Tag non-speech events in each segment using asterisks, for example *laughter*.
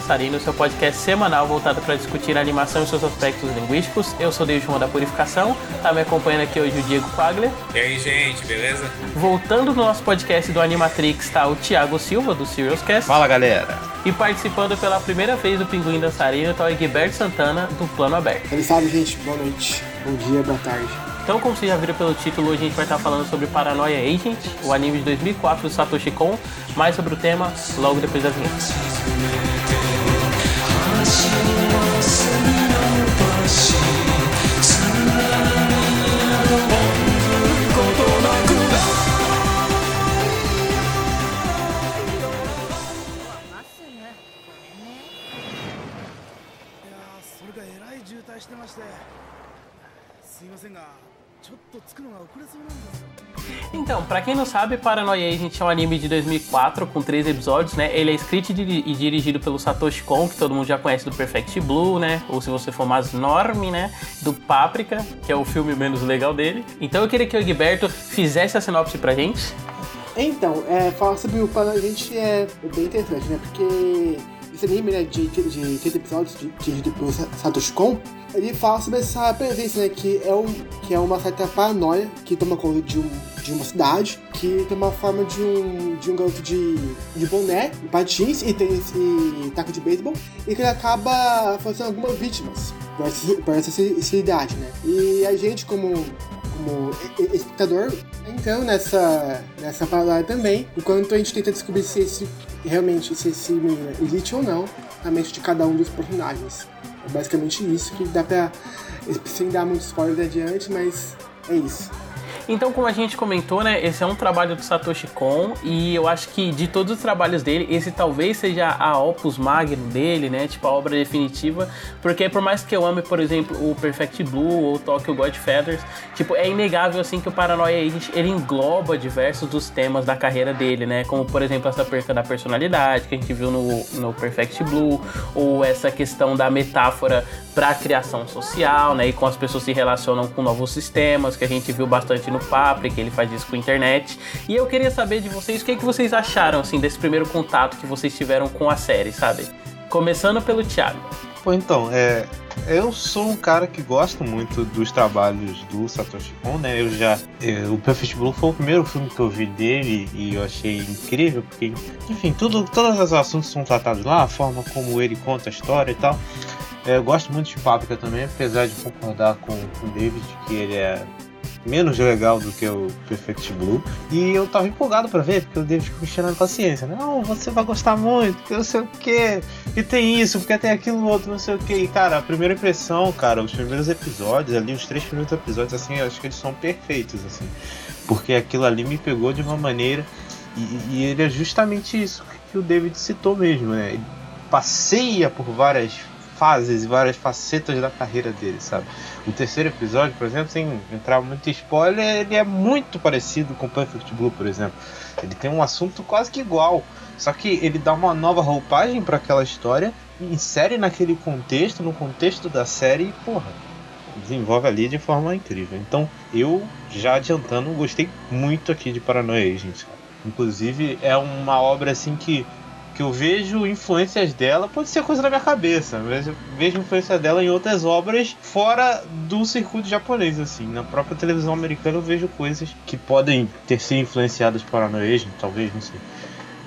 Dançarino, seu podcast semanal voltado para discutir a animação e seus aspectos linguísticos. Eu sou Deus João da Purificação, tá me acompanhando aqui hoje o Diego Quagler. E aí, gente, beleza? Voltando no nosso podcast do Animatrix está o Thiago Silva, do Serialscast. Fala, galera! E participando pela primeira vez do Pinguim Dançarino está o Egberto Santana, do Plano Aberto. Salve, salve, gente. Boa noite. Bom dia, boa tarde. Então, como vocês já viram pelo título, hoje a gente vai estar falando sobre Paranoia Agent, o anime de 2004 do Satoshi Kon. Mais sobre o tema logo depois da vinheta. それがえらい渋滞してまして。すいませんが。Então, pra quem não sabe, Paranoia Agent é um anime de 2004 com três episódios, né? Ele é escrito e diri- dirigido pelo Satoshi Kon, que todo mundo já conhece do Perfect Blue, né? Ou se você for mais norme, né? Do Páprica, que é o filme menos legal dele. Então eu queria que o Egberto fizesse a sinopse pra gente. Então, é, falar sobre o plano a gente é bem interessante, né? Porque esse anime, né, de, de, de 30 episódios, de- pelo Sa- Satoshi Kon, ele fala sobre essa presença, né? Que é, um, que é uma certa paranoia que toma conta de, um, de uma cidade, que tem uma forma de um, de um garoto de, de boné, patins e tênis e taco de beisebol, e que ele acaba fazendo algumas vítimas por essa, essa cidade, né? E a gente, como como espectador entrando nessa, nessa parada também, enquanto a gente tenta descobrir se esse realmente se esse menino existe ou não na mente de cada um dos personagens. É basicamente isso que dá pra. sem dar muito spoiler adiante, mas é isso. Então, como a gente comentou, né, esse é um trabalho do Satoshi Kon e eu acho que de todos os trabalhos dele, esse talvez seja a opus magnum dele, né, tipo a obra definitiva, porque por mais que eu ame, por exemplo, o Perfect Blue ou Tokyo Godfathers, tipo, é inegável assim que o Paranoia Agent, ele engloba diversos dos temas da carreira dele, né, como por exemplo essa perca da personalidade que a gente viu no, no Perfect Blue, ou essa questão da metáfora para a criação social, né, e como as pessoas se relacionam com novos sistemas, que a gente viu bastante no Paprika, ele faz isso com a internet. E eu queria saber de vocês o que, que vocês acharam assim desse primeiro contato que vocês tiveram com a série, sabe? Começando pelo Thiago. Pô, então, é, eu sou um cara que gosta muito dos trabalhos do Satoshi Kon, né? Eu já. é, o Perfect Blue foi o primeiro filme que eu vi dele e eu achei incrível, porque, enfim, tudo, todos os assuntos são tratados lá, a forma como ele conta a história e tal. É, eu gosto muito de Páprica também, apesar de concordar com, com o David que ele é menos legal do que o Perfect Blue. E eu tava empolgado pra ver, porque o David ficou me tirando paciência. Não, você vai gostar muito, porque não sei o que, e tem isso, porque tem aquilo outro, não sei o que. E cara, a primeira impressão, cara, os primeiros episódios ali, os três primeiros episódios, assim, eu acho que eles são perfeitos, assim. Porque aquilo ali me pegou de uma maneira. E, e ele é justamente isso que o David citou mesmo, né? Ele passeia por várias fases e várias facetas da carreira dele, sabe? O terceiro episódio, por exemplo, sem entrar muito em spoiler, ele é muito parecido com Perfect Blue, por exemplo. Ele tem um assunto quase que igual, só que ele dá uma nova roupagem para aquela história, insere naquele contexto, no contexto da série, e porra, desenvolve ali de forma incrível. Então, eu já adiantando, gostei muito aqui de Paranoia cara. Inclusive, é uma obra assim que que eu vejo influências dela, pode ser coisa da minha cabeça, mas eu vejo influência dela em outras obras fora do circuito japonês, assim. Na própria televisão americana eu vejo coisas que podem ter sido influenciadas por Agent, talvez, não sei.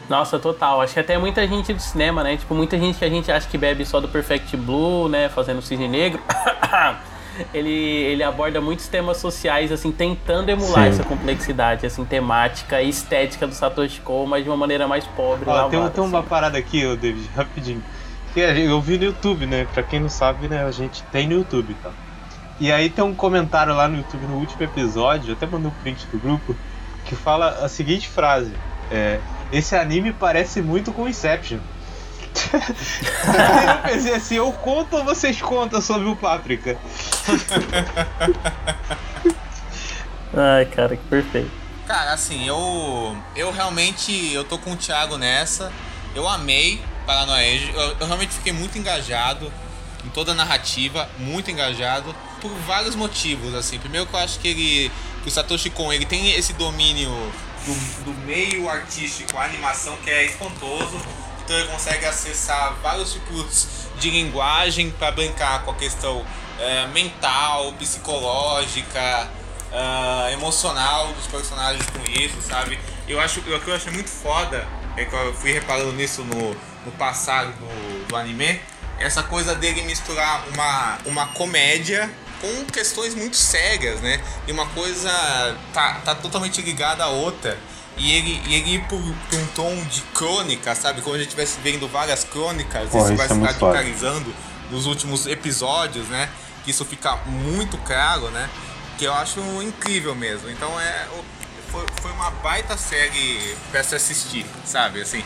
Nossa, total. Acho que até muita gente do cinema, né? Tipo, muita gente que a gente acha que bebe só do Perfect Blue, né? Fazendo Cisne Negro. *coughs* *coughs* ele, ele aborda muitos temas sociais, assim, tentando emular Sim. essa complexidade, assim, temática e estética do Satoshi Kon, mas de uma maneira mais pobre. Ó, lavada, tem, um- tem uma assim. parada aqui, ô David, rapidinho. Que eu vi no YouTube, né? Pra quem não sabe, né? A gente tem no YouTube, tá? E aí tem um comentário lá no YouTube no último episódio, eu até mandei um print do grupo, que fala a seguinte frase: é, Esse anime parece muito com Inception. Eu pensei assim, eu conto ou vocês contam sobre o Páprica? Ai, cara, que perfeito. Cara, assim, eu. Eu realmente. Eu tô com o Thiago nessa. Eu amei Paranoia. Eu, eu realmente fiquei muito engajado em toda a narrativa, muito engajado. Por vários motivos, assim. Primeiro que eu acho que ele. Que o Satoshi Kon ele tem esse domínio do, do meio artístico, a animação que é espantoso. Autor consegue acessar vários tipos de linguagem para brincar com a questão é, mental, psicológica, uh, emocional dos personagens com isso, sabe? Eu acho o que eu achei muito foda é que eu fui reparando nisso no, no passado do, do anime, essa coisa dele misturar uma, uma comédia com questões muito sérias, né? E uma coisa tá, tá totalmente ligada à outra. E ele, e ele ir por, por um tom de crônica, sabe? Como a gente estivesse vendo várias crônicas, Pô, isso vai é se muito radicalizando nos últimos episódios, né? Que isso fica muito claro, né? Que eu acho incrível mesmo. Então é. Foi, foi uma baita série pra se assistir, sabe? Assim,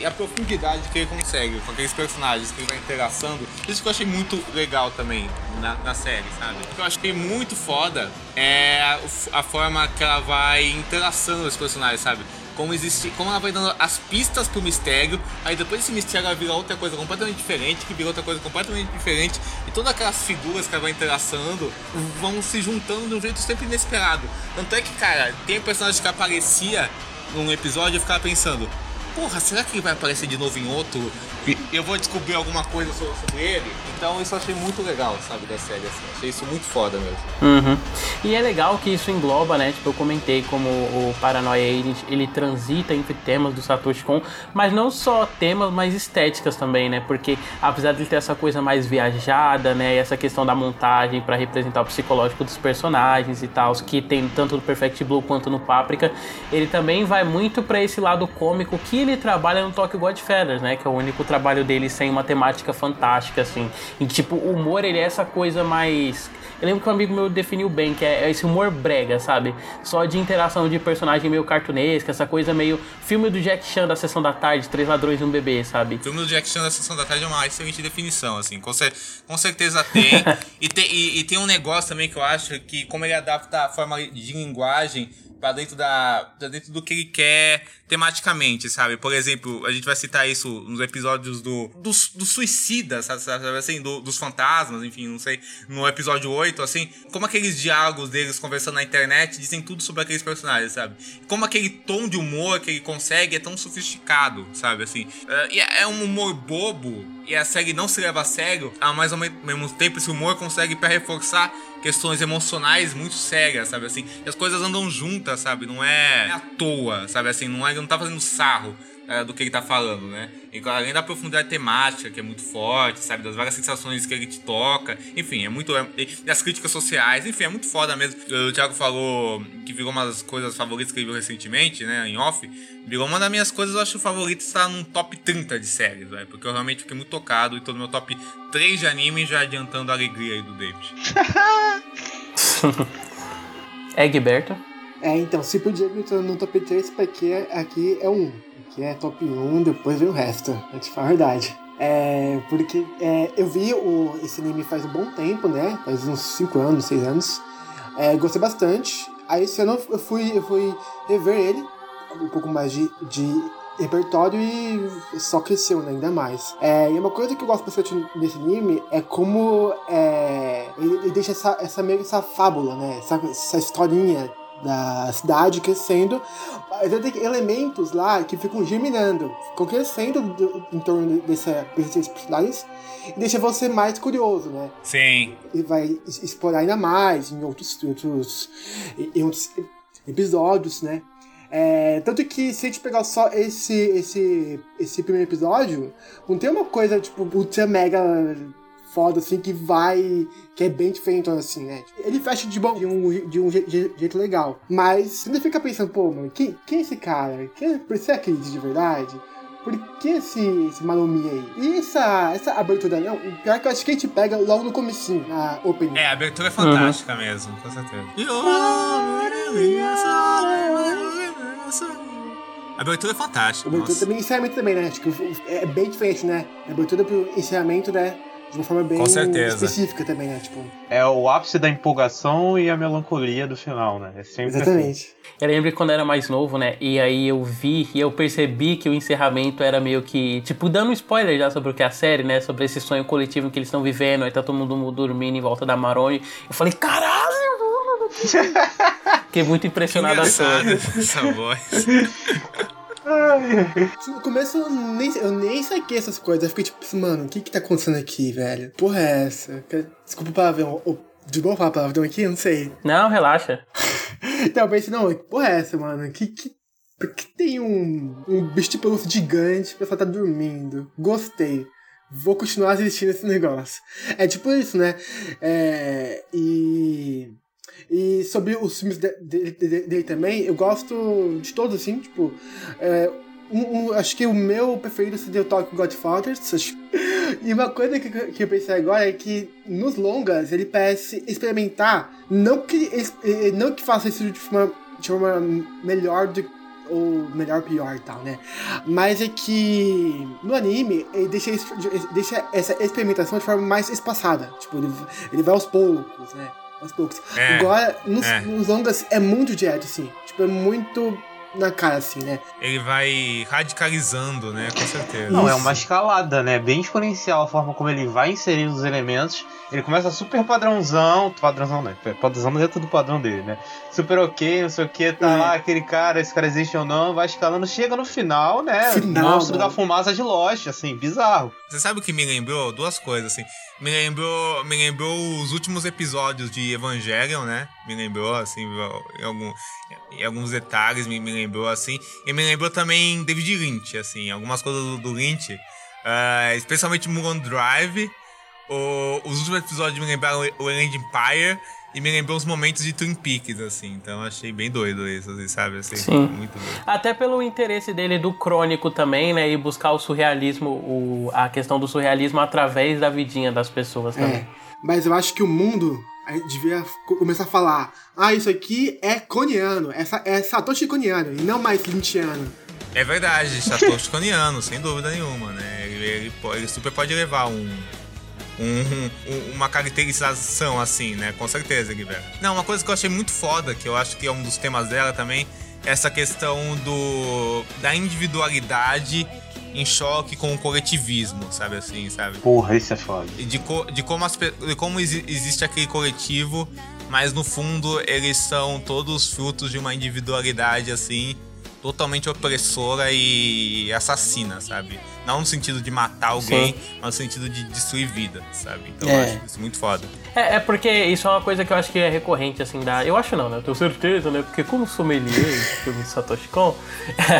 e a profundidade que ele consegue com aqueles personagens que ele vai interaçando. Isso que eu achei muito legal também na, na série, sabe? O que eu achei muito foda é a, a forma que ela vai interação os personagens, sabe? Como, existe, como ela vai dando as pistas pro mistério, aí depois esse mistério ela vira outra coisa completamente diferente, que vira outra coisa completamente diferente, e todas aquelas figuras que ela vai interaçando vão se juntando de um jeito sempre inesperado. Tanto é que, cara, tem personagem que aparecia num episódio e eu ficava pensando, porra, será que ele vai aparecer de novo em outro? Eu vou descobrir alguma coisa sobre ele? Então isso eu achei muito legal, sabe, da série, assim. Achei isso muito foda mesmo. Uhum. E é legal que isso engloba, né? Tipo, eu comentei como o Paranoia ele, ele transita entre temas do Satoshi Kon, mas não só temas, mas estéticas também, né? Porque apesar de ter essa coisa mais viajada, né? E essa questão da montagem para representar o psicológico dos personagens e tal, que tem tanto no Perfect Blue quanto no Paprika, ele também vai muito para esse lado cômico que ele trabalha no Tokyo Godfathers, né? Que é o único trabalho dele sem uma temática fantástica, assim. E tipo, o humor, ele é essa coisa mais. Eu lembro que um amigo meu definiu bem, que é esse humor brega, sabe? Só de interação de personagem meio cartunesca, essa coisa meio filme do Jack Chan da Sessão da Tarde, Três Ladrões e um Bebê, sabe? O filme do Jack Chan da Sessão da Tarde é uma excelente definição, assim, com, cer com certeza tem. *laughs* e, tem e, e tem um negócio também que eu acho que, como ele adapta a forma de linguagem para dentro da pra dentro do que ele quer tematicamente, sabe? Por exemplo, a gente vai citar isso nos episódios do dos, do suicida, sabe, sabe assim, do, dos fantasmas, enfim, não sei, no episódio 8, assim, como aqueles diálogos deles conversando na internet dizem tudo sobre aqueles personagens, sabe? Como aquele tom de humor que ele consegue é tão sofisticado, sabe, assim. E é um humor bobo e a série não se leva a sério, ao mais ao mesmo tempo esse humor consegue para reforçar questões emocionais muito sérias, sabe assim? E as coisas andam juntas, sabe? Não é à toa, sabe assim? Não é, não tá fazendo sarro é, do que ele tá falando, né? E além da profundidade temática, que é muito forte, sabe? Das várias sensações que ele te toca. Enfim, é muito. É, das críticas sociais, enfim, é muito foda mesmo. O Thiago falou que virou uma das coisas favoritas que ele viu recentemente, né? Em off. Virou uma das minhas coisas, eu acho favorita está num top 30 de séries, velho. Porque eu realmente fiquei muito tocado e tô no meu top 3 de anime já adiantando a alegria aí do David. *laughs* Egberto. É, então, se podia Diego no top 3, porque aqui é um. Aqui é top 1, depois vem o resto. A gente fala a verdade. É, porque é, eu vi o, esse anime faz um bom tempo, né? Faz uns 5 anos, 6 anos. É, gostei bastante. Aí esse ano eu fui, eu fui rever ele, um pouco mais de, de repertório e só cresceu né, ainda mais. É, e uma coisa que eu gosto bastante desse anime é como é, ele, ele, deixa essa, essa meio essa fábula, né? Essa, essa historinha da cidade crescendo, mas tem elementos lá que ficam germinando, ficam crescendo do, em torno dessa, desses personagens e deixa você mais curioso, né? Sim. E vai explorar ainda mais em outros, outros, em outros episódios, né? É, tanto que se a gente pegar só esse, esse, esse primeiro episódio, não tem uma coisa tipo ultra mega foda, assim, que vai. que é bem diferente, assim, né? Ele fecha de, bom, de um, de um jeito legal. Mas você ainda fica pensando, pô, mano, quem, quem é esse cara? Quem, será que ele de verdade? Por que esse, esse Malumi aí? E essa, essa abertura, não? O pior é que eu acho que a gente pega logo no comecinho, na opening. É, a abertura é fantástica uhum. mesmo, com certeza. A abertura é fantástica. A abertura também, encerramento também, né? Acho que é bem diferente, né? A abertura pro encerramento, né? De uma forma bem específica também, né? Tipo... É o ápice da empolgação e a melancolia do final, né? É sempre Exatamente. Assim. Eu lembro quando eu era mais novo, né? E aí eu vi e eu percebi que o encerramento era meio que, tipo, dando um spoiler já sobre o que é a série, né? Sobre esse sonho coletivo que eles estão vivendo, aí tá todo mundo dormindo em volta da Maroni. Eu falei, caralho! *laughs* Fiquei muito impressionado que essa voz. *laughs* No começo eu nem, eu nem saquei essas coisas. Eu fiquei tipo, mano, o que que tá acontecendo aqui, velho? Porra é essa? Desculpa o palavrão. De boa falar palavrão aqui? Eu não sei. Não, relaxa. Talvez *laughs* não. Porra é essa, mano? Que, que, que tem um, um bicho de pelúcia gigante, o pessoal tá dormindo. Gostei vou continuar assistindo esse negócio. É tipo isso, né? É, e. E sobre os filmes dele, de, de, também, eu gosto de todos, assim, tipo. É, um, um, acho que o meu preferido seria o Talk Godfathers. *laughs* E uma coisa que, que eu pensei agora é que nos longas ele parece experimentar, não que, não que faça isso de forma, de forma melhor do ou melhor, pior e tal, né? Mas é que no anime ele deixa, deixa essa experimentação de forma mais espaçada. Tipo, ele, ele vai aos poucos, né? Aos poucos. É, Agora, nos, é. nos longas é muito direto, assim. Tipo, é muito na cara, assim, né? Ele vai radicalizando, né? Com certeza. Não, é uma escalada, né? Bem exponencial a forma como ele vai inserir os elementos. Ele começa super padrãozão, padrãozão, né? Padrãozão dentro do padrão dele, né? Super ok, não sei o que, tá é. lá aquele cara, esse cara existe ou não, vai escalando, chega no final, né? Final, Monstro mano. da fumaça de Lost, assim, bizarro. Você sabe o que me lembrou? Duas coisas, assim. Me lembrou, me lembrou os últimos episódios de Evangelion, né? Me lembrou, assim, em, algum, em alguns detalhes, me, me lembrou, assim. E me lembrou também David Lynch, assim, algumas coisas do, do Lynch. Uh, especialmente Mulholland Drive. O, os últimos episódios me lembraram o Land Empire e me lembrou os momentos de Twin Peaks, assim. Então achei bem doido isso, assim, sabe? Assim, Sim. Muito doido. Até pelo interesse dele do crônico também, né? E buscar o surrealismo, o, a questão do surrealismo através da vidinha das pessoas também. É, mas eu acho que o mundo a gente devia começar a falar: ah, isso aqui é coniano, essa é Satoshi coniano, e não mais lynchiano. É verdade, Satoshi coniano, *laughs* sem dúvida nenhuma, né? Ele, ele, ele super pode levar um um, um, uma caracterização assim, né? Com certeza, Guilherme. Não, uma coisa que eu achei muito foda, que eu acho que é um dos temas dela também, é essa questão do da individualidade em choque com o coletivismo, sabe assim, sabe? Porra, isso é foda. De, co de como, as, de como existe aquele coletivo, mas no fundo eles são todos frutos de uma individualidade assim totalmente opressora e assassina, sabe? Não no sentido de matar alguém, Sim. mas no sentido de destruir vida, sabe? Então é. eu acho isso muito foda. É, é, porque isso é uma coisa que eu acho que é recorrente, assim, da. Eu acho não, né? Eu tenho certeza, né? Porque como sommelier, *laughs* filme de Satoshi Kon,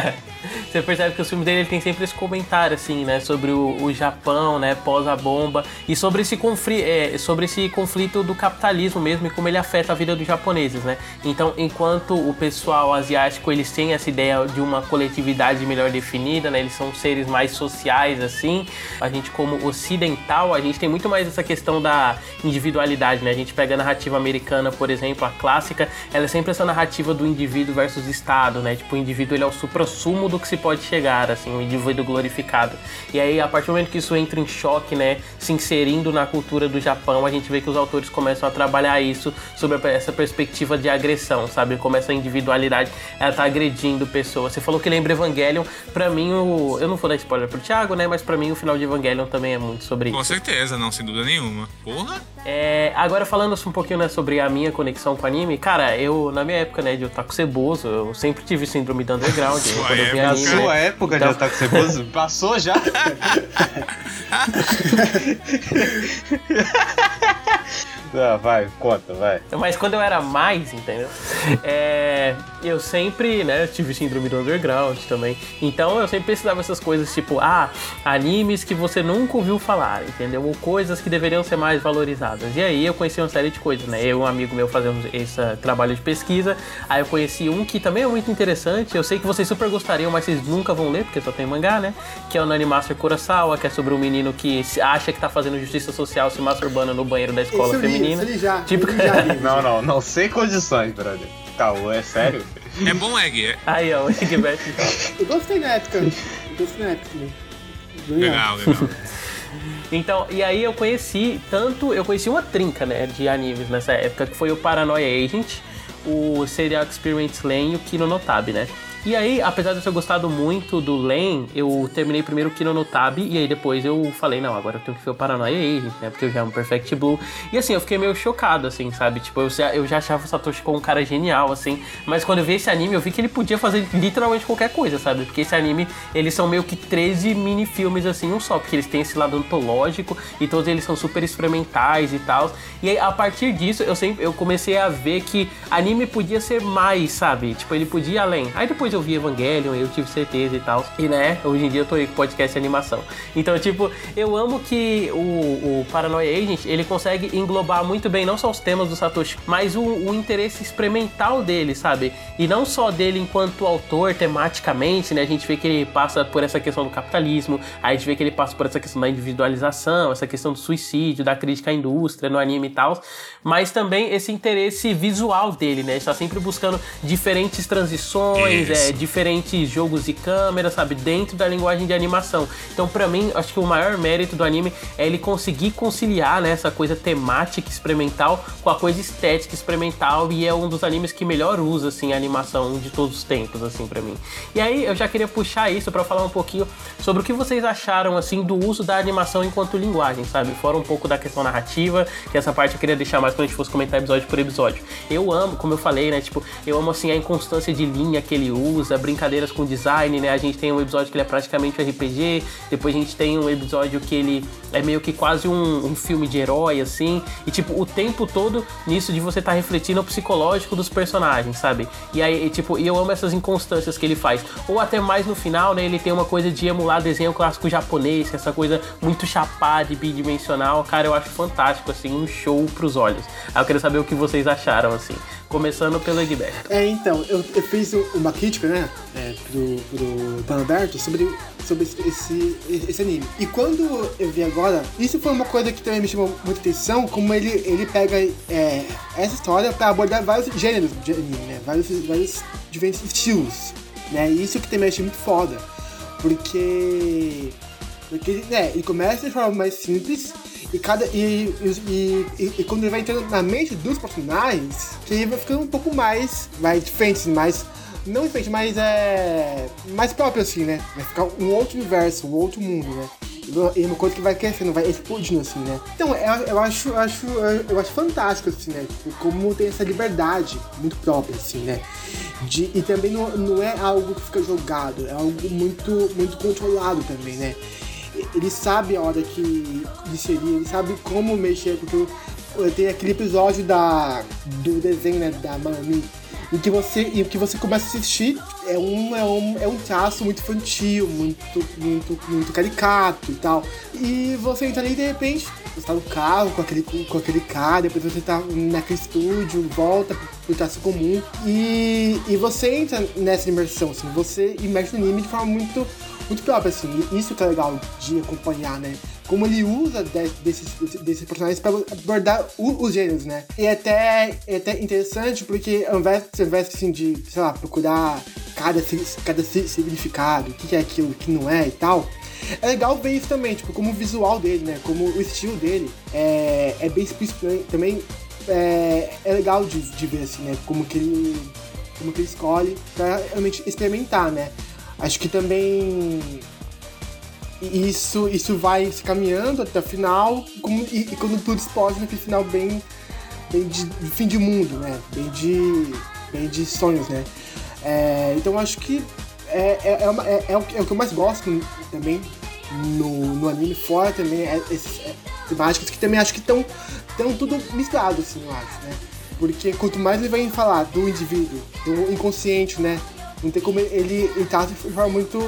*laughs* você percebe que o filme dele ele tem sempre esse comentário, assim, né? Sobre o, o Japão, né? Pós a bomba. E sobre esse, conflito, é, sobre esse conflito do capitalismo mesmo e como ele afeta a vida dos japoneses, né? Então, enquanto o pessoal asiático, eles têm essa ideia de uma coletividade melhor definida, né? Eles são seres mais sociais, assim. A gente, como ocidental, a gente tem muito mais essa questão da individualidade né? A gente pega a narrativa americana, por exemplo, a clássica, ela é sempre essa narrativa do indivíduo versus Estado, né? Tipo, o indivíduo ele é o supra-sumo do que se pode chegar, assim, o indivíduo glorificado. E aí, a partir do momento que isso entra em choque, né? Se inserindo na cultura do Japão, a gente vê que os autores começam a trabalhar isso sobre essa perspectiva de agressão, sabe? Como essa individualidade, ela tá agredindo pessoas. Você falou que lembra Evangelion, pra mim, o... eu não vou dar spoiler Thiago, né? Mas pra mim, o final de Evangelion também é muito sobre Com isso. Com certeza, não, sem dúvida nenhuma. Porra! É, agora falando um pouquinho né, sobre a minha conexão com anime, cara, eu, na minha época, né, de otaku ceboso, eu sempre tive síndrome do underground. Sua quando eu vi anime, a sua né? época então... de otaku ceboso *laughs* passou já? Ah, vai, conta, vai. Mas quando eu era mais, entendeu? É, eu sempre, né, tive síndrome do underground também. Então eu sempre precisava essas coisas tipo, ah, animes que você nunca ouviu falar, entendeu? Ou coisas que deveriam ser mais valorizadas. E aí eu conheci uma série de coisas, né? Eu e um amigo meu fazemos esse trabalho de pesquisa. Aí eu conheci um que também é muito interessante. Eu sei que vocês super gostariam, mas vocês nunca vão ler, porque só tem mangá, né? Que é o Nani Master Kurosawa, que é sobre um menino que acha que tá fazendo justiça social se masturbando no banheiro da escola feminina menina. Ele já, tipo... ele já *laughs* não, não, não, sem condições, brother. Caô, é sério? É bom Egg. É. Aí, ó, o Eggbert. eu gostei na época. *laughs* Na também. Legal, legal. *laughs* Então, e aí eu conheci tanto, eu conheci uma trinca, né, de animes nessa época, que foi o Paranoia Agent, o Serial Experience Lane e o Kino Notabe, né? E aí, apesar de eu ter gostado muito do Len, eu terminei primeiro o Kino no Tab, e aí depois eu falei, não, agora eu tenho que ver o Paranoia Agent, né? Porque eu já amo Perfect Blue. E assim, eu fiquei meio chocado, assim, sabe? Tipo, eu já, eu já achava o Satoshi como um cara genial, assim. Mas quando eu vi esse anime, eu vi que ele podia fazer literalmente qualquer coisa, sabe? Porque esse anime, eles são meio que 13 mini-filmes, assim, um só. Porque eles têm esse lado antológico e todos eles são super experimentais e tal. E aí, a partir disso, eu sempre eu comecei a ver que anime podia ser mais, sabe? Tipo, ele podia ir além. Aí depois eu vi Evangelion, eu tive certeza e tal. E né, hoje em dia eu tô aí com podcast de animação. Então, tipo, eu amo que o, o Paranoia Agent, ele consegue englobar muito bem não só os temas do Satoshi, mas o, o interesse experimental dele, sabe? E não só dele enquanto autor, tematicamente, né? A gente vê que ele passa por essa questão do capitalismo, aí a gente vê que ele passa por essa questão da individualização, essa questão do suicídio, da crítica à indústria no anime e tal, mas também esse interesse visual dele, né? Ele está sempre buscando diferentes transições, é, diferentes jogos de câmera, sabe? Dentro da linguagem de animação. Então, para mim, acho que o maior mérito do anime é ele conseguir conciliar né, essa coisa temática experimental com a coisa estética experimental e é um dos animes que melhor usa assim a animação de todos os tempos assim para mim. E aí eu já queria puxar isso para falar um pouquinho sobre o que vocês acharam assim do uso da animação enquanto linguagem, sabe? Fora um pouco da questão narrativa, que essa parte eu queria deixar mais quando a gente fosse comentar episódio por episódio. Eu amo, como eu falei, né, tipo, eu amo assim a inconstância de linha que ele usa, brincadeiras com design, né? A gente tem um episódio que ele é praticamente um RPG, depois a gente tem um episódio que ele é meio que quase um, um filme de herói, assim, e tipo, o tempo todo nisso de você tá refletindo o psicológico dos personagens, sabe? E aí, e, tipo, e eu amo essas inconstâncias que ele faz. Ou até mais no final, né? Ele tem uma coisa de emular desenho clássico japonês, essa coisa muito chapada e bidimensional. Cara, eu acho fantástico, assim, um show pros olhos. Aí eu quero saber o que vocês acharam, assim. Começando pelo Egberto. É, então, eu, eu fiz uma crítica, né, é, pro, pro Panaberto sobre, sobre esse, esse anime. E quando eu vi agora, isso foi uma coisa que também me chamou muita atenção, como ele, ele pega é, essa história para abordar vários gêneros de anime, né, vários, vários diferentes estilos, né, isso que também achei muito foda, porque... Porque, né, ele começa de forma mais simples e, cada, e, e, e, e, quando ele vai entrando na mente dos personagens, ele vai ficando um pouco mais, mais diferente, mais. Não diferente, mas é. mais próprio assim, né? Vai ficar um outro universo, um outro mundo, né? E uma coisa que vai crescendo, vai explodindo assim, né? Então, eu, eu acho, eu acho, eu acho fantástico, assim, né? Tipo, como tem essa liberdade muito própria, assim, né? De, e também não, não é algo que fica jogado, é algo muito, muito controlado também, né? Ele sabe a hora que inserir, ele sabe como mexer, porque tem aquele episódio da, do desenho né, da Mami em que você em que você começa a assistir é um é um, é um traço muito infantil, muito muito muito caricato e tal. E você entra ali e de repente você tá no carro com aquele com, aquele cara, depois você tá naquele estúdio, volta pro traço comum e, e você entra nessa imersão, assim, você imerge no anime de forma muito muito própria, assim. Isso que é legal de acompanhar, né? Como ele usa de, desses, desses personagens para abordar o, os gêneros, né? E é até, é até interessante porque ao invés, ao invés assim, de, sei lá, procurar cada, cada significado, o que é aquilo, o que não é e tal, é legal ver isso também, tipo, como o visual dele, né? Como o estilo dele é, é bem explícito também. É, é legal de, de ver, assim, né? Como que ele, como que ele escolhe pra realmente experimentar, né? Acho que também isso, isso vai se caminhando até o final, como, e, e, quando tudo explode naquele final bem, bem de, de, fim de mundo, né? Bem de, bem de sonhos, né? É, então acho que é, é, é, uma, é, é, o, é, o, que eu mais gosto também no, no anime, fora também é, esses é, temáticas que também acho que estão tudo misturado, assim, eu acho, né? Porque quanto mais ele vai falar do indivíduo, do inconsciente, né? Não tem como ele, ele tá de forma muito,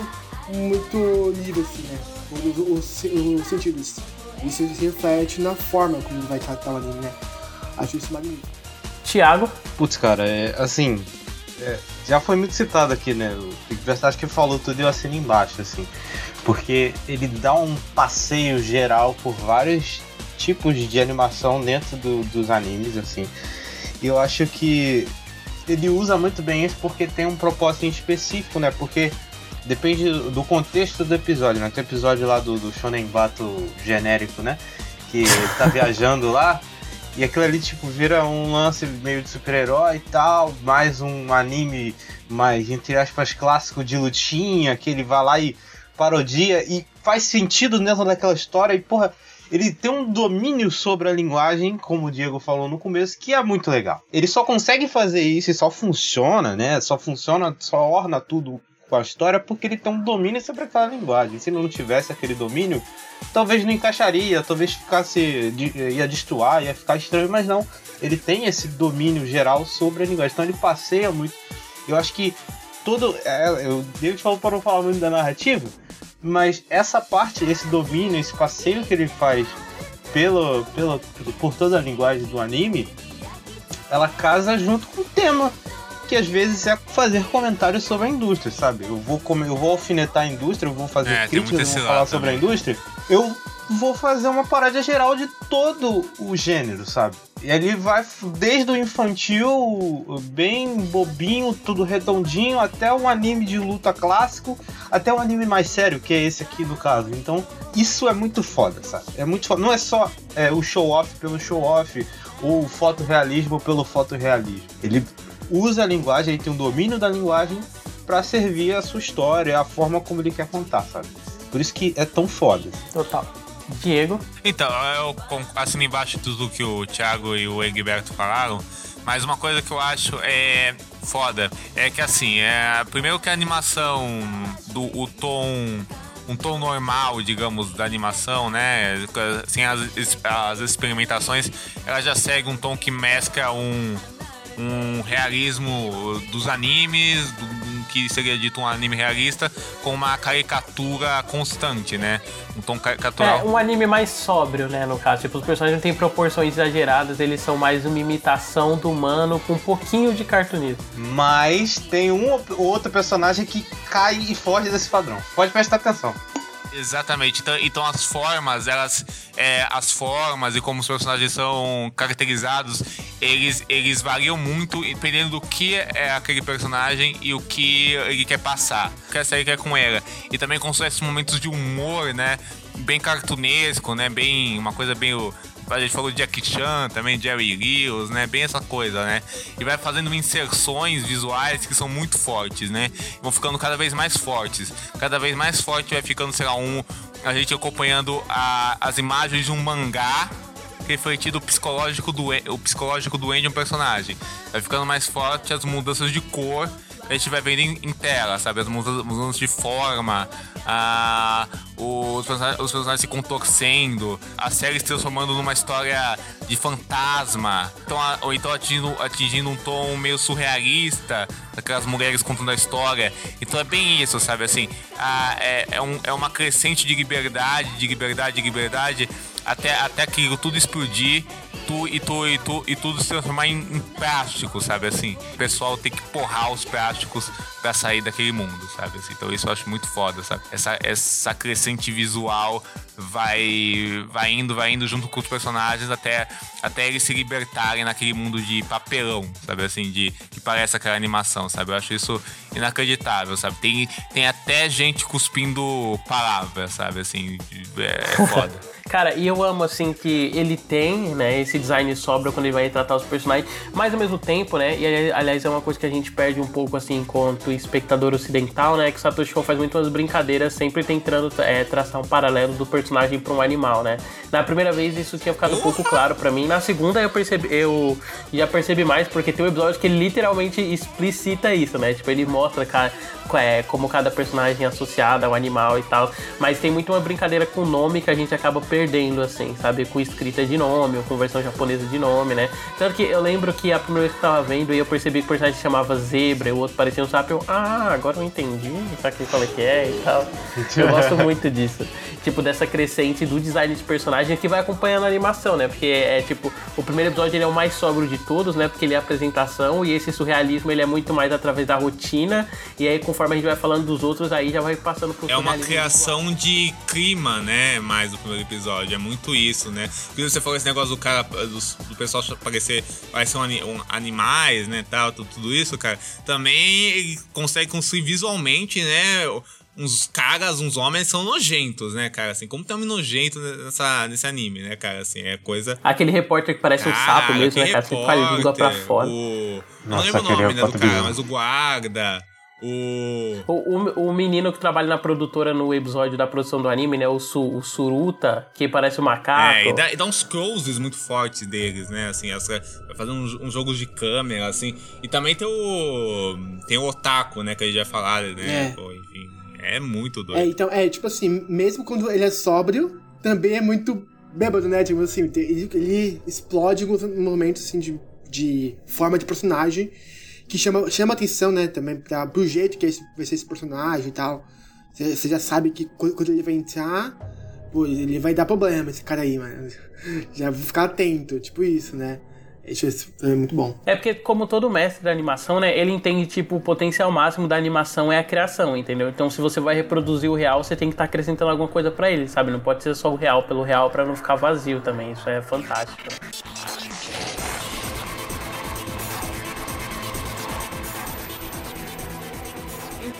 muito livre, assim, né? Os, os, os sentidos. Isso se reflete na forma como ele vai tratar o anime, né? Acho isso magnífico. Tiago? Putz, cara, é, assim, é, já foi muito citado aqui, né? O acho que falou tudo e eu assino embaixo, assim. Porque ele dá um passeio geral por vários tipos de animação dentro do, dos animes, assim. E eu acho que ele usa muito bem isso porque tem um propósito específico, né? Porque depende do contexto do episódio, né? Tem episódio lá do, do Shonen Bato genérico, né? Que tá *laughs* viajando lá E aquilo ali, tipo, vira um lance meio de super-herói e tal, mais um anime mais, entre aspas, clássico de lutinha, que ele vai lá e parodia e faz sentido dentro daquela história e, porra, ele tem um domínio sobre a linguagem, como o Diego falou no começo, que é muito legal. Ele só consegue fazer isso e só funciona, né? Só funciona, só orna tudo com a história porque ele tem um domínio sobre aquela linguagem. Se não tivesse aquele domínio, talvez não encaixaria, talvez ficasse. ia destoar, ia ficar estranho, mas não. Ele tem esse domínio geral sobre a linguagem. Então ele passeia muito. Eu acho que todo. É, eu, David falou para não falar muito da narrativa, mas essa parte, esse domínio, esse passeio que ele faz pelo, pelo, por toda a linguagem do anime, ela casa junto com o tema. Que às vezes é fazer comentários sobre a indústria, sabe? Eu vou, eu vou alfinetar a indústria, eu vou fazer é, críticas, eu vou falar sobre a indústria. Eu vou fazer uma paródia geral de todo o gênero, sabe? E ali vai desde o infantil, bem bobinho, tudo redondinho, até um anime de luta clássico, até um anime mais sério, que é esse aqui no caso. Então, isso é muito foda, sabe? É muito foda. Não é só é, o show-off pelo show-off, ou o fotorrealismo pelo fotorrealismo. Ele usa a linguagem, ele tem um domínio da linguagem para servir a sua história, a forma como ele quer contar, sabe? Por isso que é tão foda. Total. Diego? Então, eu assino embaixo tudo que o Thiago e o Egberto falaram, mas uma coisa que eu acho é foda é que assim, é primeiro que a animação do o tom um tom normal, digamos, da animação, né? Sem as, as experimentações, ela já segue um tom que mescla um, um realismo dos animes, do, que seria dito um anime realista, com uma caricatura constante, né? Um tom caricatural. É, um anime mais sóbrio, né, no caso. Tipo, os personagens não têm proporções exageradas, eles são mais uma imitação do humano com um pouquinho de cartunismo. Mas tem um ou outro personagem que cai e foge desse padrão. Pode prestar atenção. Exatamente. Então, então as formas, elas. É, as formas e como os personagens são caracterizados, eles, eles variam muito dependendo do que é aquele personagem e o que ele quer passar. O que a série quer com ela. E também com esses momentos de humor, né? Bem cartunesco, né? Bem. Uma coisa bem a gente falou de Jackie Chan também, Jerry Lewis, né? Bem essa coisa, né? E vai fazendo inserções visuais que são muito fortes, né? Vão ficando cada vez mais fortes. Cada vez mais forte vai ficando, sei lá, um. A gente acompanhando a, as imagens de um mangá refletido o psicológico do o psicológico do Andy um personagem. Vai ficando mais forte as mudanças de cor a gente vai vendo em, em tela, sabe? As mudanças de forma, a, os, personagens, os personagens se contorcendo, a série se transformando numa história de fantasma, então, ou então atingindo, atingindo um tom meio surrealista, aquelas mulheres contando a história. Então é bem isso, sabe? Assim, a, é, é, um, é uma crescente de liberdade, de liberdade, de liberdade, até, até aquilo tudo explodir tu, e, tu, e, tu, e tudo se transformar em, em plástico, sabe? Assim, o pessoal tem que porrar os plásticos para sair daquele mundo, sabe? Assim, então isso eu acho muito foda, sabe? Essa, essa crescente visual vai, vai indo, vai indo junto com os personagens até, até eles se libertarem naquele mundo de papelão, sabe? Assim, de que parece aquela animação, sabe? Eu acho isso inacreditável, sabe? Tem, tem até gente cuspindo palavras, sabe? Assim, é, é *laughs* foda. Cara, e eu amo, assim, que ele tem, né, esse design sobra quando ele vai tratar os personagens, mas ao mesmo tempo, né, e aliás é uma coisa que a gente perde um pouco, assim, enquanto espectador ocidental, né, que Satoshi Kon faz muito umas brincadeiras, sempre tentando é, traçar um paralelo do personagem para um animal, né. Na primeira vez isso tinha ficado um pouco claro para mim, na segunda eu percebi, eu já percebi mais, porque tem um episódio que ele literalmente explicita isso, né, tipo, ele mostra, cara, é, como cada personagem é associado ao animal e tal, mas tem muito uma brincadeira com o nome que a gente acaba perdendo assim, sabe? Com escrita de nome ou com versão japonesa de nome, né? Tanto que eu lembro que a primeira vez que eu tava vendo e eu percebi que o personagem se chamava Zebra e o outro parecia um sapo, eu, ah, agora eu entendi, sabe como é que é e tal. *laughs* Eu gosto muito disso. Tipo, dessa crescente do design de personagem que vai acompanhando a animação, né? Porque é tipo, o primeiro episódio ele é o mais sóbrio de todos, né? Porque ele é a apresentação e esse surrealismo ele é muito mais através da rotina. E aí, conforme a gente vai falando dos outros, aí já vai passando pro É uma criação de clima, né? Mais do primeiro episódio episódio. É muito isso, né? Porque você falou esse negócio do cara, do, do pessoal parecer, parecer um, um, animais, né? Tal, tudo, tudo isso, cara. Também ele consegue construir visualmente, né? uns caras, uns homens são nojentos, né, cara? Assim, como tem homem nojento nessa, nesse anime, né, cara? Assim, é coisa. Aquele repórter que parece cara, um sapo mesmo, né, cara? Você com a língua pra fora. O... Nossa, não lembro o nome né, do cara, mas o guarda. O... o... O, menino que trabalha na produtora no episódio da produção do anime, né? O, Su, o Suruta, que parece um macaco. É, e dá, e dá uns closes muito fortes deles, né? Assim, essa, vai fazer uns, uns, jogos de câmera, assim. E também tem o. Tem o Otaku, né? Que a gente já falaram, né? É. Pô, enfim. É muito doido. É, então, é, tipo assim, mesmo quando ele é sóbrio, também é muito bêbado, né? Tipo assim, ele, ele explode em momentos, assim, de, de forma de personagem que chama, chama atenção, né, também pra, pro jeito que vai ser esse personagem e tal. Você já sabe que quando ele vai entrar, pô, ele vai dar problema, esse cara aí, mano. *laughs* Já vou ficar atento, tipo isso, né? Isso é muito bom. É porque, como todo mestre da animação, né, ele entende, tipo, o potencial máximo da animação é a criação, entendeu? Então, se você vai reproduzir o real, você tem que estar tá acrescentando alguma coisa para ele, sabe? Não pode ser só o real pelo real para não ficar vazio também. Isso é fantástico.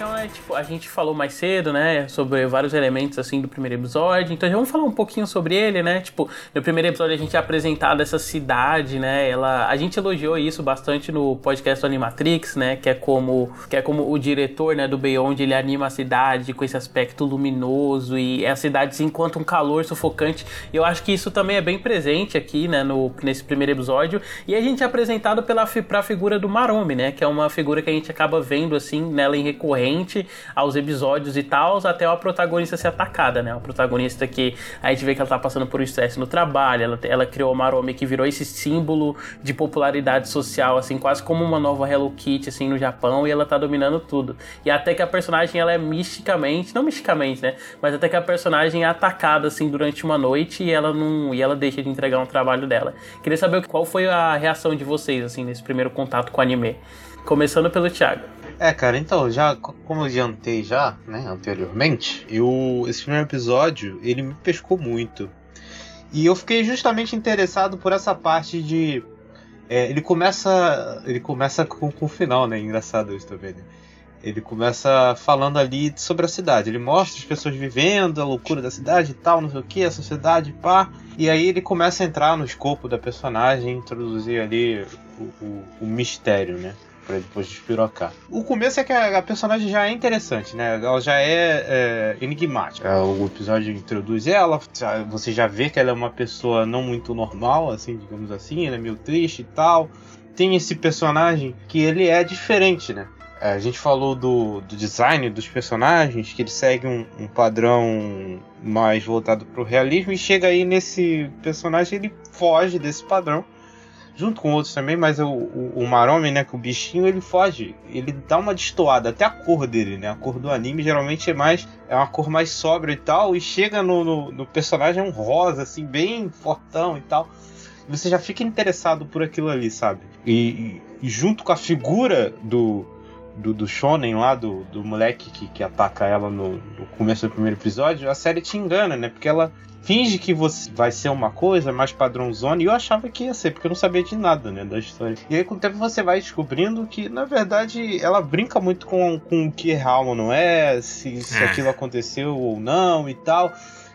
Então é tipo, a gente falou mais cedo, né, sobre vários elementos assim do primeiro episódio. Então já vamos falar um pouquinho sobre ele, né? Tipo, no primeiro episódio a gente é apresentado essa cidade, né? Ela, a gente elogiou isso bastante no podcast do Animatrix, né, que é como que é como o diretor, né, do Beyond, ele anima a cidade com esse aspecto luminoso e a cidade se encontra um calor sufocante. Eu acho que isso também é bem presente aqui, né, no nesse primeiro episódio. E a gente é apresentado pela pra figura do Maromi, né, que é uma figura que a gente acaba vendo assim nela em recorrência aos episódios e tal, até a protagonista ser atacada, né? A protagonista que a gente vê que ela tá passando por um estresse no trabalho, ela, ela criou uma Maromi que virou esse símbolo de popularidade social, assim, quase como uma nova Hello Kitty, assim, no Japão, e ela tá dominando tudo. E até que a personagem, ela é misticamente, não misticamente, né? Mas até que a personagem é atacada, assim, durante uma noite e ela não, e ela deixa de entregar um trabalho dela. Queria saber qual foi a reação de vocês, assim, nesse primeiro contato com o anime. Começando pelo Thiago. É, cara, então, já como eu adiantei já, né, anteriormente, eu esse primeiro episódio, ele me pescou muito. E eu fiquei justamente interessado por essa parte de é, ele começa ele começa com, com o final, né? Engraçado isso também, né? Ele começa falando ali sobre a cidade. Ele mostra as pessoas vivendo, a loucura da cidade e tal, não sei o que, a sociedade, pá. E aí ele começa a entrar no escopo da personagem, introduzir ali o, o, o mistério, né? Para depois despirocar. O começo é que a, a, personagem já é interessante, né? Ela já é, é enigmática. É, o episódio introduz ela, você já vê que ela é uma pessoa não muito normal, assim, digamos assim, ela é meio triste e tal. Tem esse personagem que ele é diferente, né? É, a gente falou do, do, design dos personagens, que ele segue um, um padrão mais voltado para o realismo, e chega aí nesse personagem, ele foge desse padrão junto com outros também, mas o, o, o né, que o bichinho, ele foge, ele dá uma destoada, até a cor dele, né, a cor do anime geralmente é mais, é uma cor mais sóbria e tal, e chega no, no, no personagem um rosa, assim, bem fortão e tal, e você já fica interessado por aquilo ali, sabe, e, e junto com a figura do, do, do Shonen lá, do, do moleque que, que ataca ela no, no começo do primeiro episódio, a série te engana, né? Porque ela finge que você vai ser uma coisa mais padrãozona e eu achava que ia ser, porque eu não sabia de nada, né, da história. E aí com o tempo você vai descobrindo que, na verdade, ela brinca muito com, com o que é real ou não é, se, se é. aquilo aconteceu ou não e tal.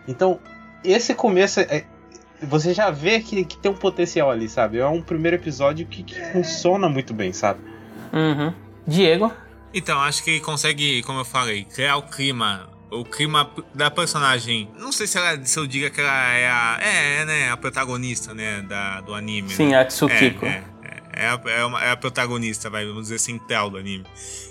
Então, esse começo é, você já vê que, que tem um potencial ali, sabe? É um primeiro episódio que, que funciona muito bem, sabe? Uhum. Diego? Então, acho que consegue, como eu falei, criar o clima o clima da personagem. Não sei se, ela, se eu diga que ela é a. É, né? A protagonista, né? Da, do anime. Sim, né? a Tsukiko. É, é, é, a, é, uma, é, a, protagonista, vai, vamos dizer, central do anime.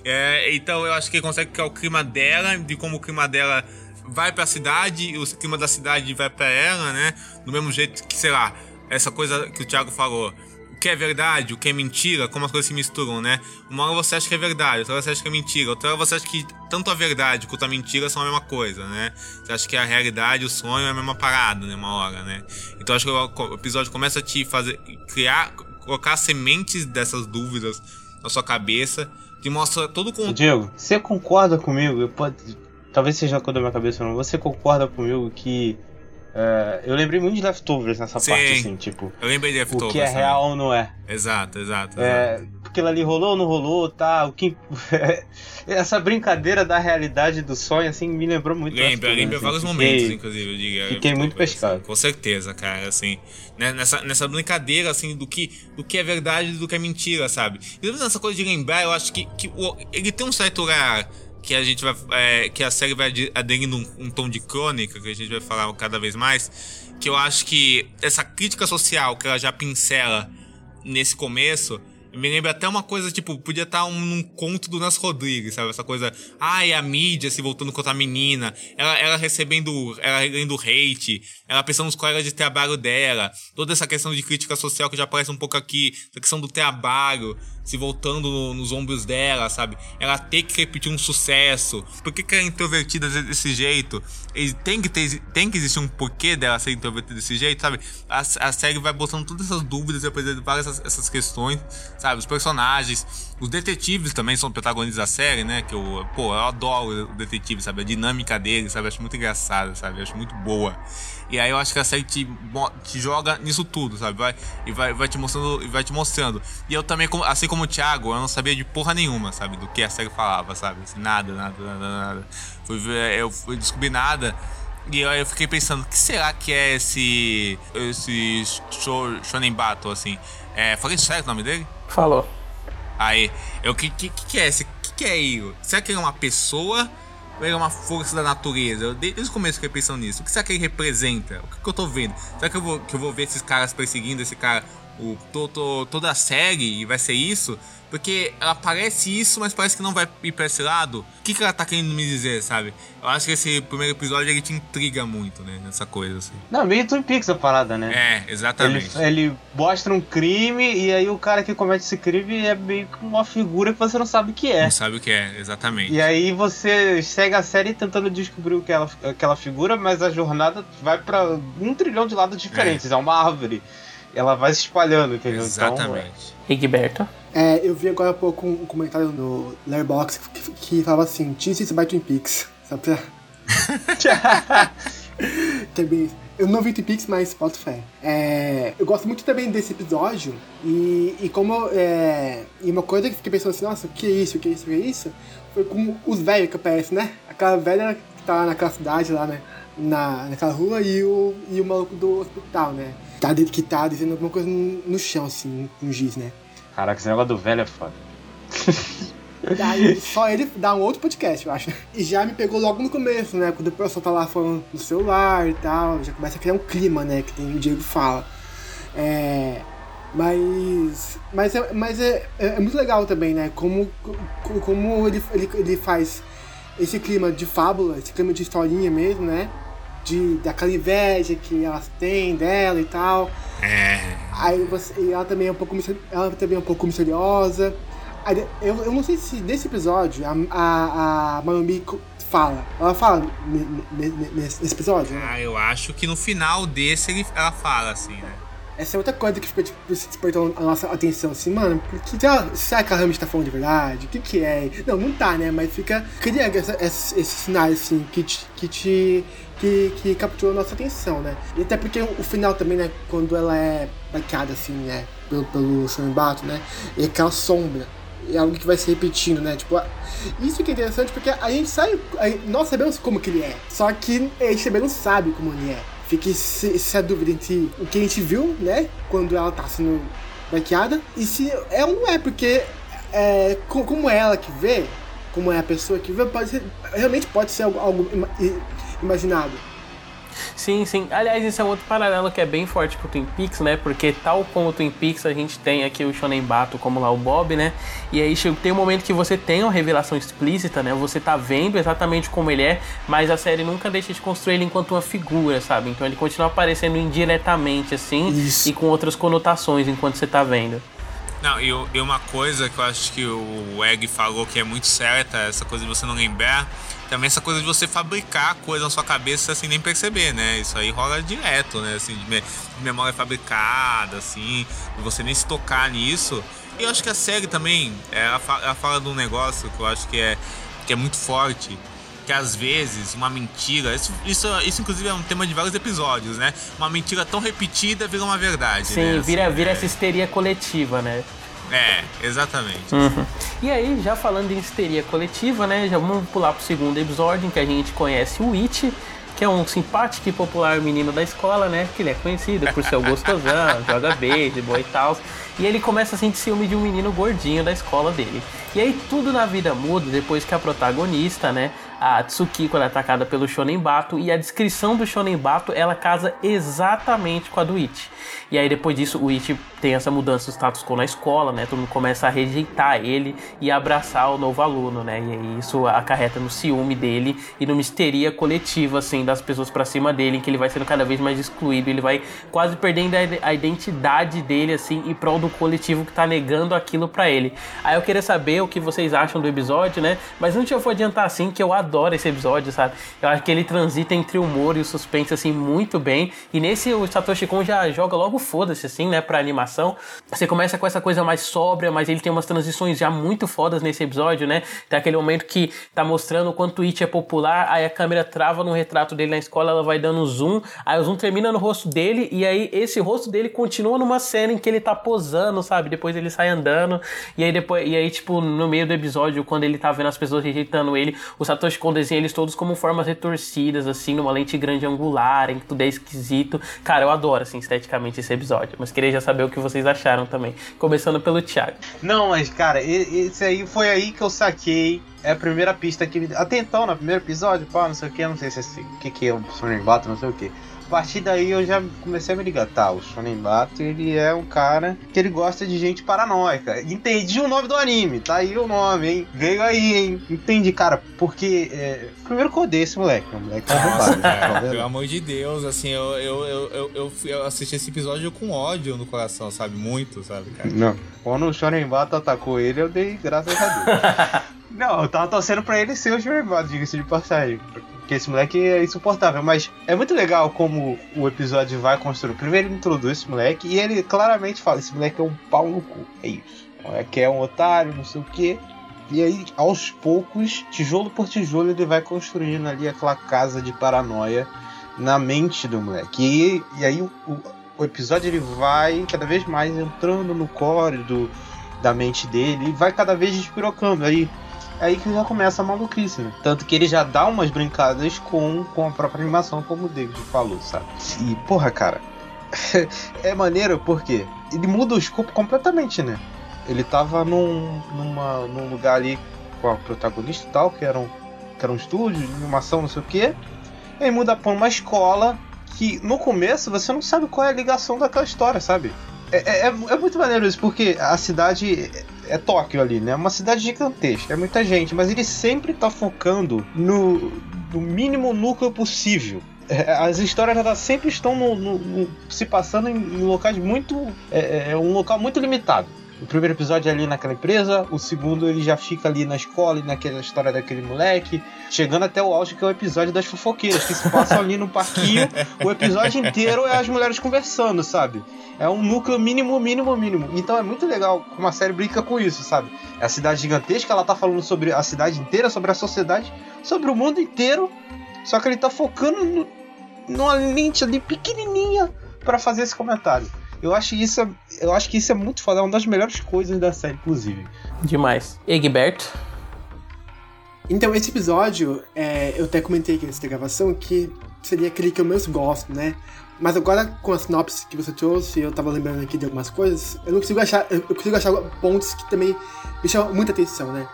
É, então eu acho que ele consegue criar o clima dela, de como o clima dela vai pra cidade, e o clima da cidade vai pra ela, né? Do mesmo jeito que, sei lá, essa coisa que o Thiago falou o que é verdade, o que é mentira, como as coisas se misturam, né? Uma hora você acha que é verdade, outra hora você acha que é mentira, outra hora você acha que tanto a verdade quanto a mentira são a mesma coisa, né? Você acha que a realidade o sonho é a mesma parada, né? Uma hora, né? Então acho que o episódio começa a te fazer criar, colocar sementes dessas dúvidas na sua cabeça, te mostra todo o Diego, você concorda comigo? Eu pode, talvez seja coisa da minha cabeça, não. Você concorda comigo que é, eu lembrei muito de Leftovers nessa Sim, parte, assim, tipo. Eu lembrei de Leftovers. O que é real ou não é. Exato, exato. É, aquilo ali rolou ou não rolou, tá? O que *laughs* essa brincadeira da realidade do sonho assim me lembrou muito. Lembra, lembra assim, vários fiquei, momentos, inclusive, eu diria. Fiquei muito assim, pescado. com certeza, cara, assim, né, nessa, nessa brincadeira assim do que do que é verdade e do que é mentira, sabe? E nessa coisa de lembrar, eu acho que, que o, ele tem um certo lugar que a gente vai é, que a série vai aderindo um, um tom de crônica que a gente vai falar cada vez mais que eu acho que essa crítica social que ela já pincela nesse começo me lembra até uma coisa, tipo, podia estar um, num conto do Nas Rodrigues, sabe? Essa coisa, ai, a mídia se voltando contra a menina, ela, ela recebendo, ela recebendo hate, ela pensando nos colegas de trabalho dela, toda essa questão de crítica social que já aparece um pouco aqui, essa questão do trabalho, se voltando no, nos ombros dela, sabe? Ela tem que repetir um sucesso. Por que, que ela é introvertida desse jeito? E tem que, ter, tem que existir um porquê dela ser introvertida desse jeito, sabe? A, a série vai botando todas essas dúvidas e apresentando várias essas, essas questões, sabe? Os personagens, os detetives também são protagonistas da série, né? Que eu, pô, eu adoro o detetive, sabe? A dinâmica deles, sabe? Eu acho muito engraçada, sabe? Eu acho muito boa. E aí eu acho que a série te, te joga nisso tudo, sabe? Vai, e vai, vai te mostrando e vai te mostrando. E eu também, assim como o Thiago, eu não sabia de porra nenhuma, sabe? Do que a série falava, sabe? Assim, nada, nada, nada, nada. Fui ver, eu fui descobrir nada. E aí eu fiquei pensando, o que será que é esse. esse Shonen Battle, assim? É, falei certo o nome dele? Falou. Aí, o que, que, que é esse? O que, que é Iro? Será que ele é uma pessoa? é uma força da natureza. Eu, desde o começo fiquei pensando nisso. O que será que ele representa? O que, que eu tô vendo? Será que eu, vou, que eu vou ver esses caras perseguindo esse cara o, to, to, toda a série e vai ser isso? Porque ela parece isso, mas parece que não vai ir pra esse lado. O que, que ela tá querendo me dizer, sabe? Eu acho que esse primeiro episódio ele te intriga muito, né? Nessa coisa, assim. Não, meio Twin Peaks a parada, né? É, exatamente. Ele, ele mostra um crime e aí o cara que comete esse crime é meio que uma figura que você não sabe o que é. Não sabe o que é, exatamente. E aí você segue a série tentando descobrir o que é aquela figura, mas a jornada vai para um trilhão de lados diferentes. É, é uma árvore. Ela vai se espalhando, entendeu? Então, exatamente. Então, Rigberto? É, eu vi agora há pouco um comentário no Letterboxd que, que falava assim, This is by Twin Peaks. Sabe pra... *laughs* também, eu não vi Twin Peaks, mas boto fé. É, eu gosto muito também desse episódio e, e como... É, e uma coisa que fiquei pensando assim, nossa, o que é isso, o que é isso, o que é isso? Foi como os velhos que aparecem, né? Aquela velha que tá lá naquela cidade lá, né? Na, naquela rua e o, e o maluco do hospital, né? Tá, que tá dizendo alguma coisa no, chão, assim, com giz, né? Caraca, esse negócio do velho é foda. *laughs* Daí, só ele dá um outro podcast, eu acho. E já me pegou logo no começo, né? Quando o pessoal tá lá falando no celular e tal, já começa a criar um clima, né? Que tem, o Diego fala. É. Mas. Mas, é, mas é, é, é muito legal também, né? Como, como ele, ele, ele faz esse clima de fábula, esse clima de historinha mesmo, né? De, daquela inveja que elas têm dela e tal. É. Aí você, e ela também é um pouco ela também é um pouco misteriosa. Aí, eu, eu não sei se nesse episódio a, a, a Mayumi fala. Ela fala nesse episódio? Né? Ah, eu acho que no final desse ele, ela fala assim, né? Essa é outra coisa que fica tipo, despertando a nossa atenção, assim, mano, porque será, será que a Rami tá falando de verdade? O que que é? Não, não tá, né? Mas fica. Cria essa, esse, esse sinal, assim, que te, que te que, que capturou nossa atenção, né? E até porque o final também, né? Quando ela é baqueada, assim, né? Pelo, pelo Shambato, né? E aquela sombra. É algo que vai se repetindo, né? Tipo, isso que é interessante porque a gente sabe. Nós sabemos como que ele é. Só que a gente também não sabe como ele é. Fica essa dúvida entre o que a gente viu, né? Quando ela tá sendo baqueada. E se é ou não é, porque é, como ela que vê, como é a pessoa que vê, pode ser, realmente pode ser algo, algo imaginado. Sim, sim. Aliás, isso é um outro paralelo que é bem forte com o Twin Peaks, né? Porque tal como o Twin Peaks, a gente tem aqui o Shonen Bato como lá o Bob, né? E aí tem um momento que você tem uma revelação explícita, né? Você tá vendo exatamente como ele é, mas a série nunca deixa de construir ele enquanto uma figura, sabe? Então ele continua aparecendo indiretamente, assim, isso. e com outras conotações enquanto você tá vendo. Não, e, e uma coisa que eu acho que o Egg falou que é muito certa, essa coisa de você não lembrar também essa coisa de você fabricar coisa na sua cabeça assim nem perceber, né? Isso aí rola direto, né? Assim, de, memória fabricada, assim, você nem se tocar nisso. E eu acho que a série também, ela fala, ela fala de um negócio que eu acho que é, que é muito forte. Que às vezes uma mentira, isso, isso, isso inclusive é um tema de vários episódios, né? Uma mentira tão repetida vira uma verdade. Sim, né? vira, assim, vira é... essa histeria coletiva, né? É, exatamente. Uhum. E aí, já falando em histeria coletiva, né? Já vamos pular pro segundo episódio em que a gente conhece o It, que é um simpático e popular menino da escola, né? Que ele é conhecido por ser o gostosão, *laughs* joga beisebol e tal. E ele começa a sentir ciúme de um menino gordinho da escola dele. E aí tudo na vida muda depois que a protagonista, né, a Tsukiko é atacada pelo Shonen Bato e a descrição do Shonen Bato ela casa exatamente com a do Ichi. E aí depois disso o Ichi tem essa mudança de status quo na escola, né? Todo mundo começa a rejeitar ele e abraçar o novo aluno, né? E aí isso acarreta no ciúme dele e numa histeria coletiva assim das pessoas para cima dele, em que ele vai sendo cada vez mais excluído, ele vai quase perdendo a identidade dele assim em prol do coletivo que tá negando aquilo para ele. Aí eu queria saber o que vocês acham do episódio, né? Mas não eu vou adiantar assim que eu adoro esse episódio, sabe? Eu acho que ele transita entre o humor e o suspense assim muito bem. E nesse o Satoshi Kon já joga logo foda-se assim, né, pra animação. Você começa com essa coisa mais sóbria, mas ele tem umas transições já muito fodas nesse episódio, né? Tem aquele momento que tá mostrando o quanto It é popular, aí a câmera trava no retrato dele na escola, ela vai dando zoom, aí o zoom termina no rosto dele e aí esse rosto dele continua numa cena em que ele tá posando, sabe? Depois ele sai andando e aí depois e aí tipo no meio do episódio quando ele tá vendo as pessoas rejeitando ele, o Satoshi Kon desenha eles todos como formas retorcidas assim, numa lente grande angular, em que tudo é esquisito. Cara, eu adoro assim esteticamente esse episódio, mas queria já saber o que vocês acharam também, começando pelo Thiago. Não, mas cara, esse aí foi aí que eu saquei é a primeira pista que. Até então, no primeiro episódio, pá, não sei o que, não sei se é o que, que é o Sonnen Bato, não sei o que. A partir daí eu já comecei a me ligar, tá, o Shonen Bato, ele é um cara que ele gosta de gente paranoica. Entendi o nome do anime, tá aí o nome, hein? Veio aí, hein? Entendi, cara, porque... É... Primeiro que eu odeio esse moleque, o moleque tá roubado. Né? Pelo amor de Deus, assim, eu, eu, eu, eu, eu assisti esse episódio com ódio no coração, sabe? Muito, sabe, cara? Não, quando o Shonen Bato atacou ele, eu dei graças a Deus. *laughs* Não, eu tava torcendo pra ele ser o Shonen Bato, diga-se de passagem porque esse moleque é insuportável. Mas é muito legal como o episódio vai construir. Primeiro ele introduz esse moleque e ele claramente fala: esse moleque é um pau no cu. É isso. O moleque é um otário, não sei o que. E aí, aos poucos, tijolo por tijolo, ele vai construindo ali aquela casa de paranoia na mente do moleque. E, e aí o, o, episódio ele vai cada vez mais entrando no core do, da mente dele e vai cada vez despirocando. Aí é aí que já começa a maluquice, né? Tanto que ele já dá umas brincadas com, com a própria animação, como o David falou, sabe? E, porra, cara, *laughs* é maneiro porque ele muda o escopo completamente, né? Ele tava num, numa, num lugar ali com a protagonista e tal, que era um, que era um estúdio animação, não sei o quê. Aí muda pra uma escola que no começo você não sabe qual é a ligação daquela história, sabe? É, é, é, é muito maneiro isso, porque a cidade é Tóquio ali, né? É uma cidade gigantesca, é muita gente, mas ele sempre tá focando no, no mínimo núcleo possível. É, as histórias elas sempre estão no, no, no, se passando em, locais muito. É, é, um local muito limitado. O primeiro episódio é ali naquela empresa, o segundo ele já fica ali na escola e naquela história daquele moleque, chegando até o auge que é o episódio das fofoqueiras, que se passam ali no parquinho, o episódio inteiro é as mulheres conversando, sabe? É um núcleo mínimo, mínimo, mínimo. Então é muito legal como a série brinca com isso, sabe? É a cidade gigantesca, ela tá falando sobre a cidade inteira, sobre a sociedade, sobre o mundo inteiro, só que ele tá focando no, numa lente ali pequenininha para fazer esse comentário. Eu acho isso, eu acho que isso é muito foda, é uma das melhores coisas da série, inclusive. Demais. Egberto? Então, esse episódio, é, eu até comentei aqui nessa gravação que seria aquele que eu menos gosto, né? Mas agora, com a sinopse que você trouxe, eu tava lembrando aqui de algumas coisas, eu não consigo achar, eu consigo achar pontos que também me chamam muita atenção, né?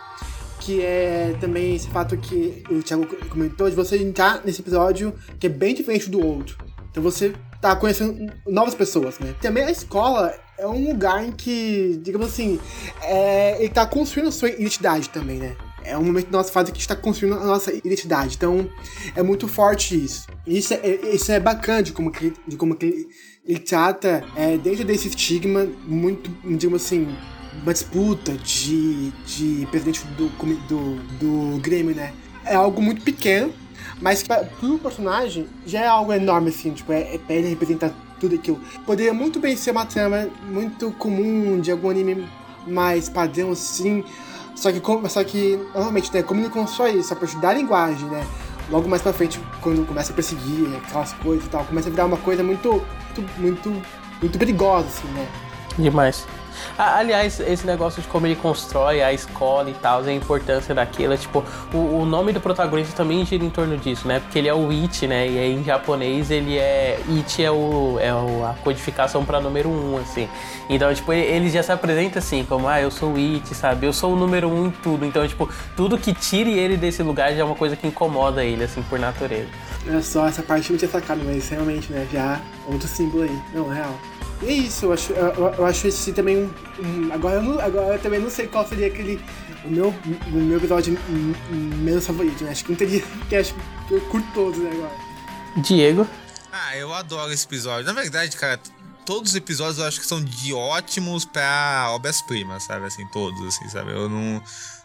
Que é também esse fato que o Thiago comentou de você entrar nesse episódio que é bem diferente do outro. Então você tá conhecendo novas pessoas, né? Também a escola é um lugar em que, digamos assim, é, ele tá construindo a sua identidade também, né? É um momento da nossa fase que a gente tá construindo a nossa identidade. Então, é muito forte isso. Isso é, isso é bacana de como que, de como que ele, ele trata, é, dentro desse estigma, muito, digamos assim, uma disputa de, de presidente do, do, do Grêmio, né? É algo muito pequeno, mas que pro personagem já é algo enorme, assim, tipo, é, é pra ele representar tudo aquilo. Poderia muito bem ser uma trama muito comum de algum anime mais padrão, assim. Só que, só que normalmente, né, como ele constrói isso a partir da linguagem, né? Logo mais pra frente, quando começa a perseguir aquelas coisas e tal, começa a virar uma coisa muito, muito, muito, muito perigosa, assim, né? Demais. Aliás, esse negócio de como ele constrói a escola e tal, a importância daquilo, tipo, o, o, nome do protagonista também gira em torno disso, né? Porque ele é o It, né? E aí em japonês ele é. It é, o, é a codificação para número um, assim. Então, tipo, ele já se apresenta assim, como, ah, eu sou o It, sabe? Eu sou o número um em tudo. Então, tipo, tudo que tire ele desse lugar já é uma coisa que incomoda ele, assim, por natureza. É só, essa parte não tinha sacado, mas realmente, né? Já outro símbolo aí. Não, é real. E é isso, eu acho, eu, eu acho esse também um. um agora, eu não, agora eu também não sei qual seria aquele. O meu, o meu episódio menos favorito, né? Acho que não teria. Que acho que eu curto todos, né, agora. Diego. Ah, eu adoro esse episódio. Na verdade, cara, todos os episódios eu acho que são de ótimos pra obras-primas, sabe? Assim, todos, assim, sabe? Eu não.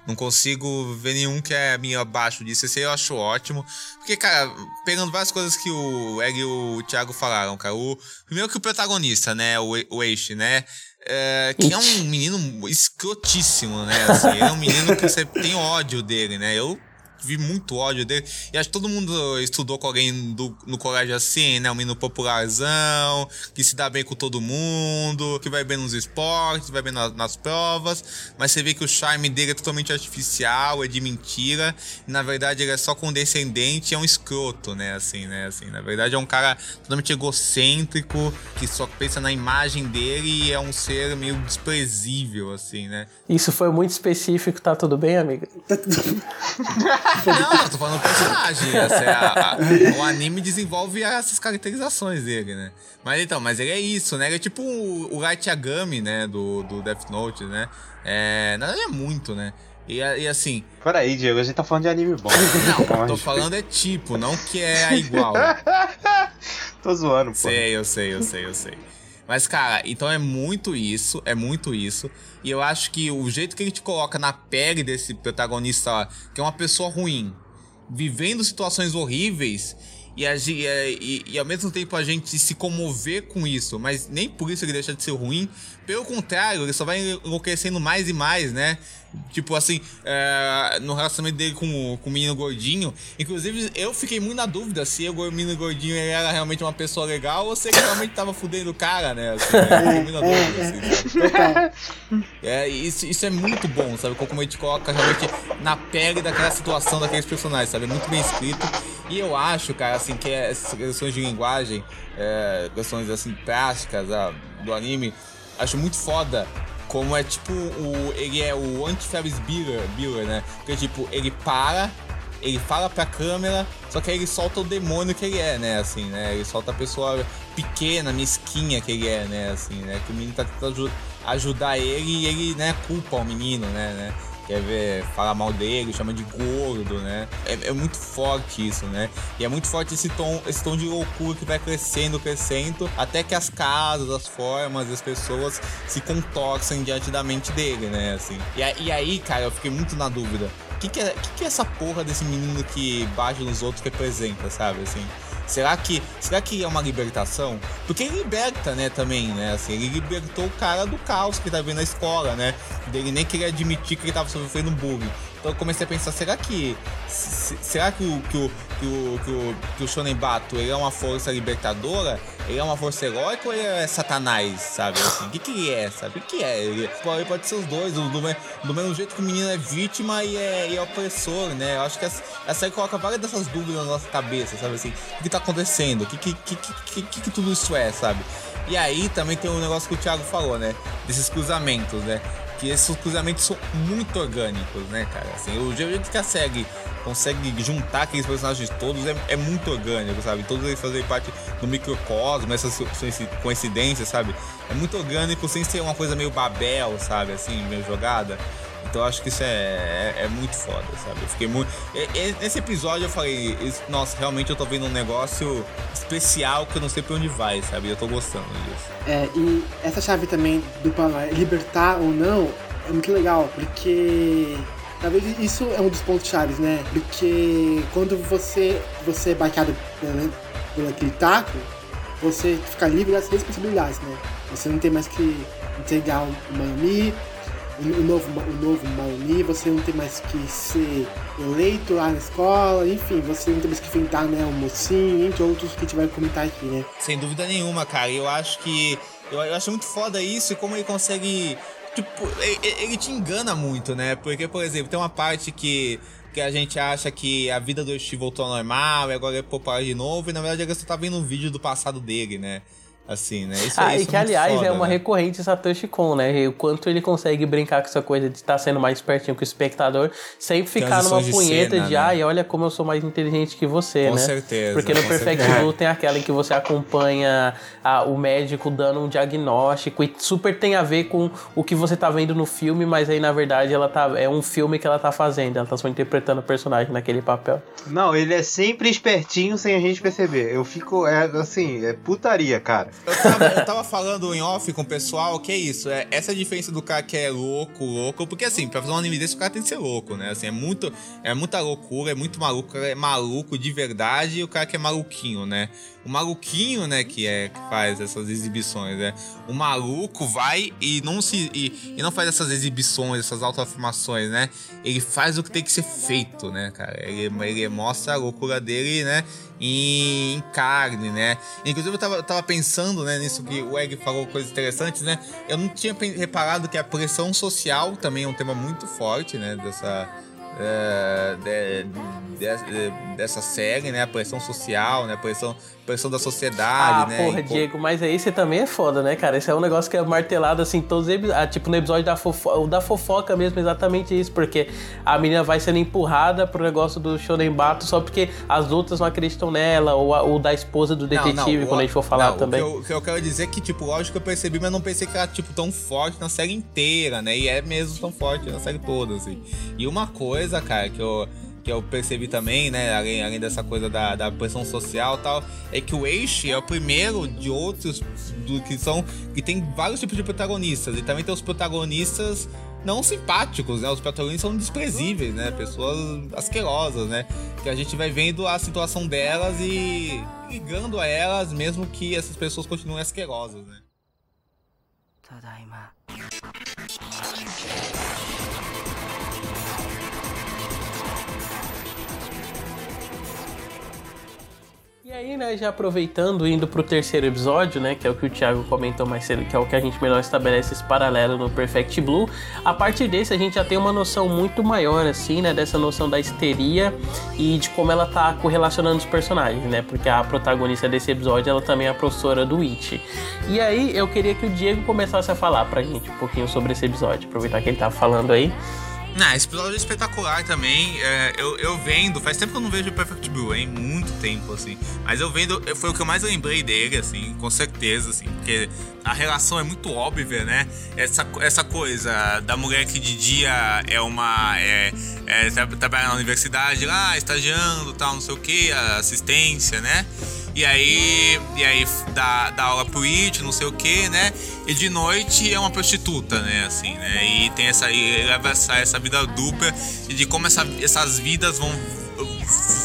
Não consigo ver nenhum que é meio abaixo disso. Esse aí eu acho ótimo. Porque, cara, pegando várias coisas que o Egg e o Thiago falaram, cara. O, primeiro que o protagonista, né? O, o né? É, que é um menino escrotíssimo, né? Assim, é um menino que você tem ódio dele, né? Eu vi muito ódio dele. E acho que todo mundo estudou com alguém do, no colégio assim, né? Um menino popularzão, que se dá bem com todo mundo, que vai bem nos esportes, vai bem nas, nas provas. Mas você vê que o charme dele é totalmente artificial, é de mentira. E, na verdade, ele é só condescendente e é um escroto, né? Assim, né? Assim, na verdade, é um cara totalmente egocêntrico, que só pensa na imagem dele e é um ser meio desprezível, assim, né? Isso foi muito específico, tá tudo bem, amiga? *laughs* Não, eu tô falando do personagem. É a, a, o anime desenvolve essas caracterizações dele, né? Mas então, mas ele é isso, né? Ele é tipo o, o Light Yagami, né? Do, do Death Note, né? É, na verdade é muito, né? E, e assim. Peraí, Diego, a gente tá falando de anime bom. Não, *laughs* tô falando é tipo, não que é igual. *laughs* tô zoando, pô. Sei, eu sei, eu sei, eu sei. Mas, cara, então é muito isso, é muito isso. E eu acho que o jeito que ele te coloca na pele desse protagonista, que é uma pessoa ruim, vivendo situações horríveis, e, e, e, ao mesmo tempo a gente se comover com isso, mas nem por isso ele deixa de ser ruim. Pelo contrário, ele só vai enlouquecendo mais e mais, né? Tipo assim, é, no relacionamento dele com, com o menino gordinho. Inclusive, eu fiquei muito na dúvida se o menino gordinho era realmente uma pessoa legal ou se ele realmente tava fudendo o cara, né? Assim, né? muito na dúvida, assim, É, isso, isso é muito bom, sabe? Como a gente coloca realmente na pele daquela situação daqueles personagens, sabe? É muito bem escrito. E eu acho, cara, assim, que essas questões de linguagem, é, questões assim, práticas ah, do anime, acho muito foda como é tipo o. Ele é o anti-Ferris Bueller, né? Porque tipo, ele para, ele fala pra câmera, só que aí ele solta o demônio que ele é, né? Assim, né? Ele solta a pessoa pequena, mesquinha que ele é, né? Assim, né? Que o menino tá tentando ajudar ele e ele, né, culpa o menino, né? né? Quer ver, fala mal dele, chama de gordo, né? É, é, muito forte isso, né? E é muito forte esse tom, esse tom de loucura que vai crescendo, crescendo, até que as casas, as formas, as pessoas se contorcem diante da mente dele, né? Assim. E, e aí, cara, eu fiquei muito na dúvida. O que, que, é, que, que é essa porra desse menino que bate nos outros representa, sabe? Assim. Será que, será que é uma libertação? Porque ele liberta, né, também, né? Assim, ele libertou o cara do caos que tá vendo na escola, né? Ele nem queria admitir que ele tava sofrendo bullying. Então eu comecei a pensar, será que. Será que o, que o, que o, que o, que o Shonen Bato ele é uma força libertadora? Ele é uma força heróica ou ele é satanás, sabe? Assim, o que, que ele é, sabe? O que, é? Ele pode, pode ser os dois, do, do, mesmo jeito que o menino é vítima e é, e é opressor, né? Eu acho que essa, essa série coloca várias dessas dúvidas na nossa cabeça, sabe? Assim, o que tá acontecendo? O que, que, que, que, que, que tudo isso é, sabe? E aí também tem um negócio que o Thiago falou, né? Desses cruzamentos, né? Que esses cruzamentos são muito orgânicos, né, cara? Assim, o jeito que a SEG consegue juntar aqueles personagens todos é, é muito orgânico, sabe? Todos eles fazem parte do microcosmo, essas coincidências, sabe? É muito orgânico sem ser uma coisa meio Babel, sabe? Assim, meio jogada. Então acho que isso é, é, é, muito foda, sabe? Eu fiquei muito. Nesse episódio eu falei, nossa, realmente eu tô vendo um negócio especial que eu não sei pra onde vai, sabe? Eu tô gostando disso. É, e essa chave também do Palmar, libertar ou não, é muito legal, porque Talvez isso é um dos pontos chaves, né? Porque quando você, você é baixado pelo, pelo aquele taco, você fica livre das responsabilidades, né? Você não tem mais que entregar o Miami, o novo, o novo Maoni, você não tem mais que ser eleito lá na escola, enfim, você não tem mais que enfrentar né, o mocinho, entre outros que a gente vai comentar aqui, né? Sem dúvida nenhuma, cara. Eu acho que Eu, eu acho muito foda isso e como ele consegue. Tipo, ele, ele te engana muito, né? Porque, por exemplo, tem uma parte que que a gente acha que a vida do Steve voltou ao normal e agora é popular de novo, e na verdade ele só tá vendo um vídeo do passado dele, né? Assim, né? Isso, ah, isso e que, é aliás, foda, é uma né? recorrente Satoshi Kon, né? O quanto ele consegue brincar com essa coisa de estar tá sendo mais pertinho com o espectador, sempre ficar numa punheta de, cena, de né? ai, olha como eu sou mais inteligente que você, com né? Com certeza. Porque no Perfect certeza. Blue tem aquela em que você acompanha a, o médico dando um diagnóstico e super tem a ver com o que você tá vendo no filme, mas aí na verdade ela tá é um filme que ela tá fazendo, ela tá só interpretando o personagem naquele papel. Não, ele é sempre espertinho sem a gente perceber. Eu fico, é assim, é putaria, cara. Eu tava, eu tava falando em off com o pessoal que é isso, é essa é a diferença do cara que é louco, louco, porque assim, pra fazer um anime desse o cara tem que ser louco, né? Assim, é muito, é muita loucura, é muito maluco, é maluco de verdade e o cara que é maluquinho, né? O maluquinho, né, que é que faz essas exibições, né? O maluco vai e não se e, e não faz essas exibições, essas autoafirmações, né? Ele faz o que tem que ser feito, né, cara? Ele, ele mostra a loucura dele, né? Em, carne, né? Inclusive eu tava, tava pensando, né, nisso que o Egg falou coisas interessantes, né? Eu não tinha reparado que a pressão social também é um tema muito forte, né? Dessa é, de, de, dessa série, né? A pressão social, né? A pressão, pressão da sociedade, ah, né? Porra, Diego, mas aí você também é foda, né, cara? Esse é um negócio que é martelado assim, todos. Ah, tipo, no episódio da fofoca, da fofoca mesmo, exatamente isso, porque a menina vai sendo empurrada pro negócio do Shonen Bato só porque as outras não acreditam nela, ou, a, ou da esposa do detetive, não, não, quando a gente for falar não, também. O que, eu, o que, eu, quero dizer é que, tipo, lógico que eu percebi, mas não pensei que era, tipo, tão forte na série inteira, né? E é mesmo tão forte na série toda, assim. E uma coisa, cara, que eu que eu percebi também, né, além, além dessa coisa da, da pressão social e tal, é que o Eishi é o primeiro de outros do, que são que tem vários tipos de protagonistas e também tem os protagonistas não simpáticos, né? Os protagonistas são desprezíveis, né? Pessoas asquerosas, né? Que a gente vai vendo a situação delas e ligando a elas, mesmo que essas pessoas continuem asquerosas, né? Tadaima. E aí, né, já aproveitando, indo pro terceiro episódio, né, que é o que o Thiago comentou mais cedo, que é o que a gente melhor estabelece esse paralelo no Perfect Blue, a partir desse a gente já tem uma noção muito maior, assim, né, dessa noção da histeria e de como ela tá correlacionando os personagens, né, porque a protagonista desse episódio, ela também é a professora do It. E aí, eu queria que o Diego começasse a falar pra gente um pouquinho sobre esse episódio, aproveitar que ele tá falando aí. Não, esse episódio é espetacular também. É, eu, eu vendo, faz tempo que eu não vejo Perfect Blue, hein? Muito tempo, assim. Mas eu vendo, foi o que eu mais lembrei dele, assim, com certeza, assim. Porque a relação é muito óbvia, né? Essa, essa coisa da mulher que de dia é uma. É, é, trabalha na universidade lá, estagiando tal, não sei o que, assistência, né? E aí, e aí dá, dá aula pro It, não sei o que, né? E de noite é uma prostituta, né? Assim, né? E tem essa. Essa, essa vida dupla e de como essa, essas vidas vão,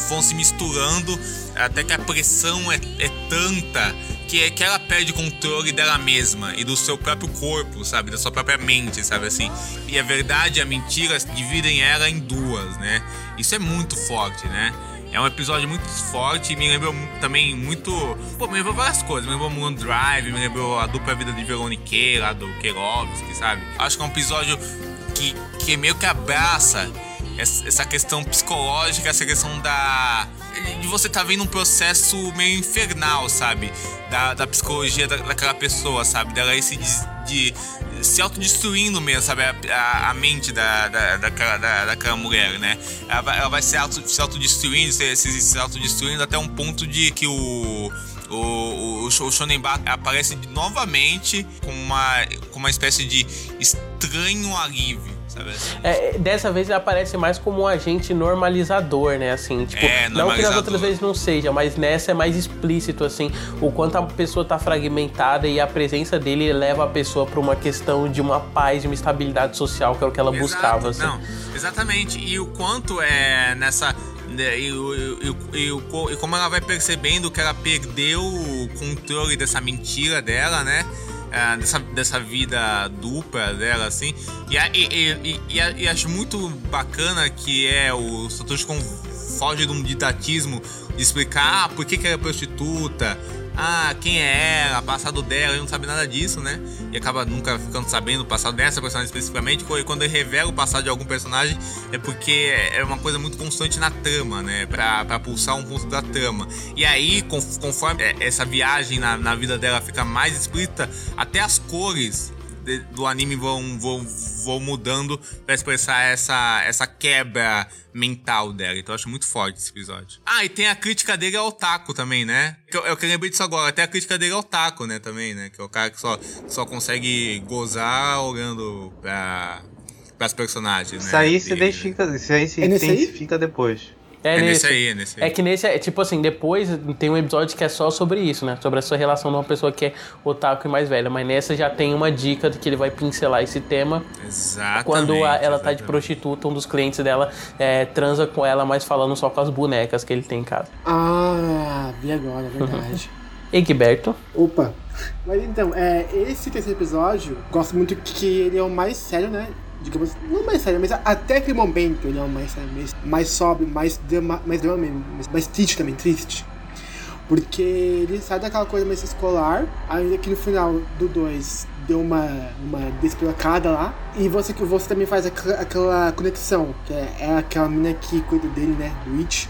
vão se misturando até que a pressão é, é tanta que, que ela perde controle dela mesma e do seu próprio corpo, sabe? Da sua própria mente, sabe assim? E a verdade e a mentira dividem ela em duas, né? Isso é muito forte, né? É um episódio muito forte, me lembrou também muito. Pô, me lembrou várias coisas. Me lembrou Moon Drive, me lembrou a dupla vida de Veronique lá do Kerovski, sabe? Acho que é um episódio que, que meio que abraça essa questão psicológica, essa questão da. de você tá vendo um processo meio infernal, sabe? Da, da psicologia da, daquela pessoa, sabe? Dela se de, se autodestruindo mesmo, sabe? A, a, a mente da, da, daquela, da, daquela mulher, né? Ela vai, ela vai se, auto, se autodestruindo, se, se, se autodestruindo até um ponto de que o. O, o, o Shonen aparece novamente com uma, com uma espécie de estranho alívio sabe? Assim? É, dessa vez ele aparece mais como um agente normalizador, né? Assim, tipo, é, não que nas outras vezes não seja, mas nessa é mais explícito, assim, o quanto a pessoa tá fragmentada e a presença dele leva a pessoa para uma questão de uma paz, de uma estabilidade social, que é o que ela Exato, buscava, assim. Não, exatamente. E o quanto é nessa né, e, e, e, e, como ela vai percebendo que ela perdeu o controle dessa mentira dela, né? É, dessa, dessa vida dupla dela, assim. E, e, e, e, acho muito bacana que é o Satoshi Kon foge de um ditatismo de explicar ah, por que, que ela é prostituta, ah, quem é ela, passado dela, ele não sabe nada disso, né? E acaba nunca ficando sabendo o passado dessa personagem especificamente. E quando ele revela o passado de algum personagem, é porque é uma coisa muito constante na trama, né? Pra, pra pulsar um ponto da trama. E aí, conforme é, essa viagem na, na vida dela fica mais explícita, até as cores do anime vão, vão, vão mudando para expressar essa, essa quebra mental dela. Então eu acho muito forte esse episódio. Ah, e tem a crítica dele ao taco também, né? Que eu, eu lembrei disso agora. Tem a crítica dele ao taco, né? Também, né? Que é o cara que só, só consegue gozar olhando pra, pras personagens, né? Isso aí se identifica, isso aí se é intensifica depois. É, é nesse, nesse aí, é nesse aí. É que nesse, é, tipo assim, depois tem um episódio que é só sobre isso, né? Sobre a sua relação de uma pessoa que é otaku e mais velha. Mas nessa já tem uma dica de que ele vai pincelar esse tema. Exatamente. Quando a, ela exatamente. tá de prostituta, um dos clientes dela é, transa com ela, mas falando só com as bonecas que ele tem em casa. Ah, vi agora, é verdade. *laughs* Egberto. Opa. Mas então, é, esse terceiro episódio, gosto muito que ele é o mais sério, né? Digamos, não mais sério, mas até aquele momento ele é mais sério mesmo, mais sóbrio, mais drama, mais drama mesmo, mais triste também, triste. Porque ele sai daquela coisa mais escolar, ainda que no final do 2 deu uma, uma despirocada lá. E você, você também faz aquela, aquela conexão, que é, é, aquela menina que cuida dele, né? Do It.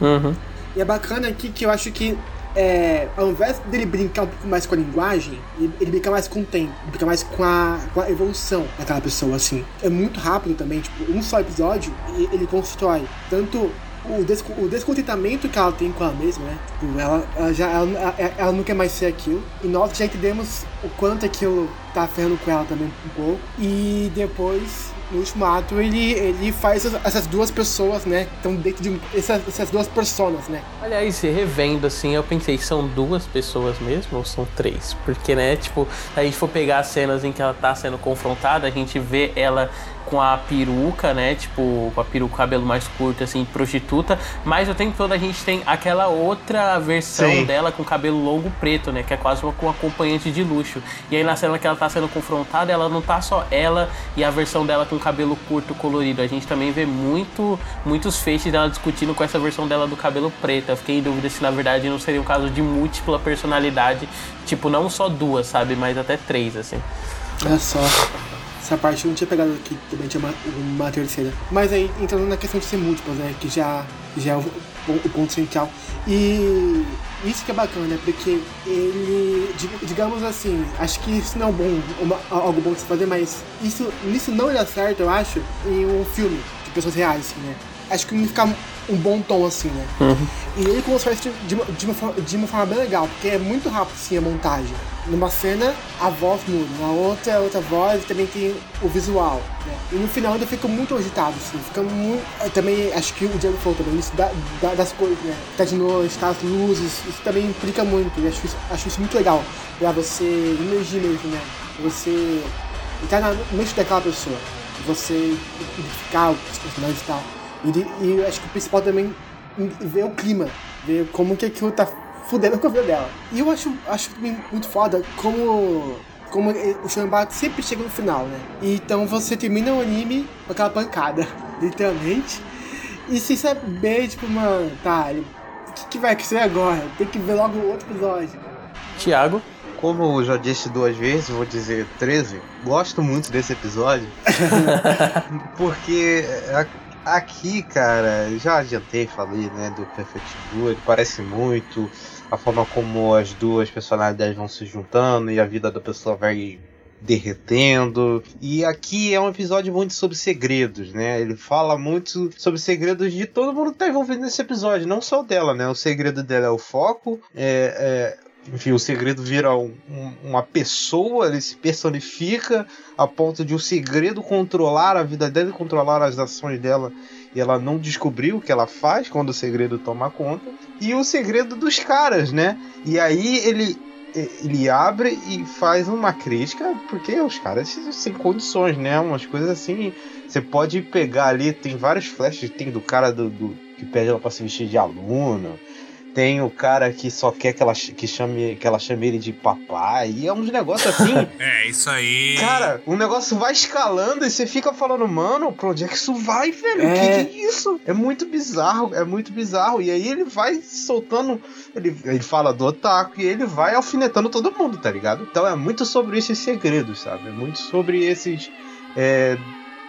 Uhum. E é bacana aqui que eu acho que é, ao invés dele brincar um pouco mais com a linguagem, ele, ele brinca mais com o tempo, brinca mais com a, com a evolução daquela pessoa, assim. É muito rápido também, tipo, um só episódio, ele constrói tanto o, o descontentamento que ela tem com ela mesma, né? Tipo, ela, ela já ela, ela, ela, não quer mais ser aquilo. E nós já entendemos o quanto aquilo tá ferrando com ela também um pouco. E depois no último ato ele, ele faz essas, essas duas pessoas, né? Estão dentro de essas, essas duas personas, né? Aliás, revendo assim, eu pensei, são duas pessoas mesmo ou são três? Porque, né, tipo, se a gente for pegar as cenas em que ela tá sendo confrontada, a gente vê ela com a peruca, né? Tipo, com a peruca, cabelo mais curto, assim, prostituta. Mas o tempo todo a gente tem aquela outra versão Sim. dela com cabelo longo preto, né? Que é quase uma, uma acompanhante de luxo. E aí na cena que ela tá sendo confrontada, ela não tá só ela e a versão dela com cabelo curto colorido. A gente também vê muito, muitos feixes dela discutindo com essa versão dela do cabelo preto. Eu fiquei em dúvida se na verdade não seria um caso de múltipla personalidade. Tipo, não só duas, sabe? Mas até três, assim. Olha só. Essa parte eu não tinha pegado aqui, também tinha uma, uma terceira. Mas aí, entrando na questão de ser múltiplas, né? Que já, já é o, o ponto central. E isso que é bacana, né? Porque ele, digamos assim, acho que isso não é um bom, uma, algo bom de se fazer, mas isso, isso não ia certo, eu acho, em um filme de pessoas reais, assim, né? Acho que não ficar um bom tom assim, né? Uhum. E ele constrói isso de uma, de, uma, de uma forma bem legal, porque é muito rápido assim a montagem. Numa cena, a voz muda, na outra, outra voz também tem o visual. Né? E no final ainda fica muito agitado, assim, fica muito. Também acho que o Diego falou também, isso da, da, das cores, né? Tá de noite, tá as luzes, isso também implica muito. E acho isso, acho isso muito legal pra você emergir mesmo, né? Você entrar na mente daquela pessoa, você identificar os personagens e tal. E, e acho que o principal também ver o clima, ver como que aquilo tá fudendo com a vida dela. E eu acho, acho muito foda como, como o Shambhat sempre chega no final, né? Então você termina o anime com aquela pancada, *laughs* literalmente. E sem saber, tipo, mano, tá, o que, que vai acontecer agora? Tem que ver logo outro episódio. Tiago? Como eu já disse duas vezes, vou dizer 13, gosto muito desse episódio. *laughs* porque Aqui, cara, já adiantei, falei, né, do Perfect Blue, ele parece muito a forma como as duas personalidades vão se juntando e a vida da pessoa vai derretendo. E aqui é um episódio muito sobre segredos, né? Ele fala muito sobre segredos de todo mundo que tá envolvido nesse episódio, não só dela, né? O segredo dela é o foco, é, é enfim, o segredo vira um, um, uma pessoa, ele se personifica a ponto de o segredo controlar a vida dela, controlar as ações dela, e ela não descobriu o que ela faz quando o segredo toma conta. E o segredo dos caras, né? E aí ele ele abre e faz uma crítica, porque os caras sem condições, né? Umas coisas assim. Você pode pegar ali, tem vários flashes, tem do cara do, do que pede ela pra se vestir de aluno tem o cara que só quer que ela, que chame, que ela chame ele de papai. E é uns negócios assim. *laughs* é, isso aí. Cara, o negócio vai escalando e você fica falando, mano, pra onde é que isso vai, velho? O é... que, que é isso? É muito bizarro, é muito bizarro. E aí ele vai soltando. Ele, ele fala do otaku e ele vai alfinetando todo mundo, tá ligado? Então é muito sobre esses segredos, sabe? É muito sobre esses. É,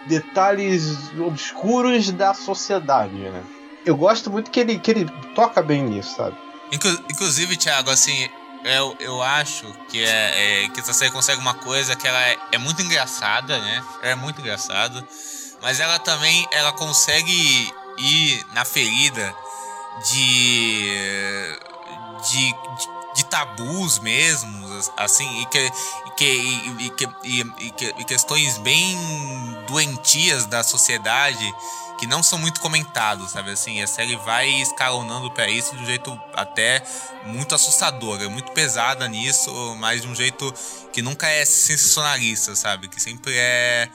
detalhes obscuros da sociedade, né? Eu gosto muito que ele, que ele toca bem nisso, sabe? Inclusive, Thiago, assim, eu, eu acho que, é, é, que essa série consegue uma coisa que ela é, é muito engraçada, né? É muito engraçada. Mas ela também ela consegue ir na ferida de, de, de, de tabus mesmo, assim, e que, e que, e, e, e questões bem doentias da sociedade que não são muito comentados, sabe? Assim, a série vai escalonando para isso de um jeito até muito assustador, é muito pesada nisso, mas de um jeito que nunca é sensacionalista, sabe? Que sempre é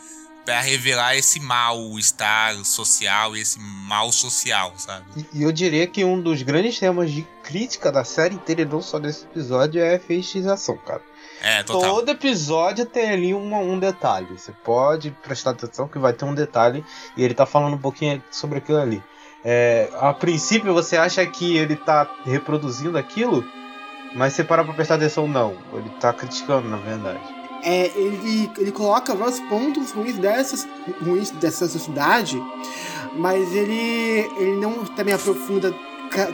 para revelar esse mal-estar social esse mal social, sabe? E, e eu diria que um dos grandes temas de crítica da série inteira, não só desse episódio, é a feixização, cara. É, total. Todo episódio tem ali uma, um detalhe. Você pode prestar atenção que vai ter um detalhe e ele tá falando um pouquinho sobre aquilo ali. É, a princípio você acha que ele tá reproduzindo aquilo, mas você para pra prestar atenção, não. Ele tá criticando, na verdade. É, ele, ele coloca vários pontos ruins dessas, ruins dessa sociedade, mas ele, ele não também aprofunda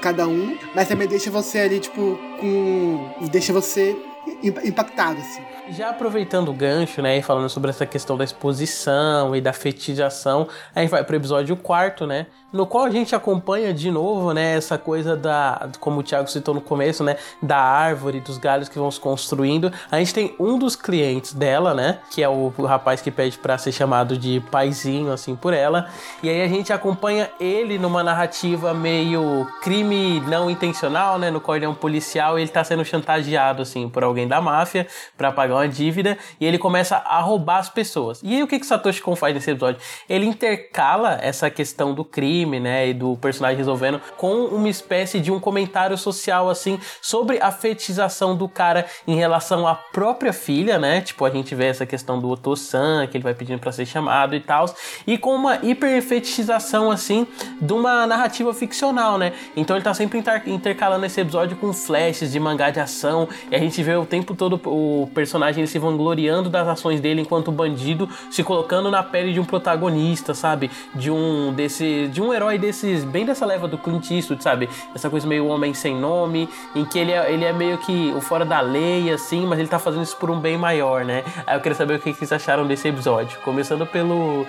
cada um, mas também deixa você ali, tipo, com. deixa você impactado, assim. Já aproveitando o gancho, né, e falando sobre essa questão da exposição e da fetichização, a gente vai pro episódio quarto, né, no qual a gente acompanha de novo, né, essa coisa da, como o Thiago citou no começo, né, da árvore, dos galhos que vão se construindo. A gente tem um dos clientes dela, né, que é o, o rapaz que pede para ser chamado de paizinho, assim, por ela. E aí a gente acompanha ele numa narrativa meio crime não intencional, né, no qual ele é um policial e ele tá sendo chantageado, assim, por alguém da máfia para pagar uma dívida e ele começa a roubar as pessoas. E aí o que que Satoshi Kon faz nesse episódio? Ele intercala essa questão do crime crime, né, e do personagem resolvendo com uma espécie de um comentário social assim sobre a fetichização do cara em relação à própria filha, né? Tipo, a gente vê essa questão do Oto-san, que ele vai pedindo para ser chamado e tal, e com uma hiperfetichização assim de uma narrativa ficcional, né? Então ele tá sempre intercalando esse episódio com flashes de mangá de ação, e a gente vê o tempo todo o personagem se vangloriando das ações dele enquanto bandido, se colocando na pele de um protagonista, sabe? De um desse de um um herói desses, bem dessa leva do Clint Eastwood, sabe? Essa coisa meio homem sem nome, em que ele é, ele é meio que o fora da lei, assim, mas ele tá fazendo isso por um bem maior, né? Aí eu queria saber o que vocês acharam desse episódio. Começando pelo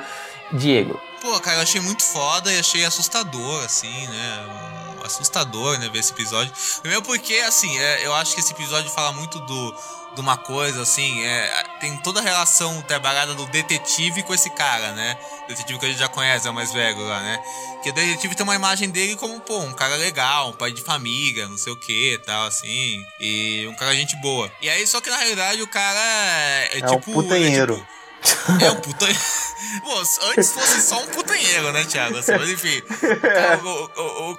Diego. Pô, cara, eu achei muito foda e achei assustador, assim, né? Assustador, né, ver esse episódio. Primeiro porque, assim, é, eu acho que esse episódio fala muito do de uma coisa, assim, é, tem toda a relação trabalhada do detetive com esse cara, né? detetive que a gente já conhece, é o mais velho lá, né? Que o detetive tem uma imagem dele como, pô, um cara legal, um pai de família, não sei o que tal, assim. E um cara gente boa. E aí, só que na realidade o cara é, é tipo. Um putanheiro. É, tipo, é um putanheiro. *laughs* Pô, antes fosse só um putanheiro, né, Thiago? Assim, mas enfim.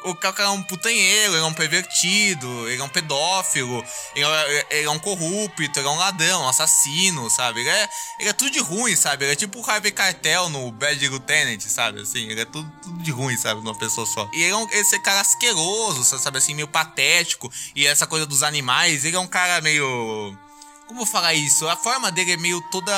O o, é um putanheiro, ele é um pervertido, ele é um pedófilo, ele é, ele é um corrupto, ele é um ladrão, um assassino, sabe? Ele é, ele é tudo de ruim, sabe? Ele é tipo o Harvey Cartel no Bad Lieutenant, sabe? Assim, ele é tudo, tudo de ruim, sabe? Numa pessoa só. E ele é um, esse cara asqueroso, sabe? Assim, meio patético. E essa coisa dos animais, ele é um cara meio como falar isso? A forma dele é meio toda.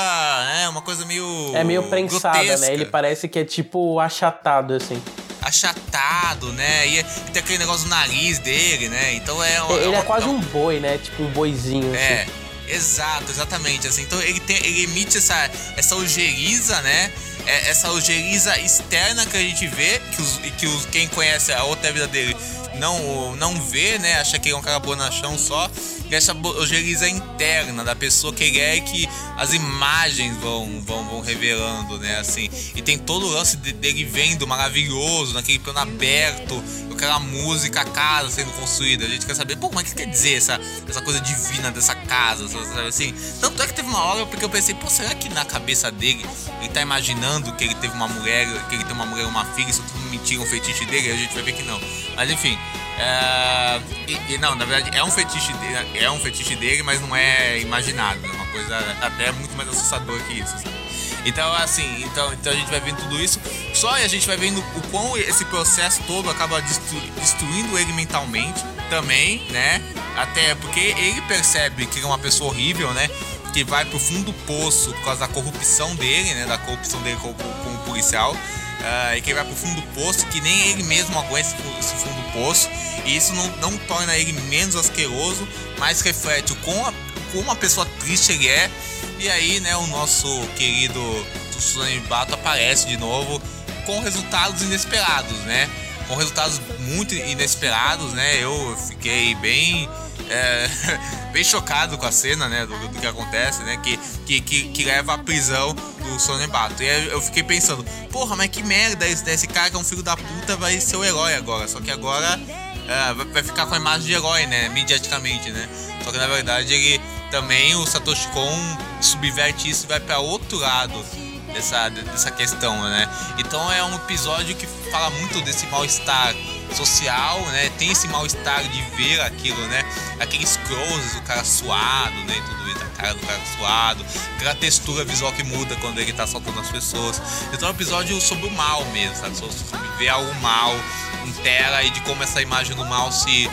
É uma coisa meio. É meio prensada, né? grotesca. né? Ele parece que é tipo achatado, assim. Achatado, né? E, tem aquele negócio no nariz dele, né? Então é. Uma, ele é, é quase é um boi, né? Tipo um boizinho. É. Assim. Exato, exatamente. Assim, então ele, tem, ele emite essa, essa ojeriza, né? É, essa ojeriza externa que a gente vê, que, os, que os, quem conhece a outra vida dele não, não vê, né? Acha que é um cara bonachão só essa ojeriza interna da pessoa que ele é que as imagens vão, vão, vão revelando, né? Assim, e tem todo o lance dele vendo maravilhoso, naquele plano aberto, aquela música, a casa sendo construída. A gente quer saber, pô, mas o que quer dizer essa, essa coisa divina dessa casa, sabe assim? Tanto é que teve uma hora porque eu pensei, pô, será que na cabeça dele ele tá imaginando que ele teve uma mulher, que ele tem uma mulher uma filha, isso tudo mentira, um fetiche dele? A gente vai ver que não. Mas enfim, É, e, e, não, na verdade é um fetiche dele, é um fetiche dele, mas não é imaginado, é uma coisa até muito mais assustadora que isso, sabe? Então, assim, então, então a gente vai vendo tudo isso. Só a gente vai vendo o quão esse processo todo acaba destru destruindo ele mentalmente também, né? Até porque ele percebe que é uma pessoa horrível, né? Que vai pro fundo do poço por causa da corrupção dele, né? Da corrupção dele como, como policial. Uh, e que vai pro fundo do poço, que nem ele mesmo aguenta esse fundo do poço. E isso não, não torna ele menos asqueroso, mas reflete o quão, a, como uma pessoa triste ele é e aí, né, o nosso querido Tsunami Bato aparece de novo com resultados inesperados, né? Com resultados muito inesperados, né? Eu fiquei bem é, *laughs* bem chocado com a cena, né, do, do que acontece, né, que, que, que, que, leva à prisão do Sonebato. E aí eu fiquei pensando, porra, mas que merda esse, esse cara que é um filho da puta vai ser o herói agora. Só que agora é, vai ficar com a imagem de herói, né, mediaticamente, né. Só que na verdade ele também o Satoshi Kon subverte isso e vai para outro lado dessa, dessa questão, né? Então é um episódio que fala muito desse mal-estar social, né? Tem esse mal-estar de ver aquilo, né? Aqueles closes, o cara suado, né? Tudo isso, a cara do cara suado, aquela textura visual que muda quando ele tá soltando as pessoas. Então é um episódio sobre o mal mesmo, sabe? Sobre ver algo mal em tela e de como essa imagem do mal se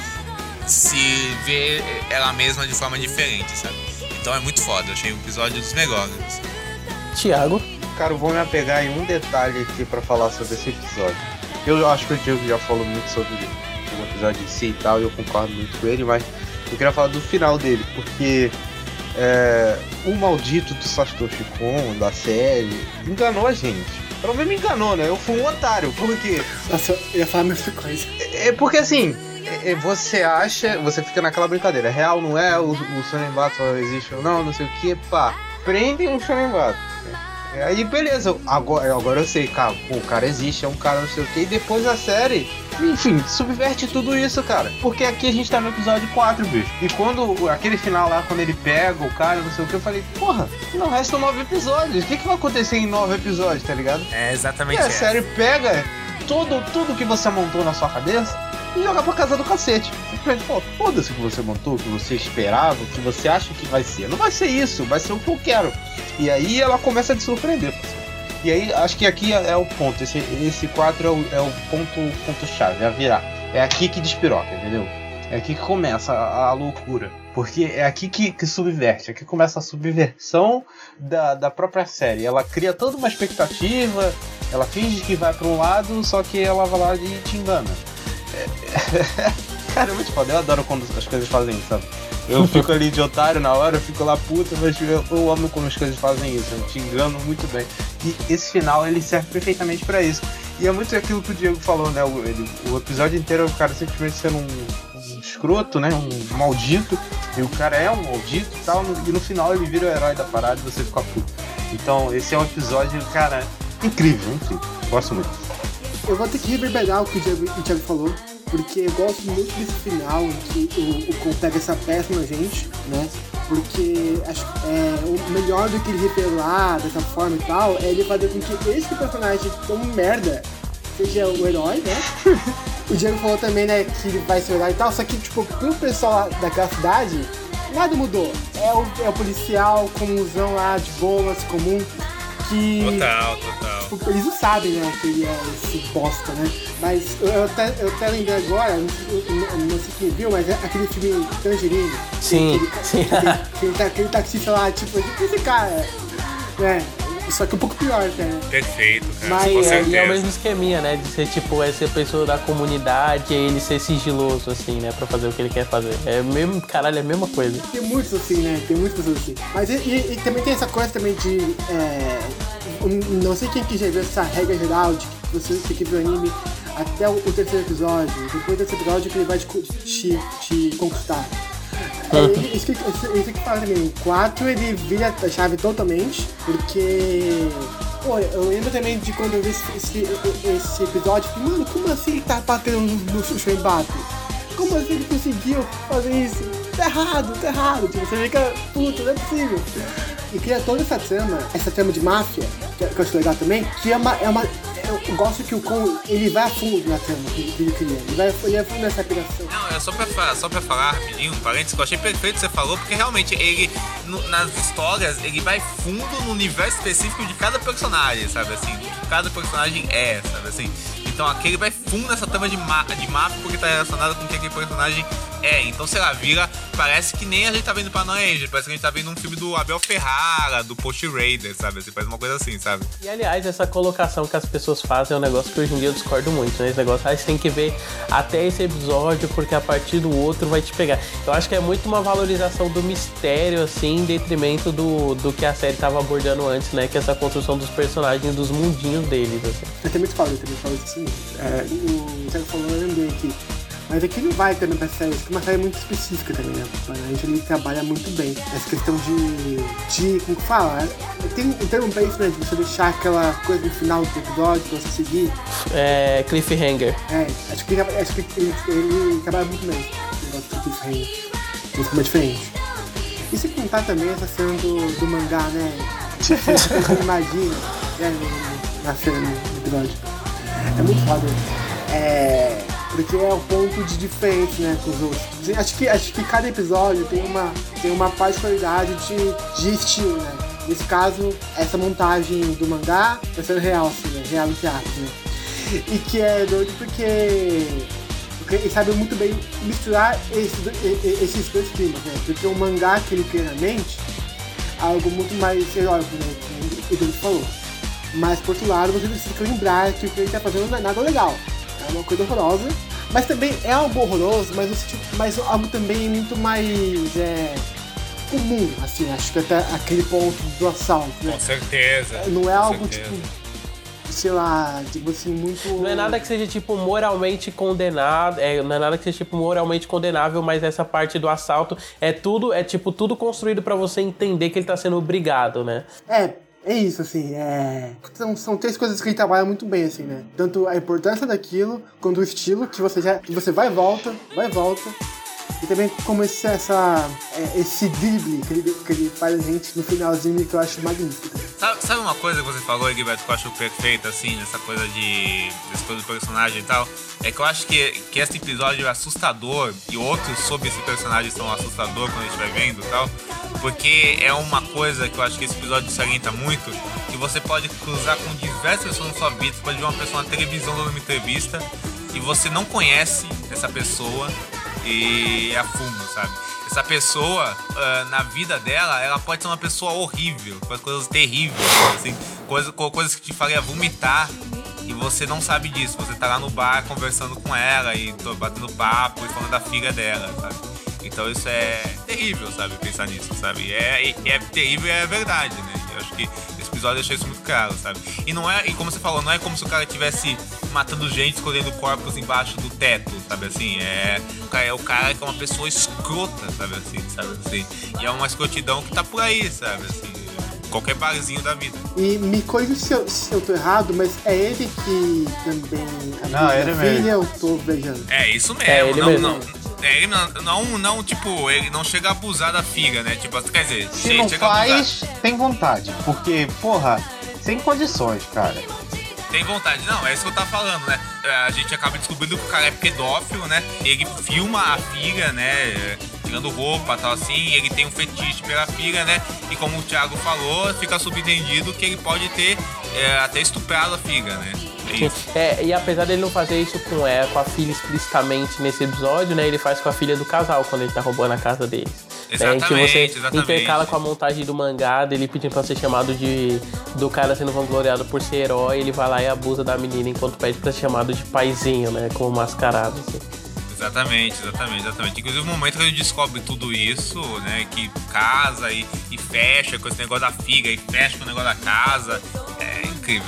se vê ela mesma de forma diferente, sabe? Então é muito foda, achei um episódio dos melhores. Tiago? Cara, eu vou me apegar em um detalhe aqui para falar sobre esse episódio. Eu acho que o Diego já falou muito sobre o episódio em si e tal, e eu concordo muito com ele, mas eu queria falar do final dele, porque é, o maldito do Satoshi Kon, da série, enganou a gente. Pelo menos me enganou, né? Eu fui um otário, porque. Nossa, eu ia falar a mesma coisa. É, é porque assim, é, você acha, você fica naquela brincadeira, real não é, o, o Battle existe ou não, não sei o que, pá, prendem um Shonen Battle. Aí beleza, agora, agora eu sei, cara, pô, o cara existe, é um cara não sei o que, e depois a série, enfim, subverte tudo isso, cara. Porque aqui a gente tá no episódio 4, bicho. E quando aquele final lá, quando ele pega o cara, não sei o que, eu falei, porra, não restam nove episódios. O que, que vai acontecer em nove episódios, tá ligado? É exatamente. E a série pega tudo, tudo que você montou na sua cabeça e jogar pra casa do cacete. Foda-se o que você montou, o que você esperava, o que você acha que vai ser. Não vai ser isso, vai ser o que eu quero. E aí ela começa a te surpreender, E aí, acho que aqui é, é o ponto. Esse, esse quadro é o, é o ponto, ponto chave, é a virar. É aqui que despiroca, entendeu? É aqui que começa a, a loucura. Porque é aqui que, que subverte, é aqui começa a subversão da, da própria série. Ela cria toda uma expectativa, ela finge que vai para um lado, só que ela vai lá e te engana. *laughs* Cara, é muito foda. Eu adoro quando as coisas fazem isso, sabe? Eu *laughs* fico ali de otário na hora, eu fico lá puta, mas eu, eu amo como as coisas fazem isso. Eu te engano muito bem. E esse final, ele serve perfeitamente para isso. E é muito aquilo que o Diego falou, né? O, ele, o episódio inteiro é o cara simplesmente sendo um, um escroto, né? Um maldito. E o cara é um maldito e tal. E no final ele vira o herói da parada e você fica puto. Então, esse é um episódio, cara, incrível, incrível. Gosto muito. Eu vou ter que reverberar o que o Diego, o Diego falou porque eu gosto muito desse final que o, o Cole pega essa peça na gente, né? Porque acho é, o melhor do que ele revelar dessa forma e tal é ele fazer com que esse personagem tão merda seja o herói, né? *laughs* o Diego falou também, né, que ele vai ser o herói e tal, só que, tipo, pro pessoal daquela cidade, nada mudou. É o, é o policial comunzão lá, de boas, comum, que. Total, total. Tipo, eles não sabem, né, que ele é esse bosta, né? Mas eu até, eu até lembrei agora, não, não sei quem viu, mas é aquele filme Tangerine. Sim. Aquele, sim. Aquele, aquele, aquele taxista lá, tipo, esse cara. Né? Só que um pouco pior até, né? Perfeito, cara. Mas com é, certeza. e é o mesmo esqueminha, né? De ser tipo essa pessoa da comunidade e ele ser sigiloso, assim, né? Pra fazer o que ele quer fazer. É mesmo, caralho, é a mesma coisa. Tem muitos assim, né? Tem muitas pessoas assim. Mas e, e, e também tem essa coisa também de. É, um- não sei quem que já viu essa regra geral de que você tem que ver o anime até o, o terceiro episódio. Depois desse episódio que ele vai te, te, te conquistar. É, isso, que, isso, que fala também. O 4 ele vira a chave totalmente, porque. Pô, eu lembro também de quando eu vi esse, esse, esse episódio, falei, mano, como assim ele tá batendo no, Shushembato? Como assim ele conseguiu fazer isso? Tá errado, tá errado. Tipo, você fica, puto, não é possível. E cria toda essa trama, essa trama de máfia, que, que eu acho legal também, que é uma, é uma, eu gosto que o Kon, ele vai a fundo na trama que ele cria. Ele vai, ele vai a fundo nessa apelação. Não, é só pra, falar, só pra falar rapidinho, um parênteses, que eu achei perfeito que você falou, porque realmente ele, no, nas histórias, ele vai fundo no universo específico de cada personagem, sabe assim? Cada personagem é, sabe assim? Então aquele vai fundo nessa trama de, ma de máfia porque tá relacionado com o que aquele personagem é. Então, sei lá, vira. Parece que nem a gente tá vendo Paranoia Angel, parece que a gente tá vendo um filme do Abel Ferrara, do Post Raider, sabe? Assim, parece uma coisa assim, sabe? E aliás, essa colocação que as pessoas fazem é um negócio que hoje em dia eu discordo muito, né? Esse negócio, ah, você tem que ver até esse episódio, porque a partir do outro vai te pegar. Eu acho que é muito uma valorização do mistério, assim, em detrimento do, do que a série tava abordando antes, né? Que é essa construção dos personagens, dos mundinhos deles, assim. Eu também falo, eu também falo isso assim. É, o Thiago falou, eu lembrei aqui. Mas aqui não vai também pra série, isso é uma série muito específica também, né? A gente ele trabalha muito bem. Essa questão de. de como que fala? É, tem um termo pra isso, né? De você deixar aquela coisa no final do episódio pra você seguir. É. Cliffhanger. É, acho que, acho que ele, ele trabalha muito bem. O negócio do cliffhanger. Isso fica diferente. E se contar também essa cena do, do mangá, né? *laughs* Você imagina, né? Na cena do episódio. É muito foda. É. Porque é o ponto de diferente, né, com os outros. Acho que, acho que cada episódio tem uma, tem uma particularidade de, de estilo, né? Nesse caso, essa montagem do mangá tá sendo real, assim, né? Real aspas, né? E que é doido porque, ele sabe muito bem misturar esses, esses dois climas, né? Porque o mangá que ele cria na mente é algo muito mais heróico, né? Como o falou. Mas, por outro lado, você precisa lembrar que o que ele tá fazendo não é nada legal. É uma coisa horrorosa. Mas também é algo horroroso, mas, mas algo também muito mais é, comum, assim, acho que até aquele ponto do assalto, né? Com certeza. Não é algo certeza. tipo sei lá, tipo assim, muito. Não é nada que seja, tipo, moralmente condenado. É, não é nada que seja, tipo, moralmente condenável, mas essa parte do assalto é tudo, é tipo, tudo construído para você entender que ele tá sendo obrigado, né? É, é isso, assim, é. São, são três coisas que ele trabalha muito bem, assim, né? Tanto a importância daquilo, quanto o estilo, que você já. Que você vai e volta, vai e volta. E também como esse, essa, é, esse drible que ele, que ele faz a gente no finalzinho que eu acho magnífico. Sabe, sabe uma coisa que você falou, Gilberto, que eu acho perfeita, assim, nessa coisa de. dessa coisa do personagem e tal? É que eu acho que, que esse episódio é assustador e outros sobre esse personagem são assustador quando a gente vai vendo e tal. Porque é uma coisa que eu acho que esse episódio salienta muito, que você pode cruzar com diversas pessoas na sua vida, você pode ver uma pessoa na televisão dando uma entrevista e você não conhece essa pessoa e é a fundo, sabe? Essa pessoa, uh, na vida dela, ela pode ser uma pessoa horrível, faz coisas terríveis, assim, coisa, coisas que te faria vomitar e você não sabe disso. Você tá lá no bar conversando com ela e tô batendo papo e falando da filha dela, sabe? Então isso é terrível, sabe? Pensar nisso, sabe? É, é terrível e é verdade, né? Eu acho que episódio deixou isso muito claro, sabe? E não é, e como você falou, não é como se o cara estivesse matando gente, escolhendo corpos embaixo do teto, sabe assim? É, é o cara que é uma pessoa escrota, sabe assim? Sabe assim? E é uma escrotidão que tá por aí, sabe assim? Qualquer barzinho da vida. E me corrija se eu, se eu tô errado, mas é ele que também. Não, é ele filha, mesmo. eu tô beijando. É isso mesmo. É, ele não, mesmo. não. É, ele não, não, não, tipo, ele não chega a abusar da figa, né? Tipo, quer dizer, Se che- não chega faz, tem vontade. Porque, porra, sem condições, cara. Tem vontade. Não, é isso que eu tava falando, né? É, A gente acaba descobrindo que o cara é pedófilo, né? Ele filma a filha, né? Tirando roupa e tal assim, ele tem um fetiche pela filha, né? E como o Thiago falou, fica subentendido que ele pode ter é, até estuprado a filha, né? É e apesar dele não fazer isso com, é, com a filha explicitamente nesse episódio, né? Ele faz com a filha do casal quando ele tá roubando a casa deles. né, Exatamente, que você exatamente. intercala com a montagem do mangá dele pedindo pra ser chamado de. do cara sendo vangloriado por ser herói, ele vai lá e abusa da menina enquanto pede pra ser chamado de paizinho, né? Como mascarado, assim. Exatamente, exatamente, exatamente. Inclusive o momento que ele descobre tudo isso, né? Que casa e, e fecha com esse negócio da figa e fecha com o negócio da casa. É incrível.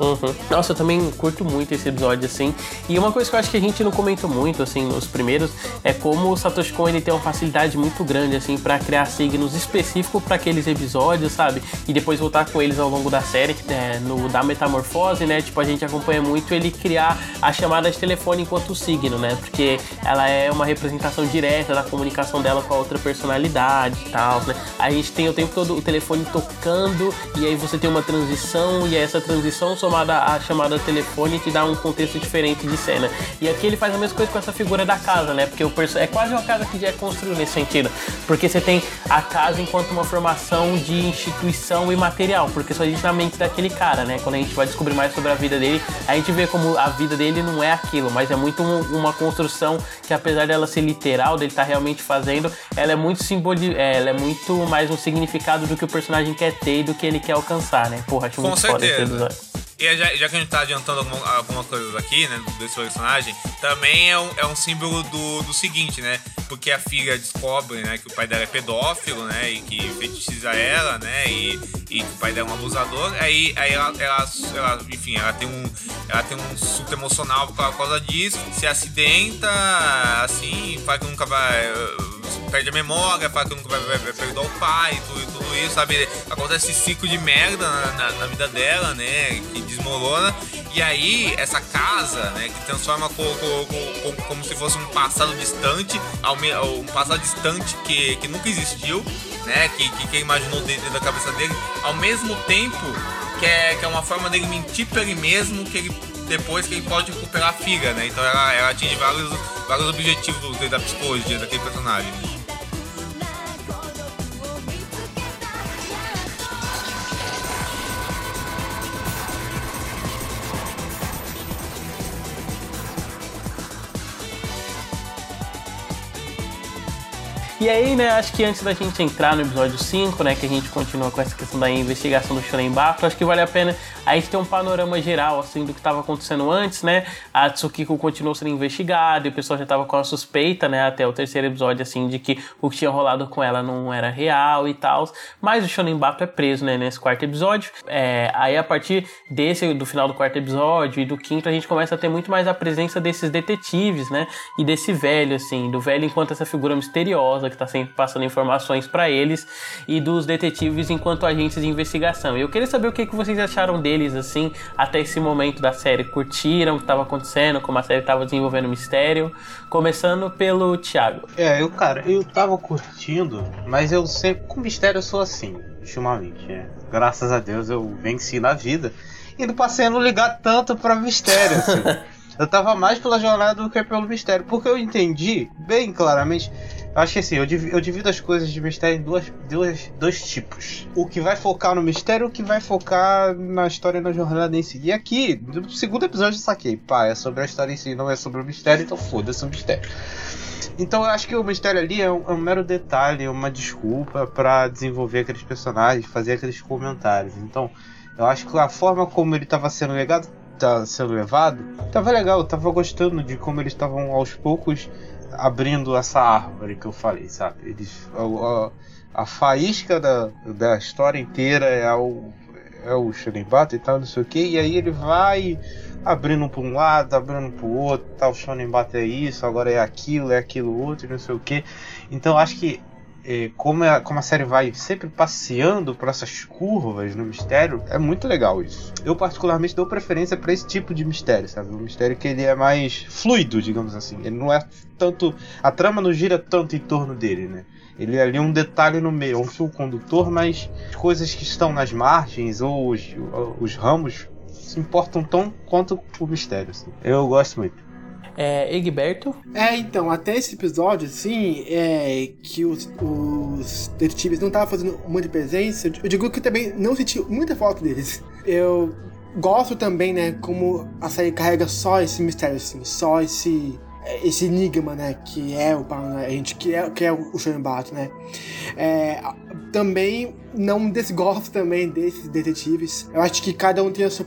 Uhum. Nossa, eu também curto muito esse episódio, assim. E uma coisa que eu acho que a gente não comentou muito, assim, nos primeiros, é como o Satoshi Kon ele tem uma facilidade muito grande, assim, pra criar signos específicos para aqueles episódios, sabe? E depois voltar com eles ao longo da série, é, no da Metamorfose, né? Tipo, a gente acompanha muito ele criar a chamada de telefone enquanto signo, né? Porque ela é uma representação direta da comunicação dela com a outra personalidade e tal, né? A gente tem o tempo todo o telefone tocando, e aí você tem uma transição, e essa transição só acostumado a chamada telefone te dá um contexto diferente de cena. E aqui ele faz a mesma coisa com essa figura da casa, né? Porque o é quase uma casa que já é construída nesse sentido. Porque você tem a casa enquanto uma formação de instituição e material, porque só existe na mente daquele cara, né? Quando a gente vai descobrir mais sobre a vida dele, a gente vê como a vida dele não é aquilo, mas é muito uma construção que apesar dela ser literal, dele estar tá realmente fazendo, ela é muito simboli é, ela é muito mais um significado do que o personagem quer ter e do que ele quer alcançar, né? Porra, acho Com muito certeza. foda. E já, já, que a gente tá adiantando alguma, alguma coisa aqui, né, desse personagem, também é um, é um símbolo do, do seguinte, né? Porque a filha descobre, né, que o pai dela é pedófilo, né, e que fetichiza ela, né, e, e que o pai dela é um abusador. Aí, aí ela, ela, ela, enfim, ela tem um, ela tem um surto emocional por causa disso, se acidenta, assim, fala que nunca vai perde a memória, fala que nunca vai, vai, vai perdoar o pai e tudo, tudo, isso, sabe? Acontece esse ciclo de merda na, na, na, vida dela, né? Que desmorona. E aí, essa casa, né? Que transforma co, co, co, como se fosse um passado distante, um passado distante que, que nunca existiu, né? Que, que, que imaginou dentro da cabeça dele, ao mesmo tempo que é, que é uma forma dele mentir pra ele mesmo, que ele depois que ele pode recuperar a figa, né? Então ela, ela atinge vários, vários objetivos da psicologia daquele personagem. E aí, né, acho que antes da gente entrar no episódio 5, né, que a gente continua com essa questão da investigação do Shonen Bato, acho que vale a pena a gente ter um panorama geral, assim, do que estava acontecendo antes, né? A Tsukiko continuou sendo investigada e o pessoal já estava com a suspeita, né, até o terceiro episódio, assim, de que o que tinha rolado com ela não era real e tal. Mas o Shonen Bato é preso, né, nesse quarto episódio. É, aí, a partir desse, do final do quarto episódio e do quinto, a gente começa a ter muito mais a presença desses detetives, né? E desse velho, assim, do velho enquanto essa figura misteriosa que está sempre passando informações para eles, e dos detetives enquanto agentes de investigação. Eu queria saber o que, que vocês acharam deles, assim, até esse momento da série. Curtiram o que estava acontecendo, como a série estava desenvolvendo o mistério? Começando pelo Thiago. É, eu, cara, eu tava curtindo, mas eu sempre, com mistério, eu sou assim, ultimamente. Né? Graças a Deus eu venci na vida. E não passei a não ligar tanto pra mistério, assim. *laughs* Eu tava mais pela jornada do que pelo mistério. Porque eu entendi bem claramente. Acho que assim, eu divido, eu divido as coisas de mistério em duas, duas, dois tipos. O que vai focar no mistério o que vai focar na história e na jornada em si. E aqui, no segundo episódio eu saquei. Pá, é sobre a história em si, não é sobre o mistério, então foda-se o mistério. Então eu acho que o mistério ali é um, é um mero detalhe, uma desculpa para desenvolver aqueles personagens, fazer aqueles comentários. Então eu acho que a forma como ele estava sendo legado tá sendo levado, tava legal, tava gostando de como eles estavam aos poucos abrindo essa árvore que eu falei, sabe? Eles, a, a, a faísca da, da história inteira é o, é o Shonenbata e tal, não sei o que, e aí ele vai abrindo para um lado, abrindo para o outro, tal, tá, o é isso, agora é aquilo, é aquilo outro, não sei o que. Então acho que como, a, como a série vai sempre passeando por essas curvas no mistério, é muito legal isso. Eu particularmente dou preferência para esse tipo de mistério, sabe? Um mistério que ele é mais fluido, digamos assim. Ele não é tanto. A trama não gira tanto em torno dele, né? Ele é ali um detalhe no meio, um fio condutor, mas as coisas que estão nas margens ou os, os ramos se importam tão quanto o mistério. Assim. Eu gosto muito é, Egberto. É, então, até esse episódio, assim, é que os, os detetives não estavam fazendo muita presença, eu digo que também não senti muita falta deles. Eu gosto também, né, como a série carrega só esse mistério, assim, só esse esse enigma, né, que é o gente que é, que é o Shanbato, né. É, também não desgosto também desses detetives. Eu acho que cada um tem a sua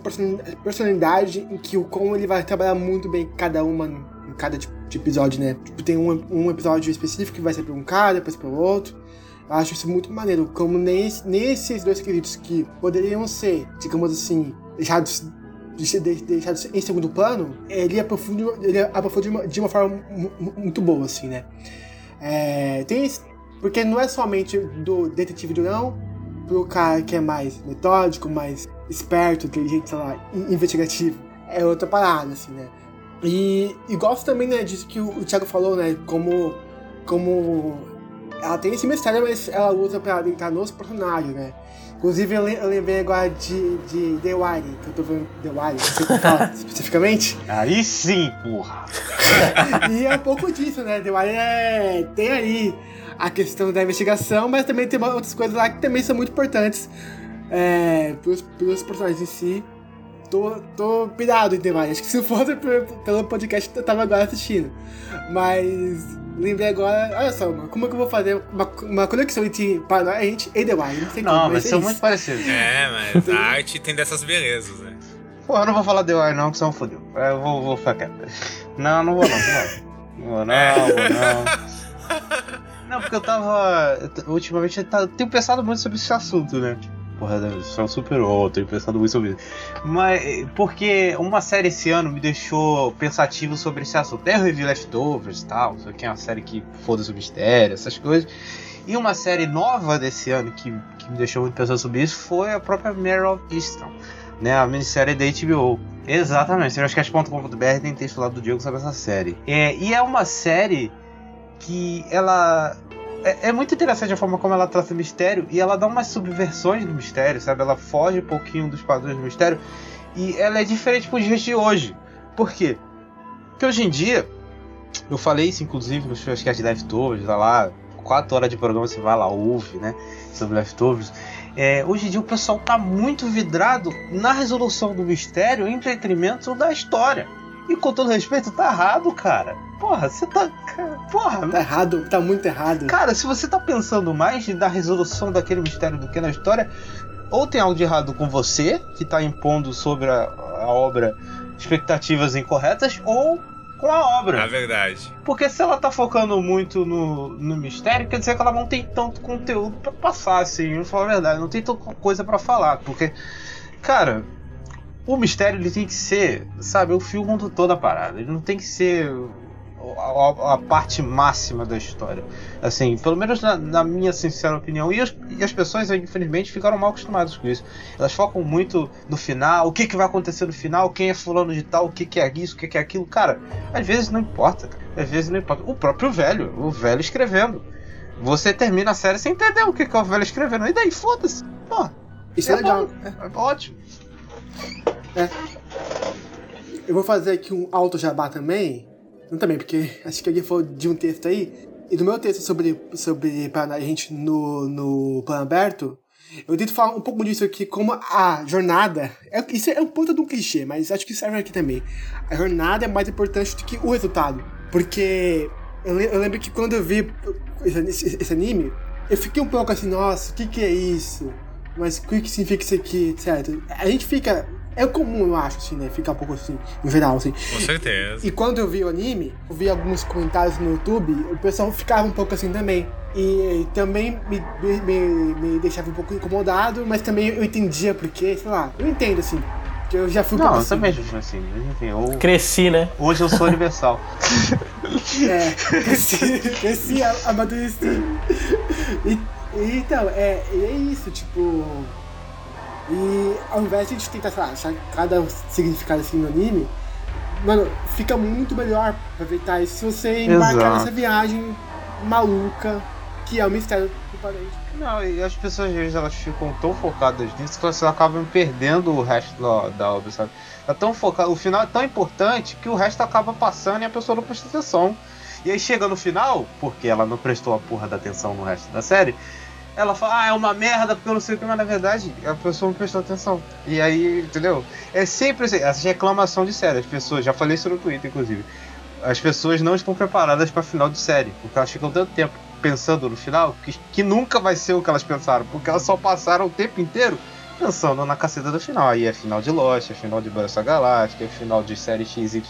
personalidade em que o como ele vai trabalhar muito bem cada uma em cada tipo de episódio, né. Tipo, tem um, um episódio específico que vai ser para um cara, depois para o outro. Eu acho isso muito maneiro, como nesse, nesses dois queridos que poderiam ser, digamos assim, deixados de deixado em segundo plano, ele aprofunda, ele aprofunda de, uma, de uma forma muito boa, assim, né? É, tem porque não é somente do detetive do não, pro cara que é mais metódico, mais esperto, inteligente, sei lá, investigativo. É outra parada, assim, né? E, e gosto também, né, disso que o, o Thiago falou, né? Como, como ela tem esse mistério, mas ela usa pra adentrar nos personagens, né? Inclusive, eu, lembrei agora de, de The Wire, que eu tô vendo The Wire, *laughs* especificamente. Aí sim, porra! *laughs* e é um pouco disso, né? The Wire é, tem aí a questão da investigação, mas também tem outras coisas lá que também são muito importantes é, pros, pros personagens em si. Tô, tô pirado em The Wire. Acho que se fosse pelo podcast eu tava agora assistindo. Mas lembrei agora, olha só, mano, como é que eu vou fazer uma, uma conexão entre Paranoid e The Wire? Não sei não, como, mas são muito parecidos. É, mas a arte tem dessas belezas, né? Pô, eu não vou falar The Wire não, que são fodeu. Eu vou, vou ficar quieto. Não, não vou não, não. Não vou não, vou não. Não, porque eu tava. Ultimamente eu tenho pensado muito sobre esse assunto, né? Porra, só super eu tenho pensado muito sobre isso. Mas porque uma série esse ano me deixou pensativo sobre esse assunto. Eu revi Leftovers e tal, isso aqui é uma série que foda-se o mistério, essas coisas. E uma série nova desse ano que, que me deixou muito pensando sobre isso foi a própria of Easton, né? A minissérie da HBO. Exatamente, serioscast.com.br tem texto lá do Diego sobre essa série. É, e é uma série que ela é, é, muito interessante a forma como ela trata o mistério e ela dá umas subversões do mistério, sabe? Ela foge um pouquinho dos padrões do mistério e ela é diferente para os dias de hoje. Por quê? Porque hoje em dia, eu falei isso inclusive nos podcasts de Leftovers, tá lá, 4 horas de programa você vai lá, ouve, né? Sobre Leftovers. É, hoje em dia o pessoal tá muito vidrado na resolução do mistério em detrimento da história. E com todo respeito, tá errado, cara. Porra, você tá. Porra. Tá errado, tá muito errado. Cara, se você tá pensando mais na resolução daquele mistério do que na história, ou tem algo de errado com você, que tá impondo sobre a, a obra expectativas incorretas, ou com a obra. É verdade. Porque se ela tá focando muito no, no mistério, quer dizer que ela não tem tanto conteúdo para passar, assim, vou falar a verdade, não tem tanta coisa para falar. Porque, cara, o mistério ele tem que ser, sabe, o fio condutor da parada. Ele não tem que ser a, a, parte máxima da história. Assim, pelo menos na, na minha sincera opinião. E, os, e, as pessoas, infelizmente, ficaram mal acostumadas com isso. Elas focam muito no final, o que, que vai acontecer no final, quem é fulano de tal, o que, que é isso, o que, que é aquilo. Cara, às vezes não importa. Às vezes não importa. O próprio velho, o velho escrevendo. Você termina a série sem entender o que, que é o velho escrevendo. E daí, foda-se. Pô, isso é, é legal. Bom, é, é ótimo. É. Eu vou fazer aqui um alto jabá também. Não também, porque *laughs* acho que alguém falou de um texto aí. E do meu texto sobre, sobre a gente no, no plano aberto, eu tento falar um pouco disso aqui, como a jornada. É, isso é um ponto de um clichê, mas acho que serve aqui também. A jornada é mais importante do que o resultado. Porque eu, eu lembro que quando eu vi esse, esse, anime, eu fiquei um pouco assim, nossa, o que, que é isso? Mas o que significa isso aqui, certo? A gente fica é comum, eu acho, assim, né? Ficar um pouco assim, em geral, assim. Com certeza. E quando eu vi o anime, eu vi alguns comentários no YouTube, o pessoal ficava um pouco assim também. E, e também me, me, me, deixava um pouco incomodado, mas também eu entendia porque, sei lá, eu entendo, assim. Que eu já fui um Não, eu assim. também, assim, enfim, eu... Cresci, né? Hoje eu sou universal. *laughs* *laughs* é, cresci, cresci, amadureci. E, então, é, é isso, tipo e ao invés de a gente tentar, sei lá, achar cada significado assim no anime, mano, fica muito melhor aproveitar isso se você embarcar Exato. nessa viagem maluca que é o mistério do parente. Não, e as pessoas às vezes elas ficam tão focadas nisso que elas acabam perdendo o resto da, da obra, sabe? É tão focado, o final é tão importante que o resto acaba passando e a pessoa não presta atenção. E aí chega no final, porque ela não prestou a porra da atenção no resto da série, ela fala, ah, é uma merda porque eu não sei o que, mas na verdade a pessoa não prestou atenção. E aí, entendeu? É sempre assim, essa reclamação de série. As pessoas, já falei isso no Twitter, inclusive. As pessoas não estão preparadas para final de série, porque elas ficam tanto tempo pensando no final que, que nunca vai ser o que elas pensaram, porque elas só passaram o tempo inteiro pensando na caceta do final. Aí é final de Lost, é final de Battlestar Galáctica, é final de série XYZ.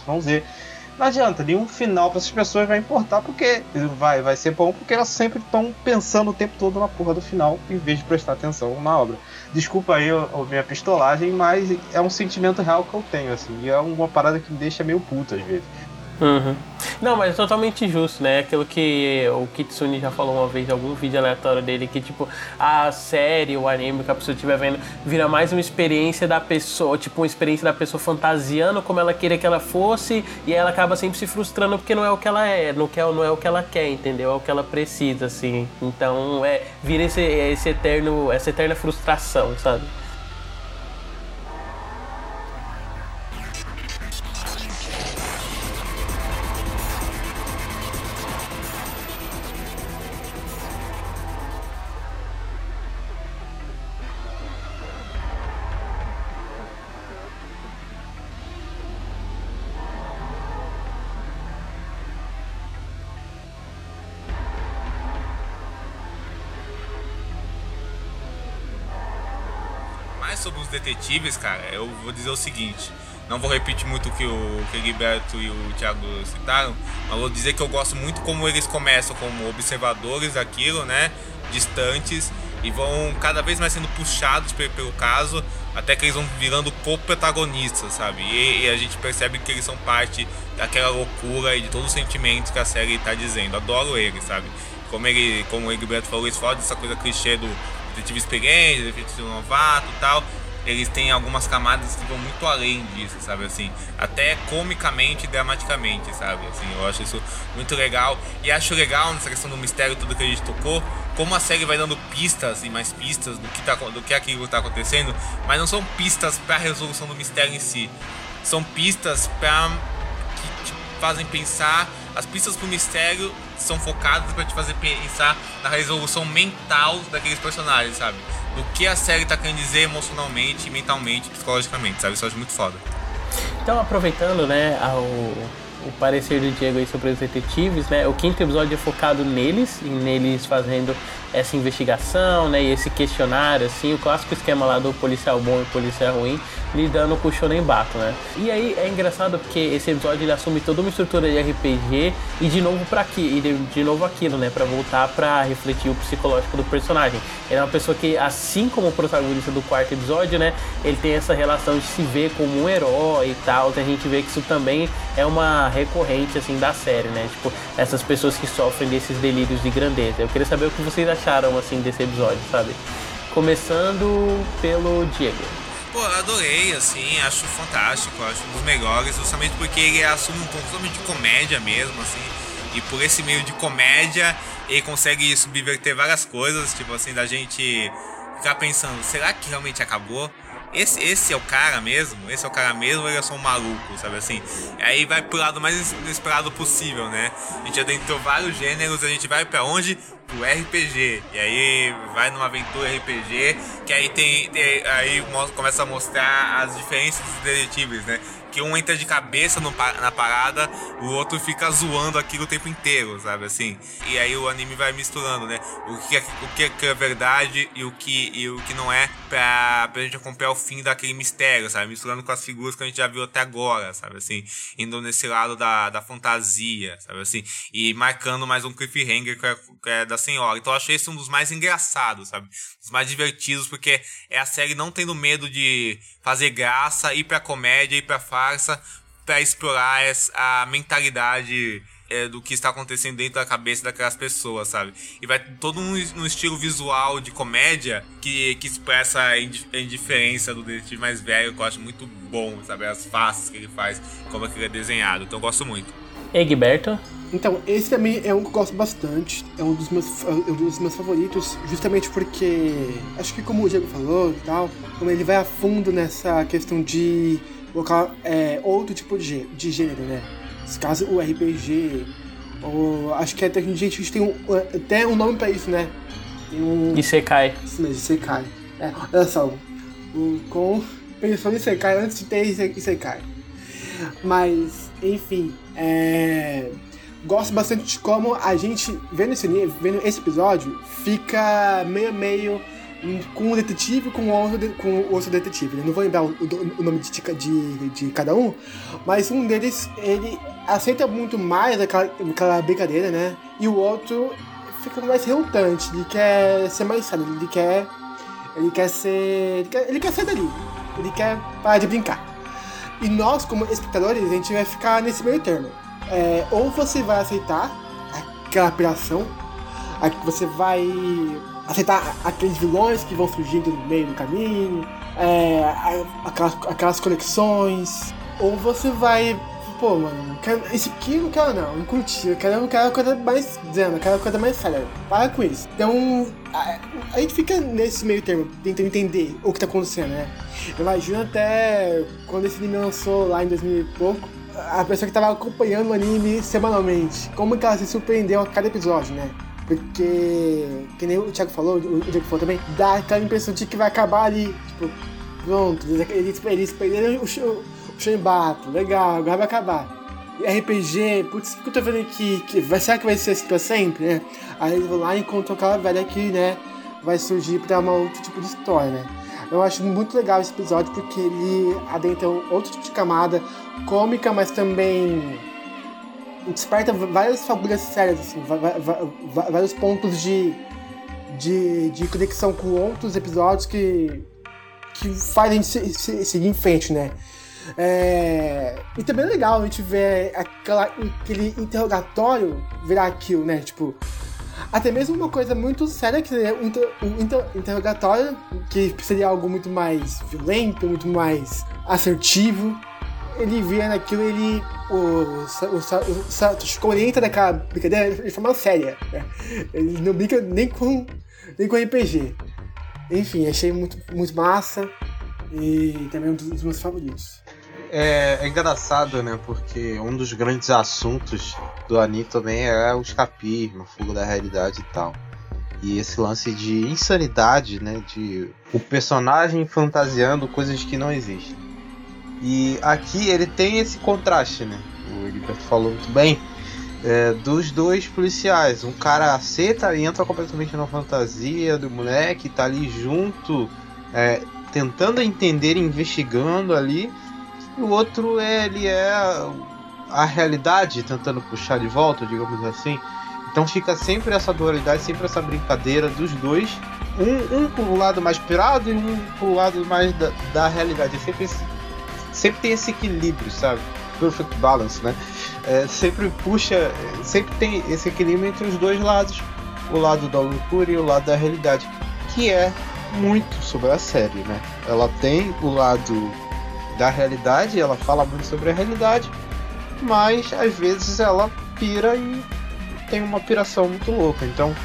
Não adianta, nenhum final para essas pessoas vai importar porque vai, vai ser bom porque elas sempre estão pensando o tempo todo na porra do final em vez de prestar atenção na obra. Desculpa aí a, minha pistolagem, mas é um sentimento real que eu tenho, assim, e é uma parada que me deixa meio puto às vezes. Uhum. Não, mas é totalmente justo, né? Aquilo que o Kitsune já falou uma vez em algum vídeo aleatório dele, que tipo, a série, o anime que a pessoa estiver vendo, vira mais uma experiência da pessoa, tipo, uma experiência da pessoa fantasiando como ela queria que ela fosse, e ela acaba sempre se frustrando porque não é o que ela é, não, quer, não é o que ela quer, entendeu? É o que ela precisa, assim. Então, é, vira esse, esse eterno, essa eterna frustração, sabe? Detetives, cara, eu vou dizer o seguinte. Não vou repetir muito o, que o Gilberto e o Thiago citaram, mas vou dizer que eu gosto muito como eles começam como observadores daquilo, né? Distantes e vão cada vez mais sendo puxados pelo caso, até que eles vão virando co-protagonistas, sabe? E, e, a gente percebe que eles são parte daquela loucura e de todos os sentimentos que a série está dizendo. Adoro eles, sabe? Como ele, como o Gilberto falou, eles falam dessa coisa clichê do detetive experiente, detetive novato e tal. Eles têm algumas camadas que vão muito além disso, sabe assim? Até comicamente e dramaticamente, sabe? Assim, eu acho isso muito legal. E acho legal nessa questão do mistério, tudo que a gente tocou, como a série vai dando pistas e mais pistas do que, tá, do que aquilo está acontecendo, mas não são pistas para a resolução do mistério em si. São pistas para fazem pensar, as pistas para o mistério são focadas para te fazer pensar na resolução mental daqueles personagens, sabe? Do que a série tá querendo dizer emocionalmente, mentalmente, psicologicamente, sabe? Isso eu acho muito foda. Então, aproveitando, né, ao, o parecer do Diego aí sobre os detetives, né? O quinto episódio é focado neles, e neles fazendo essa investigação, né? E esse questionário, assim, o clássico esquema lá do policial bom e policial ruim, lidando com o Shonen Bato, né? E aí é engraçado porque esse episódio ele assume toda uma estrutura de RPG e de novo para aqui, e de, novo aquilo, né? Para voltar para refletir o psicológico do personagem. Ele é uma pessoa que, assim como o protagonista do quarto episódio, né? Ele tem essa relação de se ver como um herói e tal. A gente vê que isso também é uma recorrente, assim, da série, né? Tipo, essas pessoas que sofrem desses delírios de grandeza. Eu queria saber o que vocês acharam, assim, desse episódio, sabe? Começando pelo Diego. Pô, adorei, assim, acho fantástico, acho um dos melhores, justamente porque ele assume um tom totalmente de comédia mesmo, assim, e por esse meio de comédia ele consegue subverter várias coisas, tipo assim, da gente ficar pensando, será que realmente acabou? Esse, esse é o cara mesmo? Esse é o cara mesmo ou ele é só um maluco, sabe assim? Aí vai pro lado mais inesperado possível, né? A gente adentrou vários gêneros, a gente vai para onde? pro RPG. E aí vai numa aventura RPG, que aí tem. tem aí começa a mostrar as diferenças dos detetives, né? Que um entra de cabeça no, na parada, o outro fica zoando aquilo o tempo inteiro, sabe assim? E aí o anime vai misturando, né? O que é, o que é, é verdade e o que, e o que não é pra, pra gente acompanhar o fim daquele mistério, sabe? Misturando com as figuras que a gente já viu até agora, sabe assim? Indo nesse lado da, da fantasia, sabe assim? E marcando mais um cliffhanger que é, que é da senhora. Então eu achei esse um dos mais engraçados, sabe? Mais divertidos, porque é a série não tendo medo de fazer graça, ir pra comédia, ir pra farsa, para explorar a mentalidade é, do que está acontecendo dentro da cabeça daquelas pessoas, sabe? E vai todo um, um estilo visual de comédia que, que expressa a, indiferença do detetive mais velho, que eu acho muito bom, sabe? As faces que ele faz, como aquilo é desenhado. Então eu gosto muito. Egberto? Então, esse também é um que eu gosto bastante. É um dos meus, é um dos meus favoritos, justamente porque acho que como o Diego falou e tal, como ele vai a fundo nessa questão de colocar é, outro tipo de, de gênero, né? Nesse caso, o RPG, ou acho que até a gente tem um, até um nome pra isso, né? Tem um. Isekai. Isso mesmo, Isekai. É, olha só, o, com pensou em Isekai antes de ter Isekai. Mas, enfim, é gosto bastante de como a gente, vendo esse, vendo esse episódio, fica meio meio com um detetive com outro, com outro detetive. Eu não vou lembrar o, o nome de, de, de, cada um, mas um deles, ele aceita muito mais aquela, aquela brincadeira, né? E o outro fica mais relutante, ele quer ser mais sério, ele quer. Ele quer ser. Ele quer, ele quer ser dali. Ele quer parar de brincar. E nós, como espectadores, a gente vai ficar nesse meio termo é, ou você vai aceitar aquela operação, você vai aceitar aqueles vilões que vão surgindo no meio do caminho, é, aquelas, aquelas conexões, ou você vai pô, mano, quero, esse aqui eu não quero não, não curti, eu quero, eu quero coisa mais dizendo, eu quero coisa mais séria. Para com isso. Então, a, a, gente fica nesse meio termo, tentando entender o que tá acontecendo, né? Eu imagino até quando esse anime lançou lá em 2000 e pouco, a pessoa que tava acompanhando o anime semanalmente, como que ela se surpreendeu a cada episódio, né? Porque, que nem o Thiago falou, o Diego falou também, dá aquela impressão de que vai acabar ali, tipo, pronto, eles, eles perderam o, o, Shenbato, legal, agora vai acabar. RPG, putz, o que eu tô vendo aqui? Que, vai, será que vai ser assim pra sempre, né? Aí eles vão lá e encontram aquela velha que, né, vai surgir pra uma outro tipo de história, né? Eu acho muito legal esse episódio porque ele adentra outro tipo de camada cômica, mas também desperta várias figuras sérias, assim, vários pontos de, de, de conexão com outros episódios que, que fazem seguir em frente, né? É... E também é legal a gente ver aquela, aquele interrogatório virar aquilo, né? Tipo, até mesmo uma coisa muito séria que seria um, inter, um inter, interrogatório, que seria algo muito mais violento, muito mais assertivo. Ele via naquilo, ele. O, o, o naquela brincadeira de forma séria. Né? Ele não brinca nem com, nem com RPG. Enfim, achei muito, muito massa e também um dos meus favoritos. É, é, engraçado, né? Porque um dos grandes assuntos do anime também é o escapismo, fuga da realidade e tal. E esse lance de insanidade, né? De o personagem fantasiando coisas que não existem. E aqui ele tem esse contraste, né? O Heriberto falou muito bem. É, dos dois policiais. Um cara aceita e entra completamente na fantasia do moleque, tá ali junto, é, tentando entender, investigando ali e o outro é, ele é a realidade tentando puxar de volta, digamos assim. Então fica sempre essa dualidade, sempre essa brincadeira dos dois. Um, um pro lado mais pirado e um pro lado mais da, da realidade. Sempre, sempre tem esse equilíbrio, sabe? Perfect balance, né? É, sempre puxa, sempre tem esse equilíbrio entre os dois lados. O lado da loucura e o lado da realidade. Que é muito sobre a série, né? Ela tem o lado da realidade, ela fala muito sobre a realidade, mas às vezes ela pira e tem uma piração muito louca. Então,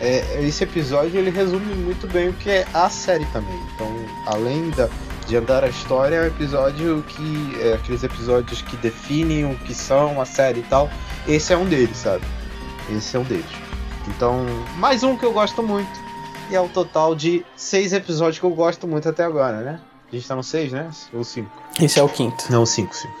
é, esse episódio ele resume muito bem o que é a série também. Então, além da, de andar a história, é um episódio que. É, aqueles episódios que definem o que são a série e tal. Esse é um deles, sabe? Esse é um deles. Então, mais um que eu gosto muito. E é o um total de seis episódios que eu gosto muito até agora, né? A gente tá no 6, né? Ou 5? Esse é o quinto. Não, 5, 5.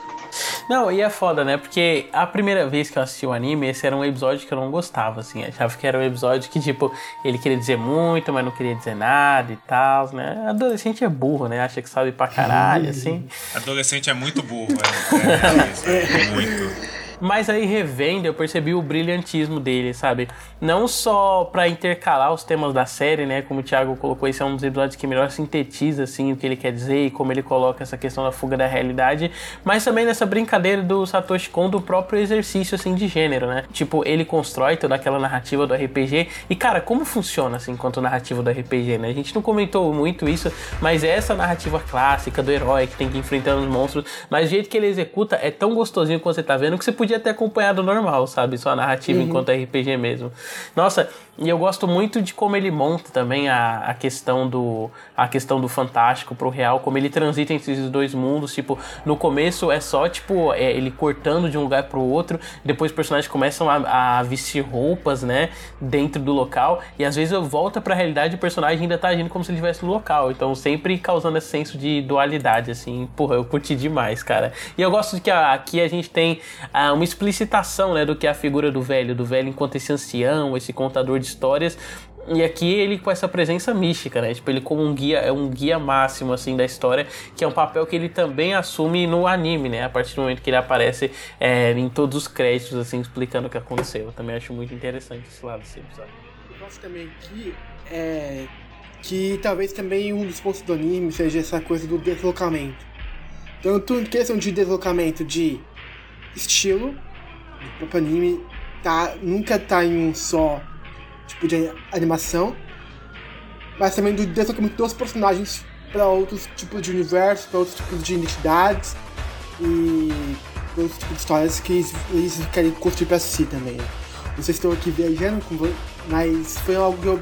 Não, e é foda, né? Porque a primeira vez que eu assisti o anime, esse era um episódio que eu não gostava, assim. Eu achava que era um episódio que, tipo, ele queria dizer muito, mas não queria dizer nada e tal, né? Adolescente é burro, né? Acha que sabe pra caralho, *laughs* assim. Adolescente é muito burro, é, *laughs* é, é, é muito. Mas aí revendo, eu percebi o brilhantismo dele, sabe? Não só para intercalar os temas da série, né? Como o Thiago colocou, esse é um dos episódios que melhor sintetiza assim o que ele quer dizer e como ele coloca essa questão da fuga da realidade, mas também nessa brincadeira do Satoshi Kon do próprio exercício assim de gênero, né? Tipo, ele constrói toda aquela narrativa do RPG e cara, como funciona assim enquanto narrativa do RPG, né? A gente não comentou muito isso, mas é essa narrativa clássica do herói que tem que enfrentar os monstros, mas o jeito que ele executa é tão gostosinho quando você tá vendo que você podia ter acompanhado normal, sabe? Só a narrativa uhum. enquanto RPG mesmo. Nossa, e eu gosto muito de como ele monta também a, a questão do a questão do fantástico pro real, como ele transita entre esses dois mundos, tipo, no começo é só tipo é, ele cortando de um lugar pro outro, depois os personagens começam a, a, vestir roupas, né, dentro do local, e às vezes eu volto pra realidade e o personagem ainda tá agindo como se ele estivesse no local, então sempre causando esse senso de dualidade, assim, porra, eu curti demais, cara. E eu gosto de que aqui a gente tem ah, uma explicitação, né, do que é a figura do velho, do velho enquanto esse ancião, esse contador histórias. E aqui ele com essa presença mística, né? Tipo, ele como um guia, é um guia máximo, assim, da história, que é um papel que ele também assume no anime, né? A partir do momento que ele aparece é, em todos os créditos, assim, explicando o que aconteceu. Eu também acho muito interessante esse lado desse episódio. Eu gosto também que, é, que talvez também um dos pontos do anime seja essa coisa do deslocamento. Tanto em questão de deslocamento de estilo, O próprio anime tá, nunca tá em um só tipo de animação, mas também do deslocamento dos personagens para outros tipos de universos, para outros tipos de identidades e outros tipos de histórias que eles, querem construir para si também. Se estou aqui viajando, mas foi algo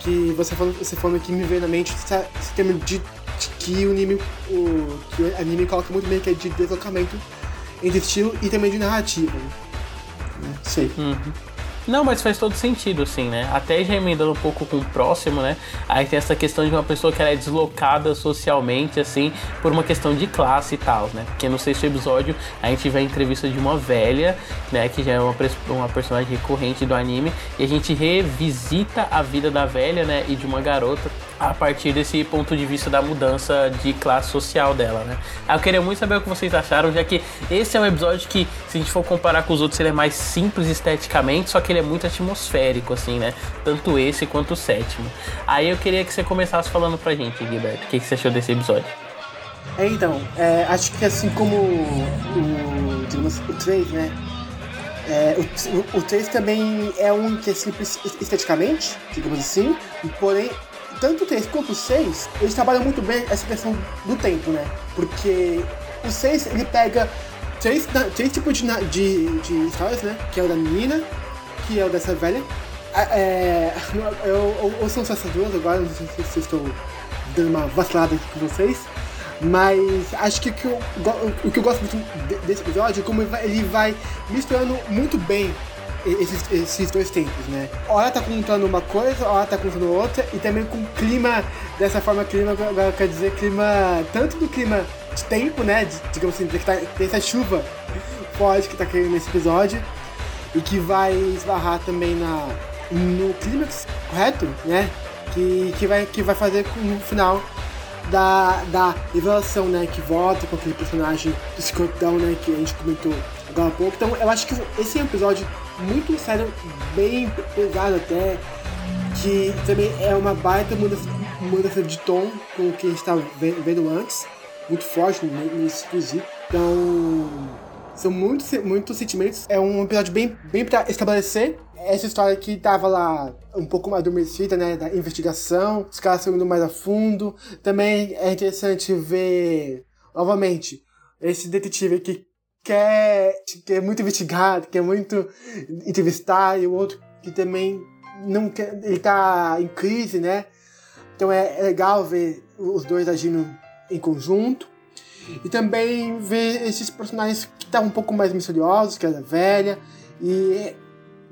que você falou, você falou que me veio na mente esse termo de, de que o anime, o, que o anime coloca muito bem que é de deslocamento entre estilo e também de narrativa. Né? Sei. Uhum. Não, mas faz todo sentido, sim, né? Até já emendando um pouco com o próximo, né? Aí tem essa questão de uma pessoa que ela é deslocada socialmente, assim, por uma questão de classe e tal, né? Porque no sexto episódio a gente vê a entrevista de uma velha, né? Que já é uma, uma personagem recorrente do anime, e a gente revisita a vida da velha, né? E de uma garota a partir desse ponto de vista da mudança de classe social dela, né? Eu queria muito saber o que vocês acharam, já que esse é um episódio que, se a gente for comparar com os outros, ele é mais simples esteticamente, só que ele é muito atmosférico, assim, né? Tanto esse quanto o sétimo. Aí eu queria que você começasse falando pra gente, Gilberto, o que, você achou desse episódio? É, então, é, acho que assim como o, digamos, o 3, né? É, o, o 3 também é um que é simples esteticamente, digamos assim, porém tanto o 3 quanto o 6, eles trabalham muito bem essa questão do tempo, né? Porque o 6, ele pega três, três tipos de, de, de histórias, né? Que é o da menina, que é o dessa velha. É, *laughs* eu, eu, eu sou essas duas agora, não sei se estou dando uma vacilada aqui com vocês. Mas acho que o que eu, o que eu gosto muito desse episódio é como ele vai misturando muito bem esses, esses dois tempos, né? Hora tá contando uma coisa, hora tá contando outra, e também com clima, dessa forma, clima, agora quer dizer clima, tanto do clima de tempo, né? De, digamos assim, que tá, tem essa chuva forte que tá caindo nesse episódio, e que vai esbarrar também na, no clímax, correto? Né? Que, que, vai, que vai fazer no final da, da revelação, né? Que volta com aquele personagem do escrotão, né? Que a gente comentou agora há pouco. Então eu acho que esse é episódio muito sério, bem pesado até, que também é uma baita mudança, mudança de tom com o que a gente estava vendo antes, muito forte nesse quesito. Então, são muitos, muitos sentimentos. É um episódio bem, bem para estabelecer essa história que tava lá um pouco mais adormecida, né, da investigação, os caras indo mais a fundo. Também é interessante ver, novamente, esse detetive que quer, quer muito investigar, quer muito entrevistar, e o outro que também não quer, ele tá em crise, né? Então é, é legal ver os dois agindo em conjunto. E também ver esses personagens que estavam um pouco mais misteriosos, que era velha, e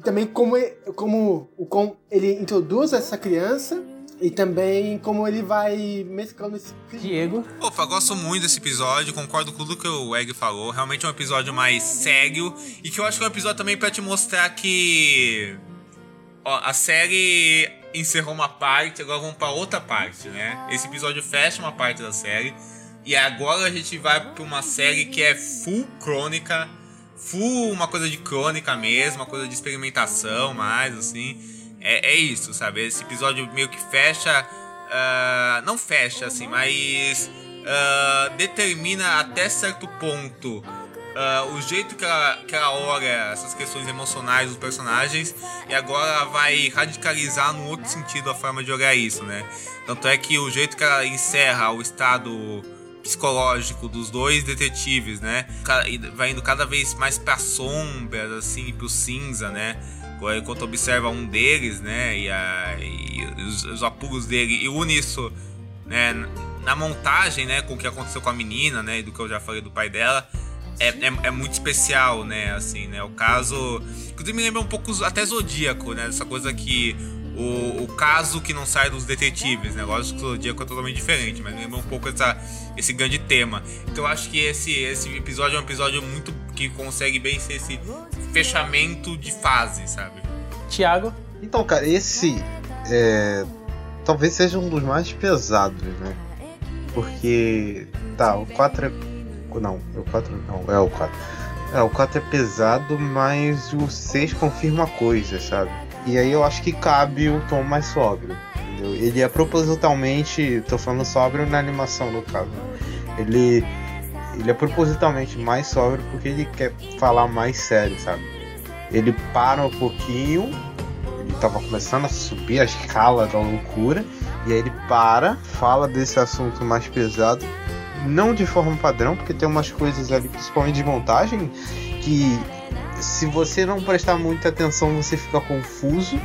também como, como, como ele introduz essa criança e também como ele vai mesclando esse. Diego. Opa, gosto muito desse episódio, concordo com tudo que o Egg falou. Realmente é um episódio mais sério e que eu acho que é um episódio também para te mostrar que. Ó, a série encerrou uma parte, agora vamos para outra parte, né? Esse episódio fecha uma parte da série e agora a gente vai para uma série que é full crônica, full uma coisa de crônica mesmo, uma coisa de experimentação mais assim é, é isso, sabe? Esse episódio meio que fecha. Uh, não fecha, assim, mas uh, determina até certo ponto uh, o jeito que ela, que ela essas questões emocionais dos personagens e agora ela vai radicalizar no outro sentido a forma de olhar isso, né? Tanto é que o jeito que ela encerra o estado psicológico dos dois detetives, né? Vai indo cada vez mais pra sombra, assim, pro cinza, né? Enquanto observa um deles, né, e, a, e os, os, apuros dele e une isso, né, na montagem, né, com o que aconteceu com a menina, né, e do que eu já falei do pai dela, é, é, é muito especial, né, assim, né, o caso, inclusive me lembra um pouco até Zodíaco, né, essa coisa que o, o caso que não sai dos detetives, né, lógico que o Zodíaco é totalmente diferente, mas lembra um pouco essa, esse grande tema. Então eu acho que esse, esse episódio é um episódio muito que consegue bem ser esse fechamento de fase, sabe? Tiago? Então, cara, esse é, talvez seja um dos mais pesados, né? Porque, tá, o 4 é. Não, o 4 não, é o 4. É, o 4 é pesado, mas o 6 confirma coisas, sabe? E aí eu acho que cabe o tom mais sóbrio. Entendeu? Ele é propositalmente, tô falando sóbrio na animação no caso. Ele ele é propositalmente mais sóbrio porque ele quer falar mais sério, sabe? Ele para um pouquinho, ele tava começando a subir a escala da loucura, e aí ele para, fala desse assunto mais pesado, não de forma padrão, porque tem umas coisas ali, principalmente de montagem, que se você não prestar muita atenção, você fica confuso.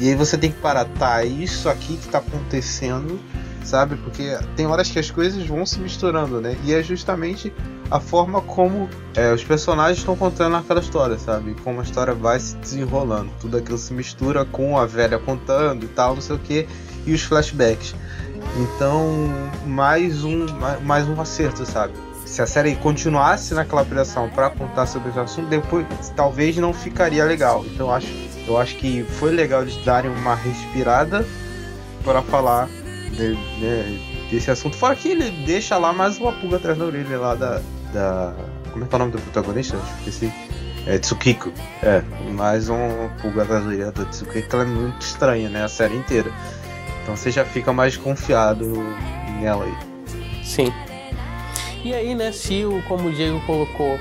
E aí você tem que parar, tá, é isso aqui que tá acontecendo, sabe? Porque tem horas que as coisas vão se misturando, né? E é justamente a forma como é, os personagens estão contando aquela história, sabe? Como a história vai se desenrolando. Tudo aquilo se mistura com a velha contando e tal, não sei o que, e os flashbacks. Então, mais um, mais um acerto, sabe? Se a série continuasse naquela pressão para contar sobre esse assunto, depois talvez não ficaria legal. Então, eu acho, eu acho que foi legal eles darem uma respirada para falar de, de, desse assunto. Fora que ele deixa lá mais uma pulga atrás da orelha lá da. da como é que é o nome do protagonista? Esqueci. É Tsukiko. É, mais uma pulga atrás da orelha da Tsukiko. Ela é muito estranha, né? A série inteira. Então você já fica mais confiado nela aí. Sim. E aí, né, se o, como o Diego colocou,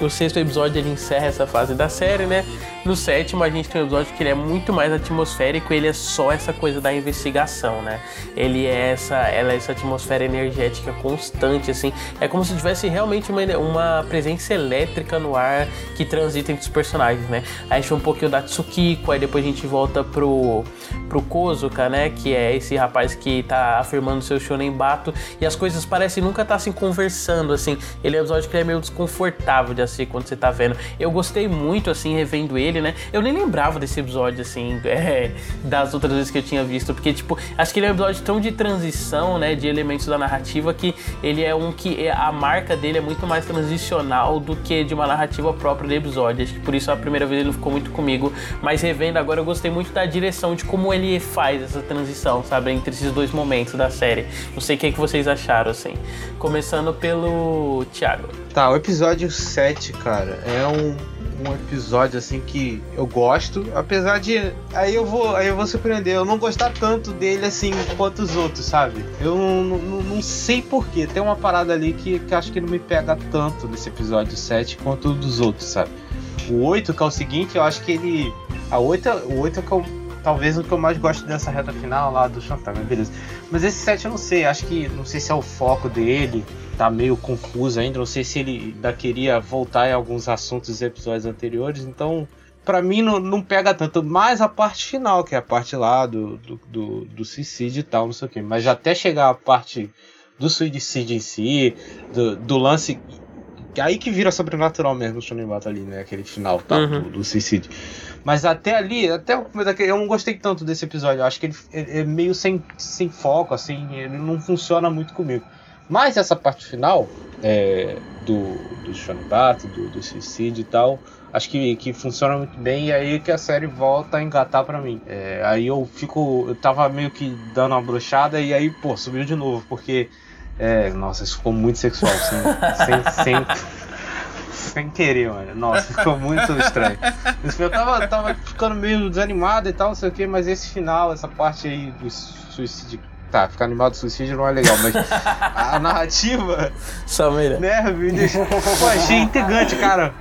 o sexto episódio ele encerra essa fase da série, né? No sétimo, a gente tem um episódio que ele é muito mais atmosférico, ele é só essa coisa da investigação, né? Ele é essa, ela é essa atmosfera energética constante, assim. É como se tivesse realmente uma, uma presença elétrica no ar que transita entre os personagens, né? Aí a gente um pouquinho da Tsukiko, aí depois a gente volta pro, pro Kozuka, né? Que é esse rapaz que tá afirmando seu shonen bato e as coisas parecem nunca estar tá, assim conversando, assim. Ele é um episódio que é meio desconfortável de assistir quando você tá vendo. Eu gostei muito, assim, revendo ele dele, né? Eu nem lembrava desse episódio, assim, *laughs* é, das outras vezes que eu tinha visto, porque, tipo, acho que ele é um episódio tão de transição, né, de elementos da narrativa, que ele é um que é, a marca dele é muito mais transicional do que de uma narrativa própria do episódio. Acho que por isso a primeira vez ele não ficou muito comigo, mas revendo agora eu gostei muito da direção, de como ele faz essa transição, sabe, entre esses dois momentos da série. Não sei o que, é que vocês acharam, assim. Começando pelo Thiago. Tá, o episódio 7, cara, é um um episódio assim que eu gosto, apesar de aí eu vou aí eu vou surpreender, eu não gostar tanto dele assim quanto os outros, sabe? Eu não, não, não sei porquê, tem uma parada ali que, que acho que não me pega tanto nesse episódio 7 quanto dos outros, sabe? O 8, que é o seguinte, eu acho que ele a 8, o 8 é que eu, talvez o que eu mais gosto dessa reta final lá do Chantal, mas beleza. Mas esse 7 eu não sei, acho que não sei se é o foco dele tá meio confuso ainda. Não sei se ele ainda queria voltar em alguns assuntos dos episódios anteriores. Então, para mim, não, não pega tanto. Mais a parte final, que é a parte lá do, do, do, do suicídio e tal, não sei o que. Mas já até chegar a parte do suicídio em si, do, do lance. Aí que vira sobrenatural mesmo o Shonen Battle ali, né? Aquele final tá, uhum. do, do suicídio. Mas até ali, até eu não gostei tanto desse episódio. Eu acho que ele, ele é meio sem, sem foco, assim, ele não funciona muito comigo. Mas essa parte final é, do, do Shonibato, do, do suicídio e tal, acho que, que funciona muito bem e aí que a série volta a engatar para mim. É, aí eu fico. Eu tava meio que dando uma brochada e aí, pô, subiu de novo, porque. É, nossa, isso ficou muito sexual, *laughs* sem, sem, sem, sem querer, mano. Nossa, *laughs* ficou muito estranho. Eu tava, tava ficando meio desanimado e tal, não sei o que, mas esse final, essa parte aí do suicídio Tá, ficar animado do suicídio não é legal, mas a narrativa. Sameira. Né, me. Pô, achei intrigante, cara.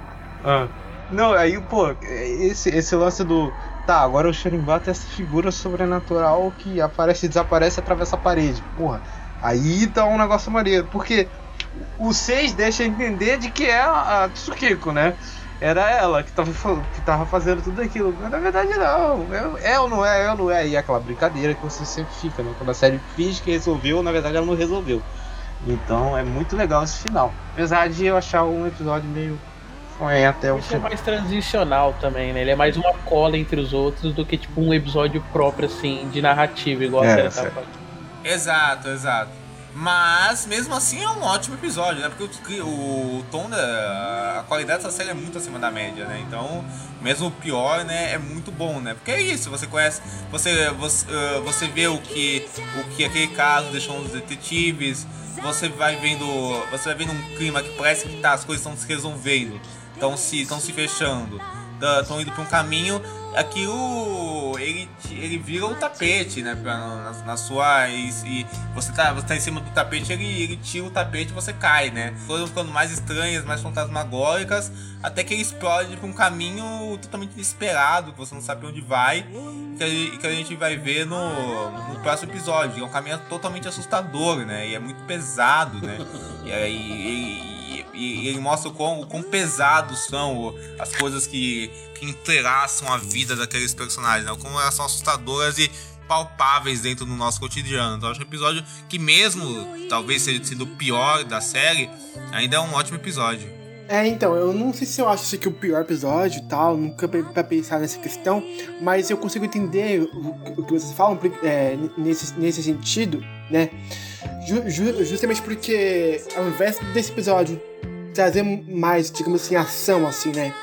Ah. Não, aí, pô, esse, esse lance do. Tá, agora o Shurimbata é essa figura sobrenatural que aparece e desaparece e atravessa a parede. Porra, aí tá um negócio maneiro. Porque o 6 deixa entender de que é a Tsukiko, né? era ela que tava, que tava fazendo tudo aquilo. Mas na verdade não. É, é ou não é, é ou não é. E é aquela brincadeira que você sempre fica, né? Quando a série finge que resolveu, na verdade ela não resolveu. Então é muito legal esse final. Apesar de eu achar um episódio meio. É, até o Isso é mais transicional também, né? Ele é mais uma cola entre os outros do que tipo um episódio próprio, assim, de narrativa, igual é, a série tava Exato, exato. Mas, mesmo assim, é um ótimo episódio, né? Porque o, o tom da. A qualidade dessa série é muito acima da média, né? Então, mesmo o pior, né? É muito bom, né? Porque é isso, você conhece. Você, você, uh, você vê o que, o que aquele caso deixou os detetives. Você vai vendo. Você vai vendo um clima que parece que tá, as coisas estão se resolvendo. Estão se, estão se fechando. Estão indo pra um caminho, aquilo ele, ele vira o tapete, né? Pra, na, na, sua. E, e, você, tá, você tá em cima do tapete, ele, ele tira o tapete você cai, né? Foram ficando mais estranhas, mais fantasmagóricas, até que ele explode pra um caminho totalmente inesperado, que você não sabe onde vai, que a, que a gente vai ver no, no próximo episódio. É um caminho totalmente assustador, né? E é muito pesado, né? E aí e, ele mostra o quão, o quão pesados são as coisas que, que entrelaçam a vida daqueles personagens, né? Como elas são assustadoras e palpáveis dentro do nosso cotidiano. Então acho um episódio que mesmo talvez seja sido o pior da série, ainda é um ótimo episódio. É, então, eu não sei se eu acho esse aqui o pior episódio e tal, nunca pra pensar nessa questão, mas eu consigo entender o, o que vocês falam é, nesse, nesse sentido, né? Ju, ju, justamente porque ao invés desse episódio trazer mais, digamos assim, ação, assim, né?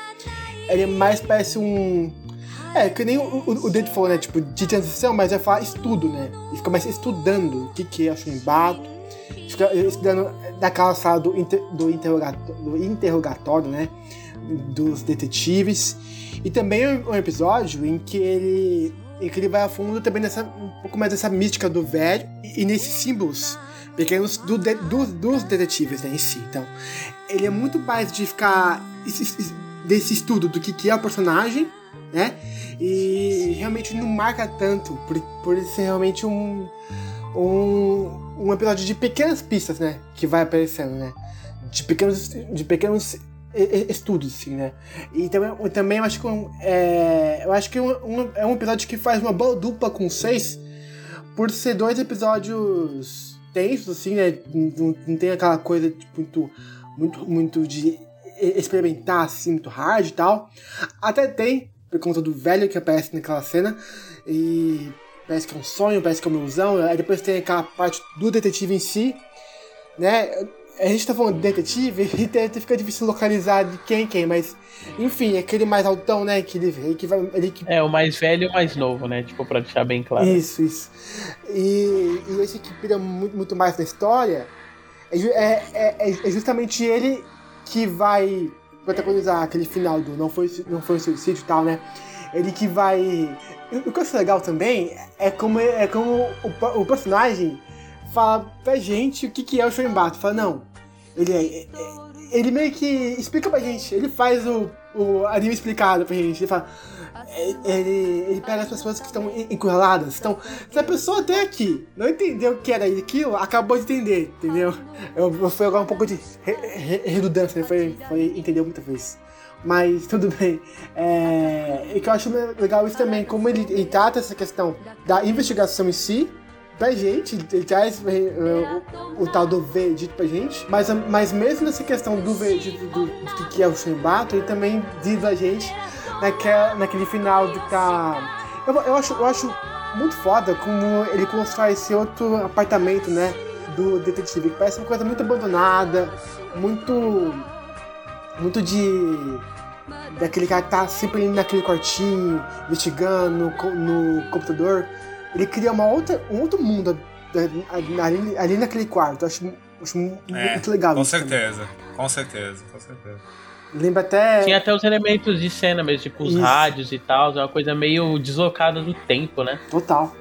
Ele mais parece um. É, que nem o, o, o Dede falou, né? Tipo, de transição, mas vai falar estudo, né? Ele fica mais estudando o que, que é chumbato, fica estudando daquela sala do, inter, do, interrogatório, do interrogatório, né? Dos detetives. E também é um episódio em que ele. Em que ele vai a fundo também nessa. um pouco mais dessa mística do velho e, e nesses símbolos pequenos do, do, dos detetives né, em si. Então, ele é muito mais de ficar desse estudo do que, que é o personagem, né? E realmente não marca tanto por, por ser realmente um, um, um episódio de pequenas pistas, né? Que vai aparecendo, né? De pequenos, de pequenos estudos, assim, né? E também, também eu acho que, é, eu acho que um, um, é um episódio que faz uma boa dupla com seis, por ser dois episódios tensos, assim, né? Não, não tem aquela coisa tipo, muito muito, muito de experimentar, assim, muito hard e tal. Até tem, por conta do velho que aparece naquela cena, e parece que é um sonho, parece que é uma ilusão. Aí depois tem aquela parte do detetive em si, né? A gente tá falando de detetive *laughs* e fica difícil localizar de quem é quem, mas enfim, aquele mais altão, né? Que ele, ele que vai. Ele que... É, o mais velho e o mais novo, né? Tipo, pra deixar bem claro. Isso, isso. E, e esse que pira muito, muito mais na história é, é, é, é, justamente ele que vai protagonizar aquele final do Não Foi, não foi um Suicídio e tal, né? Ele que vai. O que eu acho legal também é como, é como o, o personagem fala pra gente o que, que é o Shoinbato. Fala, não, ele é, é, Ele meio que explica pra gente, ele faz o, o anime explicado pra gente. Ele fala, ele, ele pega as pessoas que estão encurraladas. Então, se a pessoa até aqui não entendeu o que era aquilo, acabou de entender, entendeu? Eu, foi agora um pouco de redundância, né? foi, foi entendeu muita vez. Mas tudo bem. É, e que eu acho legal isso também, como ele, ele trata essa questão da investigação em si, pra gente, ele traz uh, o, o, tal do verdito pra gente, mas, mas mesmo nessa questão do verdito do, do, que é o Shembato, ele também diz a gente naquela, naquele final de tá. Eu, eu, acho, eu acho muito foda como ele constrói esse outro apartamento, né? Do detetive, que parece uma coisa muito abandonada, muito. Muito de. Daquele cara que tá sempre naquele quartinho, investigando no, no computador. Ele cria uma outra, um outro mundo ali, ali naquele quarto. Eu acho, acho é, muito legal com certeza, também. com certeza, com certeza. Lembra até. Tinha até os elementos de cena mesmo, tipo os Isso. rádios e tal, é uma coisa meio deslocada do tempo, né? Total.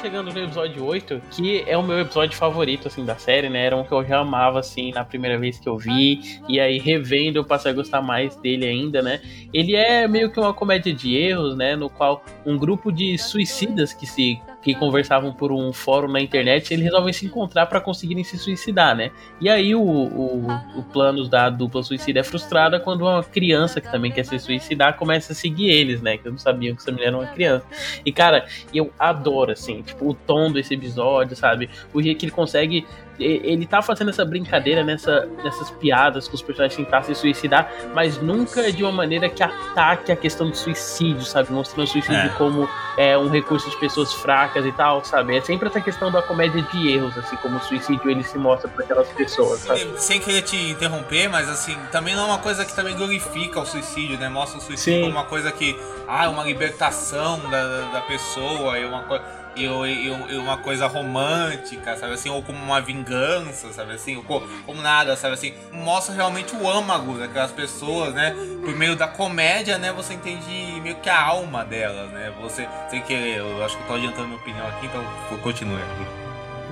Chegando no episódio 8, que é o meu episódio favorito, assim, da série, né? Era um que eu já amava, assim, na primeira vez que eu vi. E aí, revendo, eu passei a gostar mais dele ainda, né? Ele é meio que uma comédia de erros, né? No qual um grupo de suicidas que se que conversavam por um fórum na internet, eles resolvem se encontrar para conseguirem se suicidar, né? E aí o, o, o plano da dupla suicida é frustrada quando uma criança que também quer se suicidar começa a seguir eles, né? Que eu não sabia que essa mulher era uma criança. E cara, eu adoro, assim, tipo, o tom desse episódio, sabe? O jeito que ele consegue ele tá fazendo essa brincadeira nessa, nessas piadas com os personagens tentar se suicidar, mas nunca de uma maneira que ataque a questão do suicídio, sabe? Mostrando o suicídio é. como é, um recurso de pessoas fracas e tal, sabe? É sempre essa questão da comédia de erros, assim, como o suicídio ele se mostra para aquelas pessoas, sabe? Sem querer te interromper, mas assim, também não é uma coisa que também glorifica o suicídio, né? Mostra o suicídio Sim. como uma coisa que, ah, é uma libertação da, da pessoa, é uma coisa e, e, e, uma coisa romântica, sabe assim, ou como uma vingança, sabe assim, ou como nada, sabe assim, mostra realmente o âmago daquelas pessoas, né? Por meio da comédia, né? Você entende meio que a alma delas, né? Você, sei que eu acho que eu tô adiantando minha opinião aqui, então continue aqui.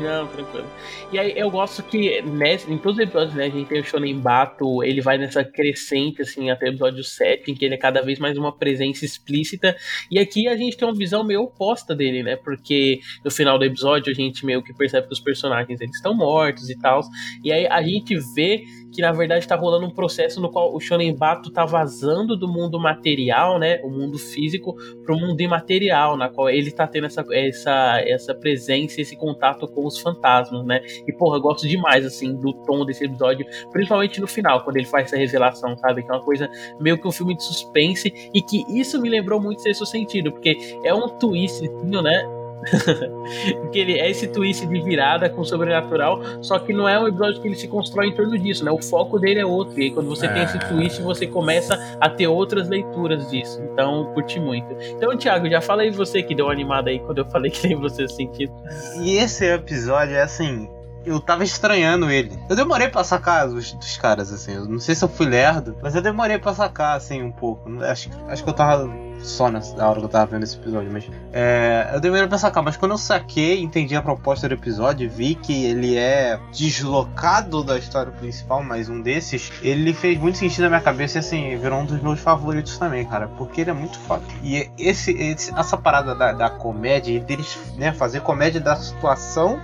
Não, tranquilo. E aí eu gosto que nesse, em todos os episódios, né, a gente tem o Shonen Bato, ele vai nessa crescente, assim, até o episódio 7, em que ele é cada vez mais uma presença explícita. E aqui a gente tem uma visão meio oposta dele, né? Porque no final do episódio a gente meio que percebe que os personagens eles estão mortos e tal. E aí a gente vê que na verdade está rolando um processo no qual o Shonen Bato tá vazando do mundo material, né, o mundo físico, para o mundo imaterial, na qual ele tá tendo essa, essa, essa presença, esse contato com os fantasmas, né? E porra, eu gosto demais assim do tom desse episódio, principalmente no final, quando ele faz essa revelação, sabe? Que é uma coisa meio que um filme de suspense e que isso me lembrou muito Sexto Sentido, porque é um twistzinho, né? *laughs* Porque ele é esse twist de virada com o sobrenatural, só que não é um episódio que ele se constrói em torno disso, né? O foco dele é outro. E aí, quando você é... tem esse é. twist, você começa a ter outras leituras disso. Então, curti muito. Então, Thiago, já falei você que deu uma animada aí quando eu falei que tem você sentido. E esse episódio é assim. Eu tava estranhando ele. Eu demorei pra sacar dos, dos caras, assim. Eu não sei se eu fui lerdo, mas eu demorei pra sacar, assim, um pouco. Acho, acho que eu tava só na hora que eu tava vendo esse episódio, mas é, eu demorei pra sacar, mas quando eu saquei, entendi a proposta do episódio, vi que ele é deslocado da história principal, mas um desses, ele fez muito sentido na minha cabeça e assim, virou um dos meus favoritos também, cara, porque ele é muito foda. E esse, esse essa parada da, da comédia, deles né, fazer comédia da situação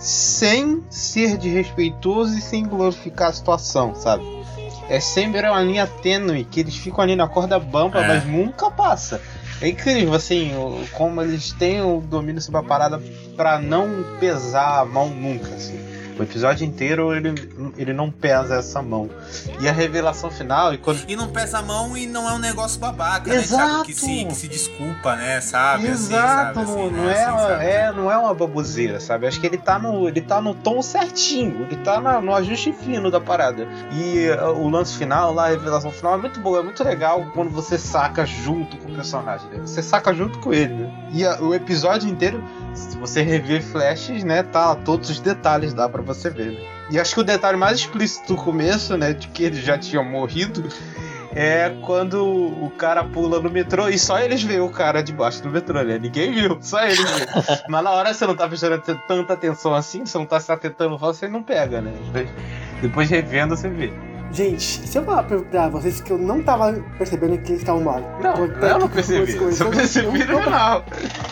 sem ser desrespeitoso e sem glorificar a situação, sabe? é sempre uma linha tênue que eles ficam ali na corda bamba, é. mas nunca passa. É incrível, assim, como eles têm o domínio sobre a parada pra não pesar a mão nunca, assim. O episódio inteiro ele, ele não pesa essa mão. E a revelação final. E, quando... e não pesa a mão e não é um negócio babaca, Exato. né? Que se, que se desculpa, né? Sabe? Exato, assim, sabe? Assim, não, né? é, assim, é, não é uma baboseira, sabe? Acho que ele tá no, ele tá no tom certinho. Ele tá na, no ajuste fino da parada. E uh, o lance final lá, a revelação final é muito boa, é muito legal quando você saca junto com o personagem. Né? Você saca junto com ele, né? E a, o episódio inteiro se você rever flashes, né, tá todos os detalhes dá para você ver. Né? E acho que o detalhe mais explícito do começo, né, de que eles já tinham morrido, é quando o cara pula no metrô e só eles veem o cara debaixo do metrô, né? Ninguém viu, só eles viram. *laughs* Mas na hora você não tá prestando tanta atenção assim, você não tá se atentando, você não pega, né? Depois revendo você vê. Gente, se eu falar pra vocês que eu não tava percebendo que eles estavam mal. Não, eu não percebi. Eu percebi no final.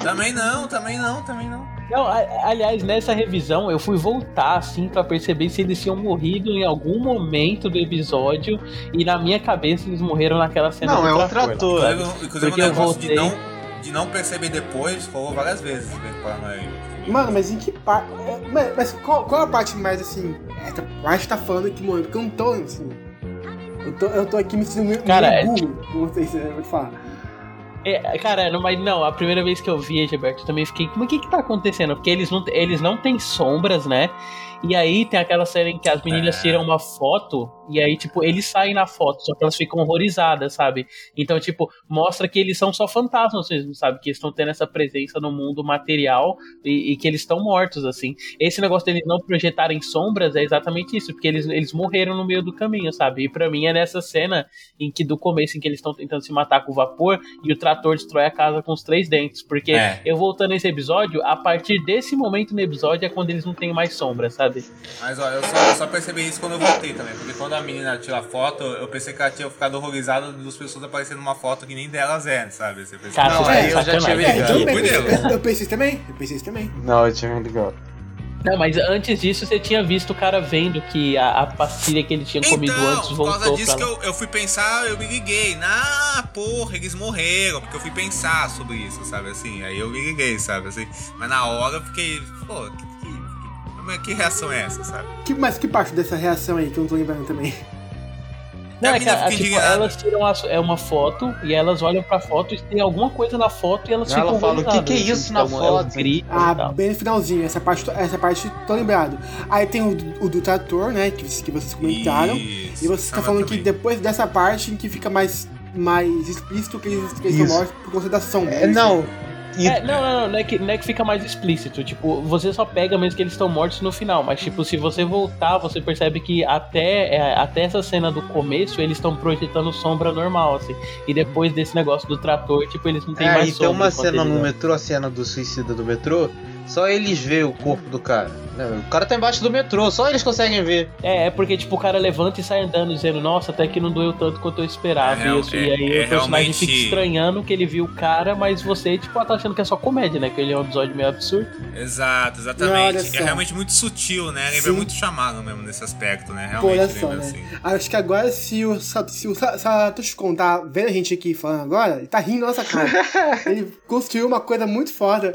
Também não, também não, também não. Não, aliás, nessa revisão eu fui voltar assim para perceber se eles tinham morrido em algum momento do episódio e na minha cabeça eles morreram naquela cena não, é outro ator. Inclusive, Porque um eu voltei... de não, de não perceber depois, rolou várias vezes do Mano, mas em que parte. É, mas, mas qual, qual, a parte mais assim. Essa parte tá falando que morreu? Porque eu não tô assim. Eu tô, eu tô aqui me sentindo meio, Cara, meio é burro, é... eu vou te falar. É, cara, não, mas não, a primeira vez que eu vi, Gilberto, eu também fiquei. Mas o que que tá acontecendo? Porque eles não, eles não têm sombras, né? E aí tem aquela cena em que as meninas é. tiram uma foto e aí, tipo, eles saem na foto, só que elas ficam horrorizadas, sabe? Então, tipo, mostra que eles são só fantasmas mesmo, sabe? Que eles estão tendo essa presença no mundo material e, e que eles estão mortos, assim. Esse negócio deles não projetarem sombras é exatamente isso, porque eles, eles morreram no meio do caminho, sabe? E pra mim é nessa cena em que, do começo, em que eles estão tentando se matar com o vapor e o trator destrói a casa com os três dentes. Porque é. eu voltando nesse episódio, a partir desse momento no episódio é quando eles não têm mais sombra, sabe? Mas, ó, eu só, eu só percebi isso quando eu voltei também, porque quando a menina tira a foto, eu pensei que ela tinha ficado horrorizada das pessoas aparecendo numa foto que nem delas é, sabe? Você pensa, Cara, não, aí eu já tinha me ligado. Eu, eu pensei também, eu pensei também. Não, eu tinha me ligado. Não, mas antes disso você tinha visto o cara vendo que a, a pastilha que ele tinha então, comido antes voltou. Por causa disso que eu, eu fui pensar, eu me liguei. Ah, porra, eles morreram. Porque eu fui pensar sobre isso, sabe assim? Aí eu me liguei, sabe assim? Mas na hora eu fiquei, pô, que, que, que reação é essa, sabe? Que, mas que parte dessa reação aí que eu não tô lembrando também? Não, é que a, tipo, elas tiram a, é uma foto e elas olham pra foto e tem alguma coisa na foto e elas Ela ficam fala, o que, que é isso então, na foto? Gritam, ah, bem no finalzinho, essa parte, essa parte tô lembrado. Aí tem o, o do trator, né, que, que vocês comentaram. Isso, e você tá falando também. que depois dessa parte em que fica mais, mais explícito que eles, que eles são mortos por conta da sombra. É, não, E... É, não, não, não, não é, que, não é que fica mais explícito. Tipo, você só pega mesmo que eles estão mortos no final. Mas, tipo, se você voltar, você percebe que até, é, até essa cena do começo, eles estão projetando sombra normal, assim. E depois desse negócio do trator, tipo, eles não têm é, mais e sombra. tem uma cena no metrô, a cena do suicida do metrô, só eles vê o corpo do cara. O cara tá embaixo do metrô, só eles conseguem ver. É, é porque, tipo, o cara levanta e sai andando, dizendo, nossa, até que não doeu tanto quanto eu esperava. É, isso. é, e aí é, o personagem realmente... fica estranhando que ele viu o cara, mas você, tipo, tá achando que é só comédia, né? Que ele é um episódio meio absurdo. Exato, exatamente. É realmente muito sutil, né? Lembra muito chamado mesmo nesse aspecto, né? Realmente olha só, né? Assim. Acho que agora, se o, se o Satoshi Kon tá vendo a gente aqui falando agora, ele tá rindo nossa cara. *laughs* ele construiu uma coisa muito foda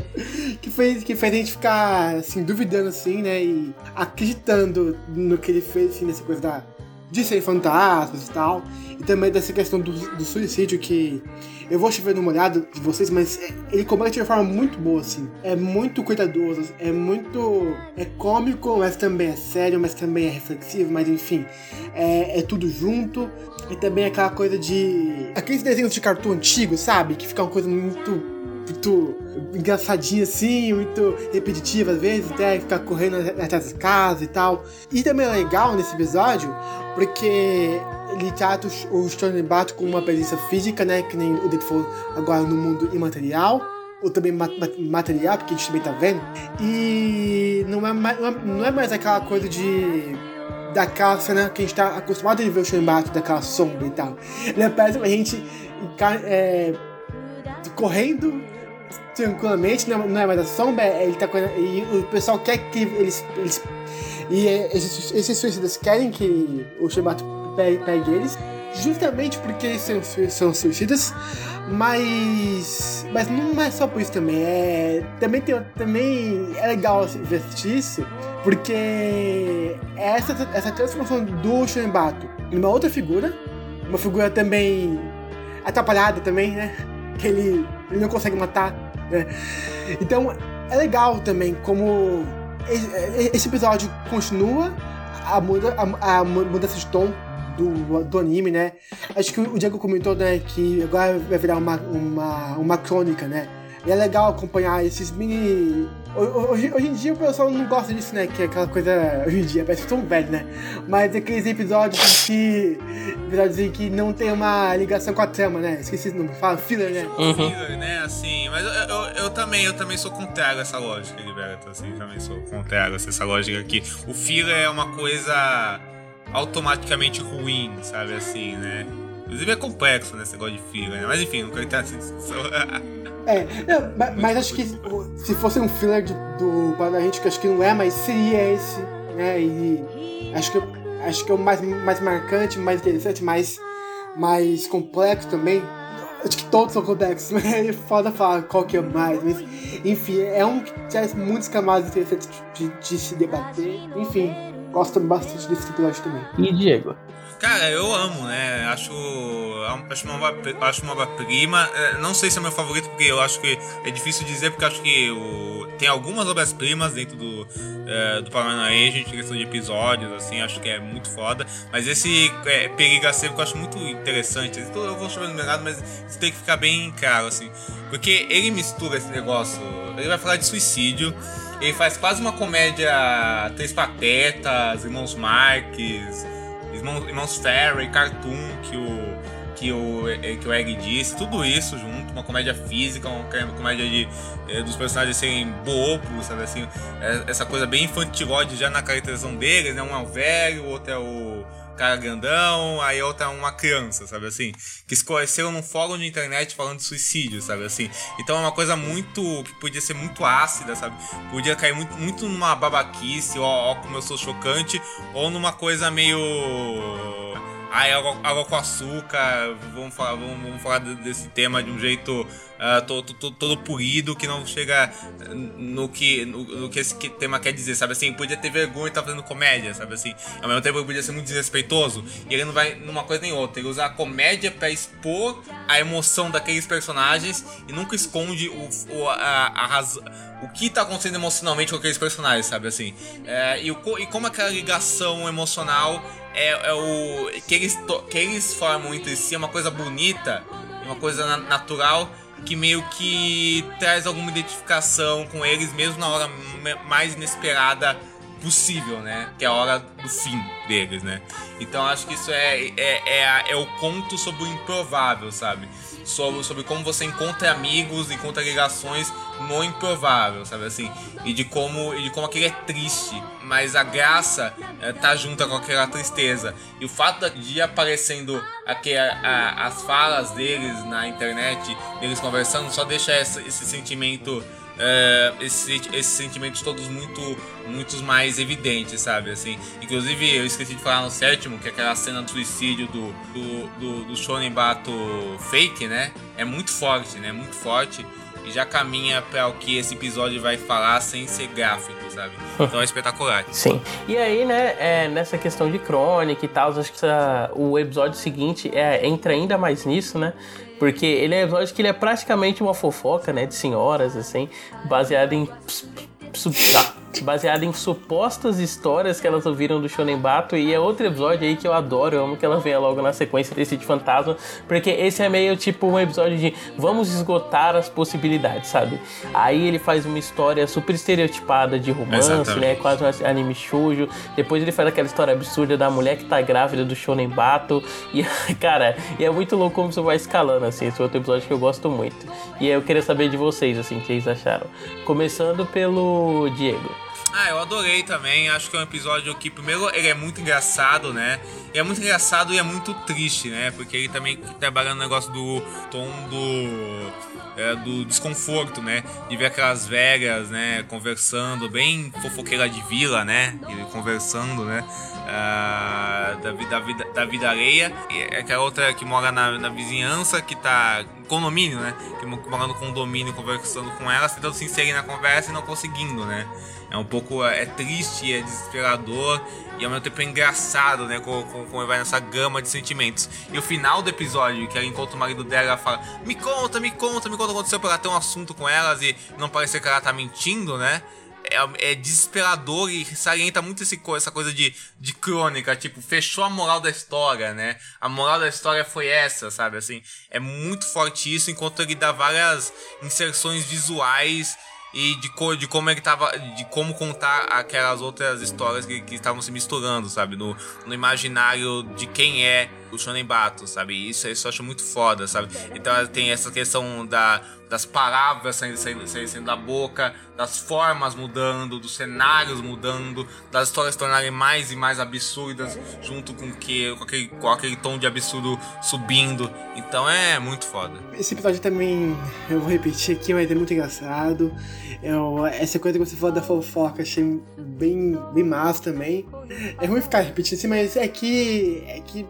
que fez, que fez a gente ficar, assim, duvidando, assim, né? E acreditando no que ele fez, assim, nessa coisa da, de ser fantasmas e tal. E também dessa questão do, do suicídio que eu vou chover no molhado de vocês, mas ele comete de uma forma muito boa, assim. É muito cuidadoso, é muito. É cômico, mas também é sério, mas também é reflexivo, mas enfim. É, é tudo junto. E também aquela coisa de. Aqueles desenhos de cartoon antigo, sabe? Que fica uma coisa muito muito engraçadinha assim, muito repetitiva às vezes, até ficar correndo atrás das casas e tal. E também é legal nesse episódio, porque ele trata o Stone Bato com uma presença física, né? Que nem o falou agora no mundo imaterial. Ou também material, porque a gente também tá vendo. E não é mais, não é mais aquela coisa de daquela cena que a gente tá acostumado a ver o Shunbato, daquela sombra e tal. Ele aparece pra gente é, correndo tranquilamente, não, não é mais a sombra, é, ele tá e o pessoal quer que eles. eles e é, esses, esses suicidas querem que o Shibato pegue, eles, justamente porque eles são, são suicidas, mas. Mas não é só por isso também. É, também, tem, também é legal ver isso, porque essa, essa transformação do Shenbato em uma outra figura, uma figura também atrapalhada também, né? Que ele, ele não consegue matar né? Então é legal também como esse episódio continua a, muda, a, a mudança de tom do, do anime, né? Acho que o Diego comentou, né, que agora vai virar uma, uma, uma crônica, né? E é legal acompanhar esses mini. Hoje, hoje em dia o pessoal não gosta disso, né? Que é aquela coisa. Hoje em dia, parece que sou um velho, né? Mas aqueles episódios que. Episódios em que não tem uma ligação com a trama, né? Esqueci o nome, fala filler, né? Uhum. Filler, né? Assim, mas eu, eu, eu, também, eu também sou contrário a essa lógica, Liberto. Assim, também sou contrário a essa lógica aqui. O filler é uma coisa automaticamente ruim, sabe assim, né? Inclusive é complexo, né, esse negócio de filler, né? Mas enfim, não quero entrar nessa discussão. É, não, mas, mas, acho que se fosse um filler de, do Banahint, que acho que não é, mas seria esse, né? E acho que, acho que é o mais, mais marcante, mais interessante, mais, mais complexo também. Acho que todos são complexos, *laughs* mas é foda falar qual que é mais. Mas, enfim, é um que traz muitas camadas interessantes de, de se debater. Enfim, gosto bastante desse episódio também. E Diego? Cara, eu amo, né? Acho, acho uma acho uma obra-prima. É, não sei se é meu favorito, porque eu acho que é difícil dizer, porque acho que o, tem algumas obras-primas dentro do, é, do Paramount Agent, questão de episódios, assim, acho que é muito foda. Mas esse é, Periga Seco eu acho muito interessante. Então, eu vou chamar numerado, mas isso tem que ficar bem claro, assim. Porque ele mistura esse negócio. Ele vai falar de suicídio. Ele faz quase uma comédia Três Patetas, Irmãos Marques irmãos, irmãos Ferry, Cartoon, que o, que o, eh, que o Egg disse, tudo isso junto, uma comédia física, uma comédia de, é, dos personagens serem bobos, sabe assim, é, essa coisa bem infantilóide já na caracterização deles, né? Um é o velho, o outro é o cara grandão, aí outra é uma criança, sabe assim? Que se conheceram num fórum de internet falando de suicídio, sabe assim? Então é uma coisa muito. que podia ser muito ácida, sabe? Podia cair muito, muito numa babaquice, ó, ó como eu sou chocante, ou numa coisa meio Ai, água, água com açúcar, vamos falar, vamos, vamos falar desse tema de um jeito uh, todo, todo, todo, polido, que não chega no que, no, no, que esse tema quer dizer, sabe assim? Podia ter vergonha e tá fazendo comédia, sabe assim? Ao mesmo tempo podia ser muito desrespeitoso, e ele não vai numa coisa nem outra, ele usa a comédia para expor a emoção daqueles personagens e nunca esconde o, o, a, a razão o que tá acontecendo emocionalmente com aqueles personagens, sabe assim? É, e, o, e como aquela ligação emocional é, é o. Que eles, que eles formam entre si é uma coisa bonita, uma coisa natural que meio que traz alguma identificação com eles, mesmo na hora mais inesperada possível, né? Que é a hora do fim deles, né? Então acho que isso é, é, é, é o conto sobre o improvável, sabe? Sobre, sobre como você encontra amigos, encontra ligações no improvável, sabe assim? E de como, e de como aquilo é triste, mas a graça é, tá junto com aquela tristeza. E o fato de aparecendo aqui, a, a, as falas deles na internet, eles conversando, só deixa esse, esse sentimento é, esses, esses sentimentos todos muito muitos mais evidentes, sabe? Assim, inclusive eu esqueci de falar no sétimo que aquela cena do suicídio do do, do, do Shonen Bato fake, né? É muito forte, né? Muito forte e já caminha para o que esse episódio vai falar sem ser gráfico, sabe? Então é espetacular. Sim. E aí, né, é, nessa questão de crônica e tal, acho que essa, o episódio seguinte é, entra ainda mais nisso, né? Porque ele é episódio que ele é praticamente uma fofoca, né, de senhoras, assim, baseado em baseada em supostas histórias que elas ouviram do Shonen Bato e é outro episódio aí que eu adoro, eu amo que ela venha logo na sequência desse de fantasma, porque esse é meio tipo um episódio de vamos esgotar as possibilidades, sabe? Aí ele faz uma história super estereotipada de romance, Exatamente. né? Quase um anime shoujo. Depois ele faz aquela história absurda da mulher que tá grávida do Shonen Bato e *laughs* cara, e é muito louco como isso vai escalando assim, esse é outro episódio que eu gosto muito. E eu queria saber de vocês assim, o que vocês acharam. Começando pelo Diego. Ah, eu adorei também. Acho que é um episódio que, primeiro, ele é muito engraçado, né? E é muito engraçado e é muito triste, né? Porque ele também trabalha no negócio do tom do. É, do desconforto, né? De ver aquelas velhas, né? Conversando, bem fofoqueira de vila, né? Ele conversando, né? Uh, da, da, vida, da vida alheia. E é aquela outra que mora na, na vizinhança, que tá. Condomínio, né? Que mora no condomínio conversando com elas, tentando se inserir na conversa e não conseguindo, né? É um pouco é triste, é desesperador e ao mesmo tempo é engraçado, né? Como, como vai nessa gama de sentimentos. E o final do episódio, que ela encontra o marido dela, ela fala: Me conta, me conta, me conta o que aconteceu pra ela ter um assunto com elas e não parecer que ela tá mentindo, né? É, é, desesperador e salienta muito esse, essa coisa de, de crônica, tipo, fechou a moral da história, né? A moral da história foi essa, sabe? Assim, é muito forte isso, enquanto ele dá várias inserções visuais e de, co, de como é que tava. de como contar aquelas outras histórias que, que estavam se misturando, sabe? No, no imaginário de quem é o Shonen Bato, sabe? Isso, isso eu acho muito foda, sabe? Então tem essa questão da das palavras saindo, saindo, saindo da boca, das formas mudando, dos cenários mudando, das histórias se tornarem mais e mais absurdas, junto com, que, com, aquele, com aquele tom de absurdo subindo. Então é muito foda. Esse episódio também, eu vou repetir aqui, mas é muito engraçado. Eu, essa coisa que você falou da fofoca, achei bem, bem massa também. É ruim ficar repetindo assim, mas é que. É que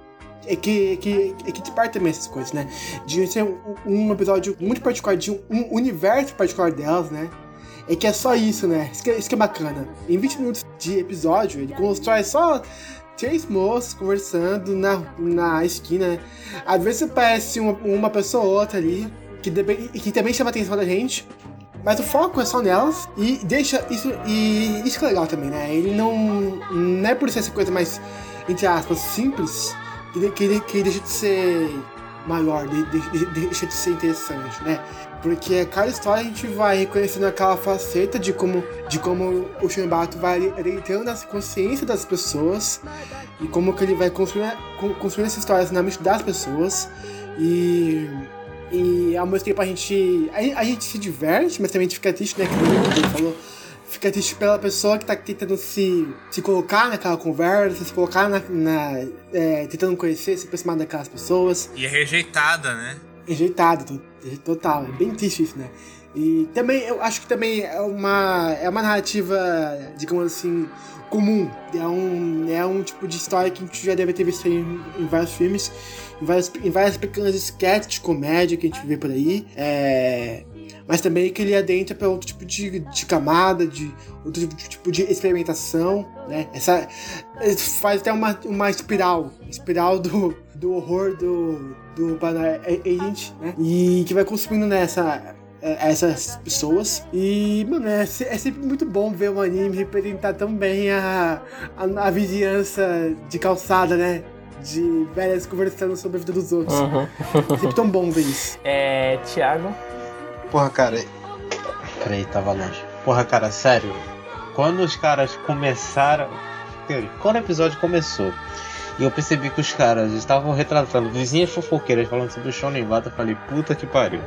é que, que, é que te parte também essas coisas, né? De ser um, um, episódio muito particular, de um, universo particular delas, né? É que é só isso, né? Isso que, é, isso que é bacana. Em 20 minutos de episódio, ele constrói só três moços conversando na, na esquina. Às vezes parece uma, uma pessoa ou outra ali, que, que também chama a atenção da gente. Mas o foco é só nelas e deixa isso. E isso que é legal também, né? Ele não. Não é por ser essa coisa mais, entre aspas, simples que, que, que deixa de ser maior, de, de, deixa de ser interessante, né? Porque a cada história a gente vai reconhecendo aquela faceta de como, de como o Shinbato vai entrando na consciência das pessoas e como que ele vai construindo, construindo essas histórias na mente das pessoas e e ao mesmo tempo a gente a, a gente se diverte, mas também a gente fica triste, né? Que ele falou fica triste pela pessoa que tá tentando se, se colocar naquela conversa, se colocar na. na é, tentando conhecer, se aproximar daquelas pessoas. E é rejeitada, né? Rejeitada, total. É bem triste isso, né? E também, eu acho que também é uma, é uma narrativa, digamos assim, comum. É um, é um tipo de história que a gente já deve ter visto em, em vários filmes, em várias, em várias pequenas sketches de comédia que a gente vê por aí. É, mas também que ele adentra para outro tipo de, de camada, de outro tipo de, tipo de experimentação, né? Essa faz até uma, uma espiral, espiral do, do horror do do Banner Agent, né? E que vai consumindo nessa é, essas pessoas. E, mano, é, é, sempre muito bom ver um anime representar tão bem a, a, a vizinhança de calçada, né? De velhas conversando sobre a vida dos outros. Uhum. *laughs* sempre tão bom ver isso. É, Thiago? Porra, cara. Peraí, tava longe. Porra, cara, sério. Quando os caras começaram. Quando o episódio começou e eu percebi que os caras estavam retratando vizinhas fofoqueiras falando sobre o Shonen Bata, eu falei, puta que pariu.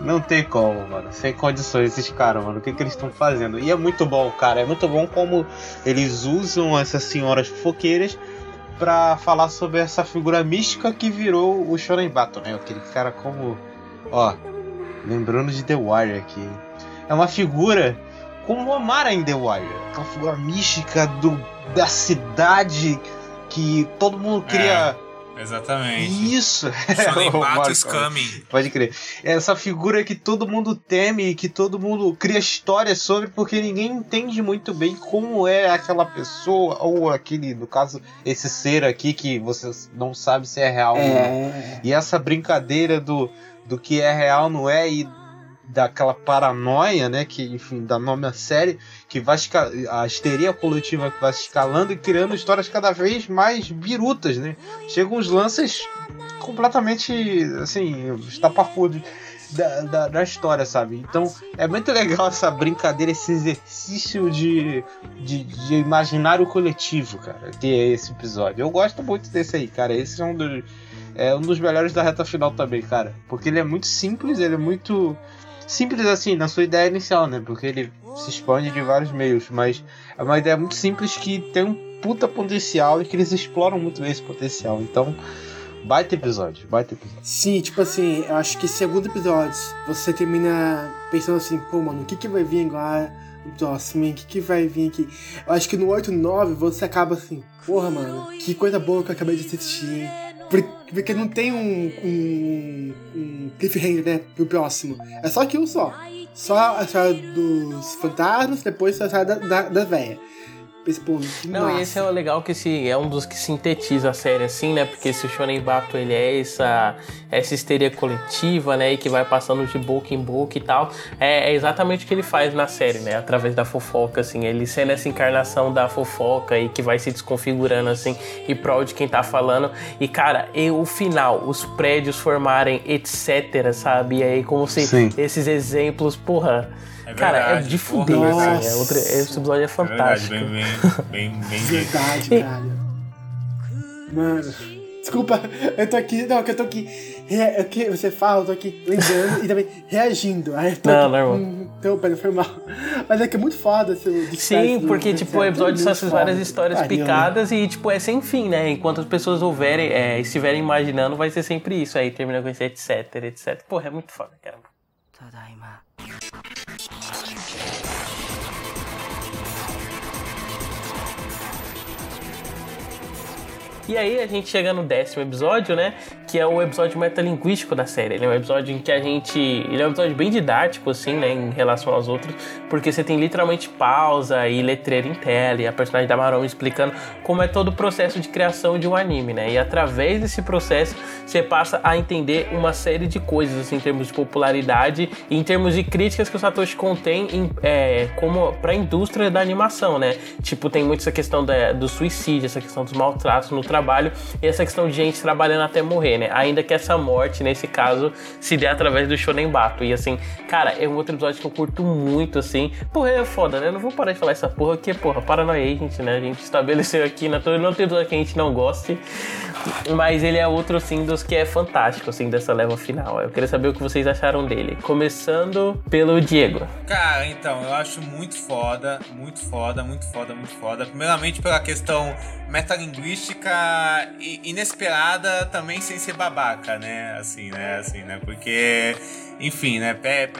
Não tem como, mano. Sem condições esses caras, mano. O que, que eles estão fazendo? E é muito bom, cara. É muito bom como eles usam essas senhoras fofoqueiras para falar sobre essa figura mística que virou o Shonen né? Aquele cara como. Ó, lembrando de The Wire aqui. É uma figura como o Amara em The Wire. Aquela figura mística do, da cidade que todo mundo queria. É Exatamente. Isso! Shonen is coming. Pode crer. Essa figura que todo mundo teme, que todo mundo cria histórias sobre, porque ninguém entende muito bem como é aquela pessoa, ou aquele, no caso, esse ser aqui que você não sabe se é real é. ou não. E essa brincadeira do, do que é real, não é, e daquela paranoia, né, que enfim dá nome à série, que vai a histeria coletiva que vai se escalando e criando histórias cada vez mais birutas, né? Chegam uns lances completamente assim estapafúrdios da, da, da, história, sabe? Então é muito legal essa brincadeira, esse exercício de, de, de, imaginário coletivo, cara, que é esse episódio. Eu gosto muito desse aí, cara. Esse é um dos, é um dos melhores da reta final também, cara. Porque ele é muito simples, ele é muito simples assim, na sua ideia inicial, né? Porque ele se expande de vários meios, mas é uma ideia muito simples que tem um puta potencial e que eles exploram muito bem esse potencial. Então, baita episódio, baita episódio. Sim, tipo assim, eu acho que segundo episódio você termina pensando assim, pô, mano, o que que vai vir agora no próximo? O que que vai vir aqui? Eu acho que no 8 9 você acaba assim, porra, mano, que coisa boa que eu acabei de assistir porque não tem um, um, um cliffhanger, né? Pro próximo. É só aquilo só. Só a história dos fantasmas, depois a história da, da, da véia. Pô, não, e esse é o legal que esse é um dos que sintetiza a série, assim, né? Porque esse Shonen Bato, ele é essa, essa histeria coletiva, né? E que vai passando de boca em boca e tal. É, é, exatamente o que ele faz na série, né? Através da fofoca, assim. Ele sendo essa encarnação da fofoca e que vai se desconfigurando, assim, em prol de quem tá falando. E, cara, e o final, os prédios formarem etc, sabe? E aí, como se Sim. esses exemplos, porra é cara, é de fuder, assim. É outro, esse episódio é fantástico. É verdade, bem, bem, bem, bem Verdade, cara. Mano, desculpa, eu tô aqui, não, que eu tô aqui, é que você fala, eu tô aqui lembrando e também reagindo. Aí tô não, aqui, não, então, pera, foi mal. Mas é que é muito foda esse Sim, porque, tipo, o episódio são essas várias histórias picadas e, tipo, é sem fim, né? Enquanto as pessoas houverem, é, estiverem imaginando, vai ser sempre isso. Aí termina com esse etc, etc. Porra, é muito foda, cara. Tadaima. E aí a gente chega no décimo episódio, né? Que é o episódio metalinguístico da série. Ele é um episódio em que a gente. Ele é um episódio bem didático, assim, né? Em relação aos outros. Porque você tem literalmente pausa e letreiro em tela. E a personagem da Maron explicando como é todo o processo de criação de um anime, né? E através desse processo você passa a entender uma série de coisas, assim, em termos de popularidade e em termos de críticas que o Satoshi contém em, é, como pra indústria da animação, né? Tipo, tem muito essa questão da, do suicídio, essa questão dos maltratos no trabalho e essa questão de gente trabalhando até morrer, né? Ainda que essa morte, nesse caso, se dê através do Shonen Bato. E assim, cara, é um outro episódio que eu curto muito, assim. Porra, é foda, né? Eu não vou parar de falar essa porra, porque, porra, Paranoia gente, né? A gente estabeleceu aqui, né? Não tem episódio que a gente não goste, mas ele é outro, assim, dos que é fantástico, assim, dessa leva final. Eu queria saber o que vocês acharam dele. Começando pelo Diego. Cara, então, eu acho muito foda, muito foda, muito foda, muito foda. Primeiramente pela questão metalinguística inesperada também sem ser babaca, né? Assim, né? Assim, né? Porque, enfim, né?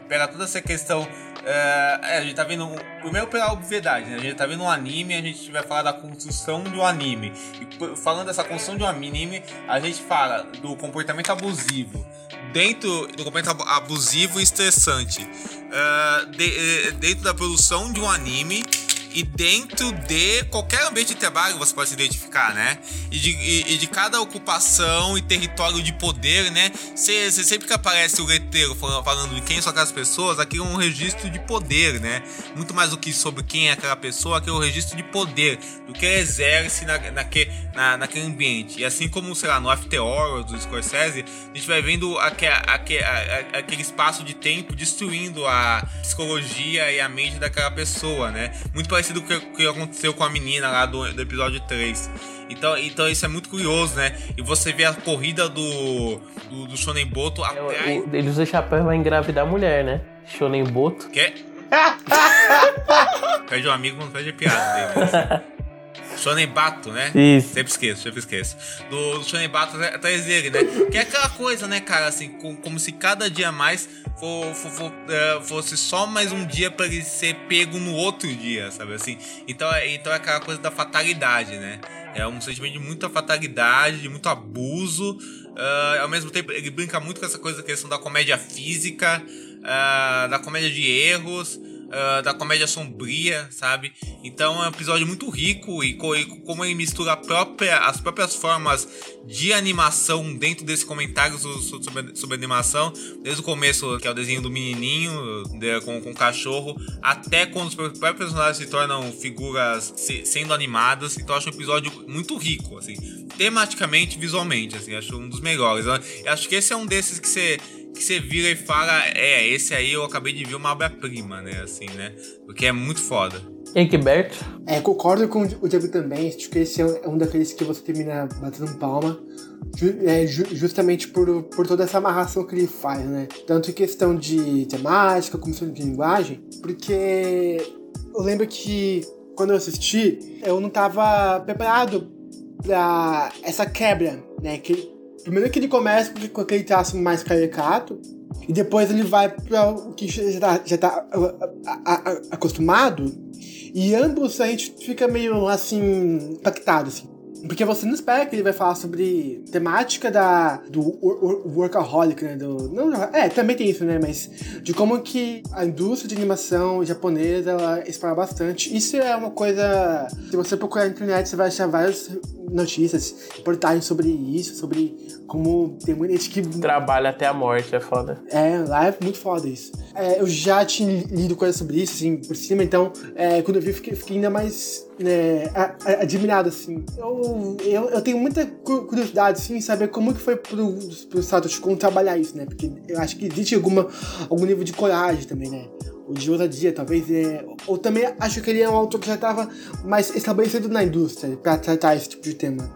Pela toda essa questão. Uh, a gente tá vendo. Primeiro pela obviedade, né? A gente tá vendo um anime, a gente vai falar da construção de um anime. E falando dessa construção de um anime, a gente fala do comportamento abusivo. Dentro do comportamento abusivo e estressante. Uh, de, dentro da produção de um anime e dentro de qualquer ambiente de trabalho você pode se identificar, né? E de, e, e de cada ocupação e território de poder, né? Sempre que aparece o letreiro falando, falando de quem são aquelas pessoas, aqui é um registro de poder, né? Muito mais do que sobre quem é aquela pessoa, aqui é um registro de poder, do que exerce na, na, naquele ambiente. E assim como, sei lá, no After Hours do Scorsese, a gente vai vendo aque, aquele espaço de tempo destruindo a psicologia e a mente daquela pessoa, né? Muito parecido com o que aconteceu com a menina lá do, do episódio 3. Então, então isso é muito curioso, né? E você vê a corrida do, do, do Shonen Boto é, o, Ele usa chapéu vai engravidar a mulher, né? Shonen Boto. Que? *laughs* perde um amigo, não perde a piada. *laughs* Shonen Bato, né? Isso. Sempre esqueço, sempre esqueço. Do, do Shonen Bato atrás dele, né? Que é aquela coisa, né, cara, assim, com, como se cada dia mais for, for, for, uh, fosse só mais um dia para ele ser pego no outro dia, sabe assim? Então, é, então é aquela coisa da fatalidade, né? É um sentimento de muita fatalidade, de muito abuso. Uh, ao mesmo tempo, ele brinca muito com essa coisa, a questão da comédia física, uh, da comédia de erros uh, da comédia sombria, sabe? Então é um episódio muito rico e, co e como ele mistura própria, as próprias formas de animação dentro desse comentário sobre, sobre animação, desde o começo, que é o desenho do menininho de, com, com o cachorro, até quando os próprios personagens se tornam figuras se, sendo animadas. Então acho um episódio muito rico, assim, tematicamente, visualmente, assim, acho um dos melhores. Eu acho que esse é um desses que você que você vira e fala, é, esse aí eu acabei de ver uma obra-prima, né? Assim, né? Porque é muito foda. Egberto? É, concordo com o Diego também. Acho que esse é um daqueles que você termina batendo palma. É, justamente por, por toda essa amarração que ele faz, né? Tanto em questão de temática, como de linguagem. Porque eu lembro que quando eu assisti, eu não tava preparado pra essa quebra, né? Que Primeiro que ele começa com aquele traço mais caricato, e depois ele vai para o que já tá, já tá acostumado, e ambos a gente fica meio assim, impactado, assim. Porque você não espera que ele vai falar sobre temática da, do workaholic, né? Do, não, é, também tem isso, né? Mas de como que a indústria de animação japonesa, ela espera bastante. Isso é uma coisa... Se você procurar na internet, você vai achar várias notícias, reportagens sobre isso, sobre como tem muita gente que... Trabalha até a morte, é foda. É, lá é muito foda isso. É, eu já tinha lido coisas sobre isso, assim, por cima, então, é, quando eu vi, fiquei, fiquei ainda mais né, admirado, assim. Eu, eu, eu, tenho muita curiosidade, assim, em saber como que foi pro, pro Satoshi Kon trabalhar isso, né? Porque eu acho que existe alguma, algum nível de coragem também, né? Ou de ousadia, talvez. É, ou também acho que ele é um autor que já estava mais estabelecido na indústria para tratar esse tipo de tema.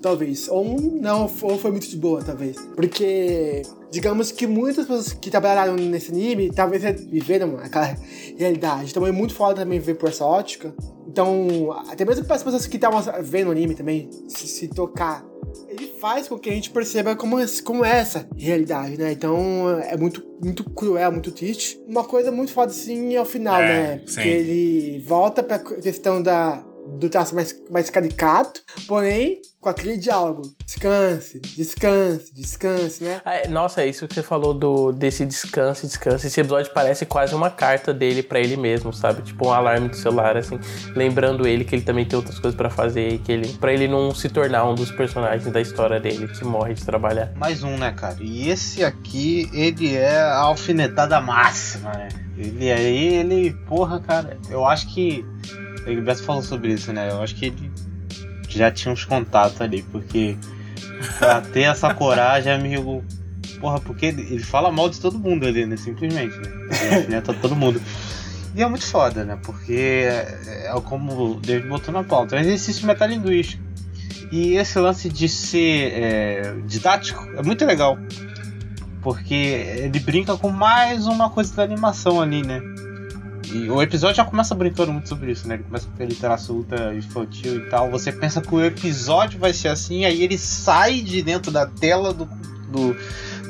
Talvez. Ou não, ou foi muito de boa, talvez. Porque digamos que muitas pessoas que trabalharam nesse anime talvez viveram aquela realidade. Então é muito foda também ver por essa ótica. Então, até mesmo para as pessoas que estavam vendo o anime também se, se, tocar, ele faz com que a gente perceba como, como é essa realidade, né? Então é muito, muito cruel, muito triste. Uma coisa muito foda assim ao final, é, né? Porque sim. ele volta pra questão da do traço mais, mais caricato, porém com aquele diálogo. Descanse, descanse, descanse, né? É, nossa, é isso que você falou do, desse descanse, descanse. Esse episódio parece quase uma carta dele para ele mesmo, sabe? Tipo um alarme do celular, assim, lembrando ele que ele também tem outras coisas para fazer e que ele, para ele não se tornar um dos personagens da história dele que morre de trabalhar. Mais um, né, cara? E esse aqui, ele é a alfinetada máxima, né? Ele aí, ele, porra, cara, eu acho que o Gilberto falou sobre isso, né? Eu acho que ele já tinha uns contatos ali, porque pra ter essa coragem, amigo. Porra, porque ele, fala mal de todo mundo ali, né? Simplesmente, né? Ele todo mundo. E é muito foda, né? Porque é, é como o David botou na pauta, é um exercício metalinguístico. E esse lance de ser é, didático é muito legal. Porque ele brinca com mais uma coisa da animação ali, né? O episódio já começa brincando muito sobre isso, né? Ele começa com aquele traço ultra infantil e tal. Você pensa que o episódio vai ser assim, aí ele sai de dentro da tela do, do,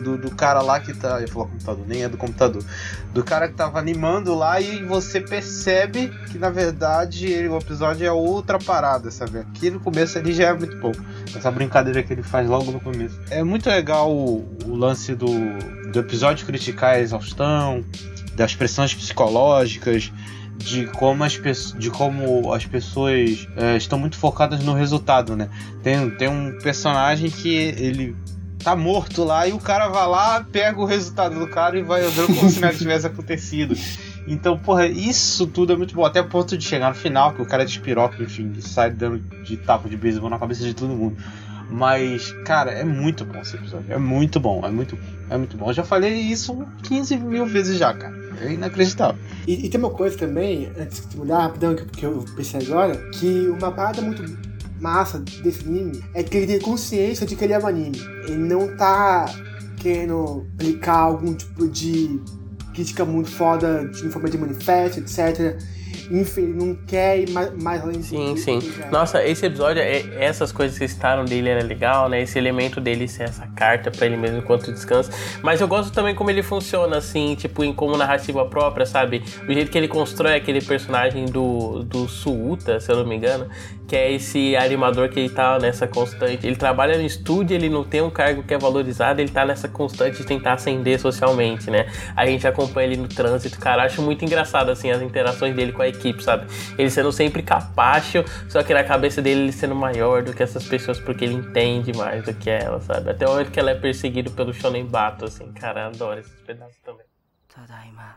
do, do cara lá que tá. Eu falar computador, nem é do computador. Do cara que tava animando lá e você percebe que na verdade ele, o episódio é outra parada, sabe? Aqui no começo ele já é muito bom. Essa brincadeira que ele faz logo no começo. É muito legal o, o lance do, do episódio criticar a exaustão das pressões psicológicas, de como as, de como as pessoas é, estão muito focadas no resultado, né? Tem, tem um personagem que ele tá morto lá e o cara vai lá, pega o resultado do cara e vai andando como se nada tivesse acontecido. Então, porra, isso tudo é muito bom. Até o ponto de chegar no final, que o cara é despiroca, enfim, sai dando de tapa de beisebol na cabeça de todo mundo. Mas, cara, é muito bom esse episódio. É muito bom, é muito, é muito bom. Eu já falei isso 15 mil vezes já, cara. É inacreditável. E, e tem uma coisa também, antes de mudar rapidão, que, que eu pensei agora, que uma parada muito massa desse anime é que ele tem consciência de que ele é um anime. Ele não tá querendo aplicar algum tipo de crítica muito foda de, em forma de manifesto, etc enfim, não quer ir mais, mais além Sim, sim. Nossa, esse episódio, é, essas coisas que citaram dele era legal, né? Esse elemento dele ser essa carta para ele mesmo enquanto descansa. Mas eu gosto também como ele funciona, assim, tipo, em como narrativa própria, sabe? O jeito que ele constrói aquele personagem do, do Suuta, se eu não me engano, que é esse animador que ele tá nessa constante. Ele trabalha no estúdio, ele não tem um cargo que é valorizado, ele tá nessa constante de tentar ascender socialmente, né? A gente acompanha ele no trânsito, cara, acho muito engraçado, assim, as interações dele com a equipe, sabe? Ele sendo sempre capacho, só que na cabeça dele ele sendo maior do que essas pessoas porque ele entende mais do que ela, sabe? Até o momento que ela é perseguido pelo Shonen Bato, assim, cara, adoro esses pedaços também. Tadaima.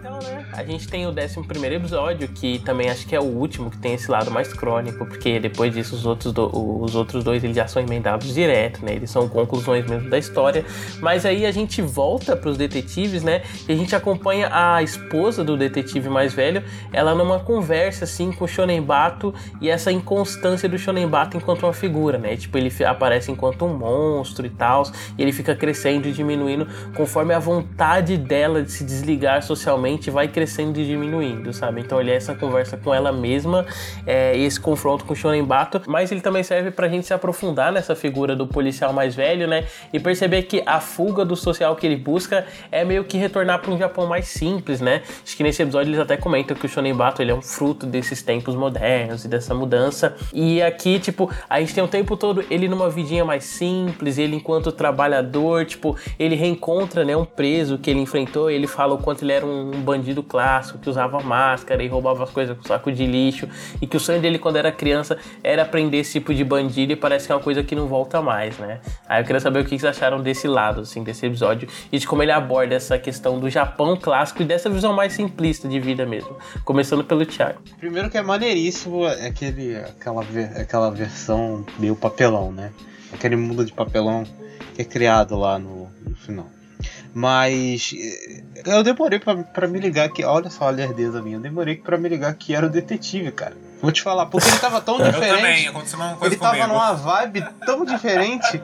Então, né? A gente tem o 11 episódio, que também acho que é o último que tem esse lado mais crônico, porque depois disso os outros, do, os outros dois eles já são emendados direto, né? Eles são conclusões mesmo da história. Mas aí a gente volta para os detetives, né? E a gente acompanha a esposa do detetive mais velho, ela numa conversa assim com o Shonenbato e essa inconstância do Shonenbato enquanto uma figura, né? Tipo, ele aparece enquanto um monstro e tal, e ele fica crescendo e diminuindo conforme a vontade dela de se desligar socialmente vai crescendo e diminuindo, sabe? Então ele é essa conversa com ela mesma, é, esse confronto com o Shonen Bato, mas ele também serve pra gente se aprofundar nessa figura do policial mais velho, né? E perceber que a fuga do social que ele busca é meio que retornar para um Japão mais simples, né? Acho que nesse episódio eles até comentam que o Shonen Bato ele é um fruto desses tempos modernos e dessa mudança. E aqui, tipo, a gente tem o tempo todo ele numa vidinha mais simples, ele enquanto trabalhador, tipo, ele reencontra, né, um preso que ele enfrentou, ele fala o quanto ele era um um bandido clássico que usava máscara e roubava as coisas com saco de lixo e que o sonho dele quando era criança era aprender esse tipo de bandido e parece que é uma coisa que não volta mais, né? Aí eu queria saber o que vocês acharam desse lado, assim, desse episódio e de como ele aborda essa questão do Japão clássico e dessa visão mais simplista de vida mesmo. Começando pelo Thiago. Primeiro que é maneiríssimo aquele, aquela, aquela versão meio papelão, né? Aquele mundo de papelão que é criado lá no, no final. Mas eh, eu demorei para me ligar que. Olha só a lerdeza minha. Eu demorei para me ligar que era o detetive, cara. Vou te falar, porque ele tava tão *laughs* diferente. Eu também, aconteceu uma coisa Ele tava comigo. numa vibe tão diferente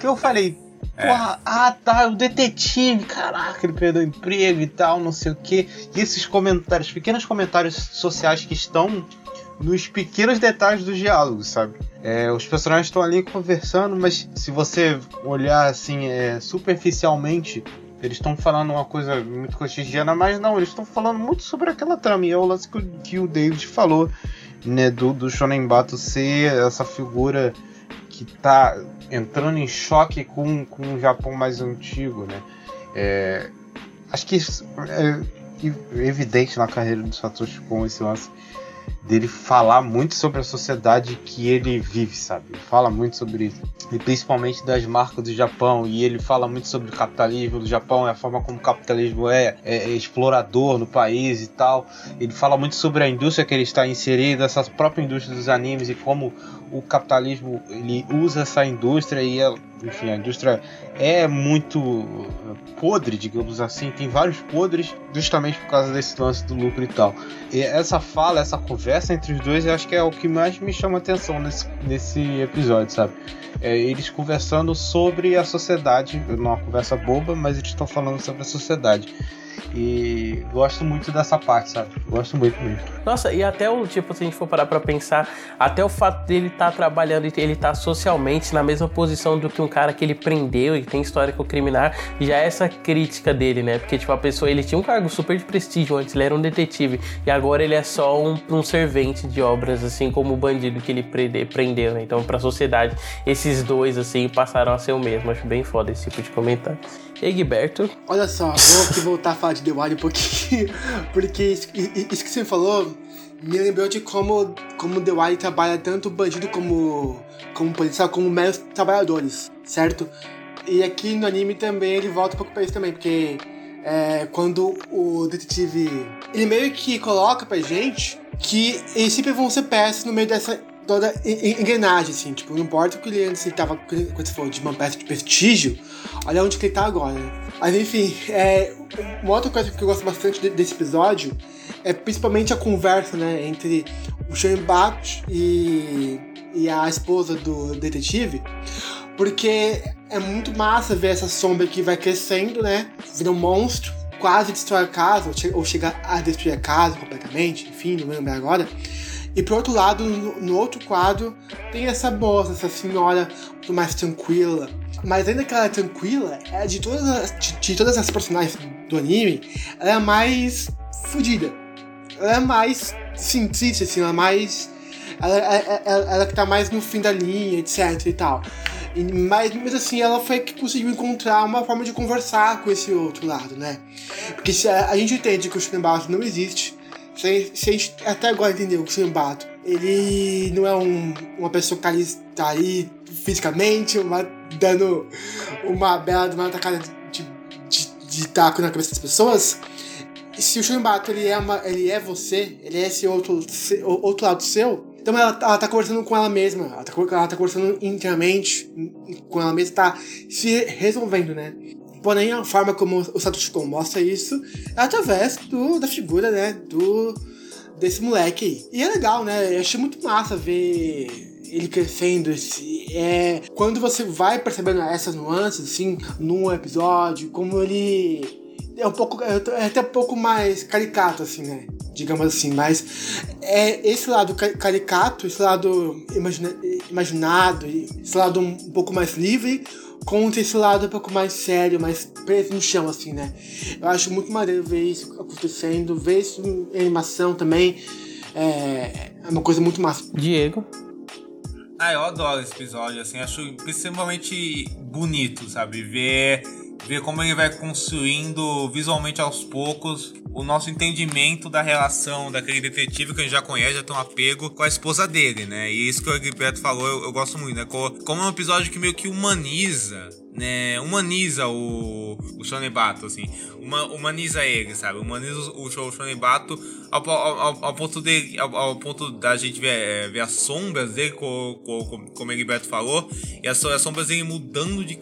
que eu falei, é. Porra, ah tá, o detetive, caraca, ele perdeu o emprego e tal, não sei o que. E esses comentários, pequenos comentários sociais que estão nos pequenos detalhes dos diálogos, sabe? É, os personagens estão ali conversando, mas se você olhar assim é, superficialmente, eles estão falando uma coisa muito cotidiana, mas não, eles estão falando muito sobre aquela trama. E é o lance que, que o David falou, né? Do, do Shonen Bato ser essa figura que tá entrando em choque com, com o Japão mais antigo, né? É, acho que é evidente na carreira do Satoshi Kon esse lance dele falar muito sobre a sociedade que ele vive, sabe? Ele fala muito sobre e principalmente das marcas do Japão e ele fala muito sobre o capitalismo do Japão, a forma como o capitalismo é, é, é explorador no país e tal. Ele fala muito sobre a indústria que ele está inserido, essa própria indústria dos animes e como o capitalismo ele usa essa indústria e ela, enfim, a indústria é muito podre, digamos assim, tem vários podres justamente por causa desse lance do lucro e tal. E essa fala, essa conversa entre os dois, eu acho que é o que mais me chama atenção nesse, nesse episódio, sabe? É, eles conversando sobre a sociedade, numa conversa boba, mas eles estão falando sobre a sociedade. E gosto muito dessa parte, sabe? Gosto muito mesmo. Nossa, e até o tipo, se a gente for parar pra pensar, até o fato dele estar tá trabalhando e ele tá socialmente na mesma posição do que um cara que ele prendeu e tem história com criminal, já é essa crítica dele, né? Porque, tipo, a pessoa, ele tinha um cargo super de prestígio antes, ele era um detetive, e agora ele é só um, um servente de obras, assim como o bandido que ele prendeu, né? Então, pra sociedade, esses dois, assim, passaram a ser o mesmo. Acho bem foda esse tipo de comentário. Egberto. Olha só, vou aqui voltar a falar de The Wire um pouquinho, *laughs* porque isso, isso que você falou me lembrou de como, como The Wire trabalha tanto bandido como, como policial, como meros trabalhadores, certo? E aqui no anime também ele volta um pouco pra isso também, porque é, quando o detetive. Ele meio que coloca pra gente que eles sempre vão ser peças no meio dessa toda engrenagem, assim, tipo, não importa que ele antes ele tava, quando você falou de uma peça de prestígio, olha onde que ele tá agora, né? Mas enfim, é, uma outra coisa que eu gosto bastante de, desse episódio é principalmente a conversa, né, entre o Bat e, e a esposa do detetive, porque é muito massa ver essa sombra que vai crescendo, né, vira um monstro, quase destrói a casa, ou chega a destruir a casa completamente, enfim, não lembro agora. E por outro lado, no, outro quadro, tem essa moça, essa senhora mais tranquila. Mas ainda que ela é tranquila, é de todas as, de, de todas as personagens do anime, ela é a mais fodida. Ela é mais, sim, triste, assim, ela é mais. Ela, ela, ela, ela, que tá mais no fim da linha, etc e tal. E, mas mesmo assim, ela foi que conseguiu encontrar uma forma de conversar com esse outro lado, né? Porque se a, a gente entende que o Shinbato não existe, gente até agora entendeu que o Shinbato, ele não é um, uma pessoa que tá ali fisicamente, uma, dando uma bela uma atacada de, de, de taco na cabeça das pessoas. Se o Shinbato ele é, ele é você, ele é esse outro, outro lado seu, então ela, ela tá conversando com ela mesma, ela tá, ela tá conversando internamente com ela mesma, tá se resolvendo, né? Porém, a forma como o Kon mostra isso é através do, da figura, né, do desse moleque aí. E é legal, né? Eu achei muito massa ver ele crescendo. Esse, é, quando você vai percebendo essas nuances, assim, num episódio, como ele é um pouco. É, é até um pouco mais caricato, assim, né? Digamos assim, mas é esse lado caricato, esse lado imagina, imaginado, esse lado um pouco mais livre, contra esse lado um pouco mais sério, mais preso no chão, assim, né? Eu acho muito maneiro ver isso acontecendo, ver isso em animação também. É, é uma coisa muito massa. Diego. Ah, eu adoro esse episódio, assim, acho extremamente bonito, sabe? Ver ver como ele vai construindo visualmente aos poucos o nosso entendimento da relação daquele detetive que a gente já conhece, já tem um apego com a esposa dele, né? E isso que o Egberto falou, eu, eu, gosto muito, né? Como é um episódio que meio que humaniza né, humaniza o, o Shonebato, assim, uma, humaniza ele, sabe? Humaniza o, o Shonebato ao, ao, ao, ponto de, ao, ao, ponto da gente ver, é, ver as sombras dele, como, como, como o Egberto falou, e as, as sombras dele mudando de,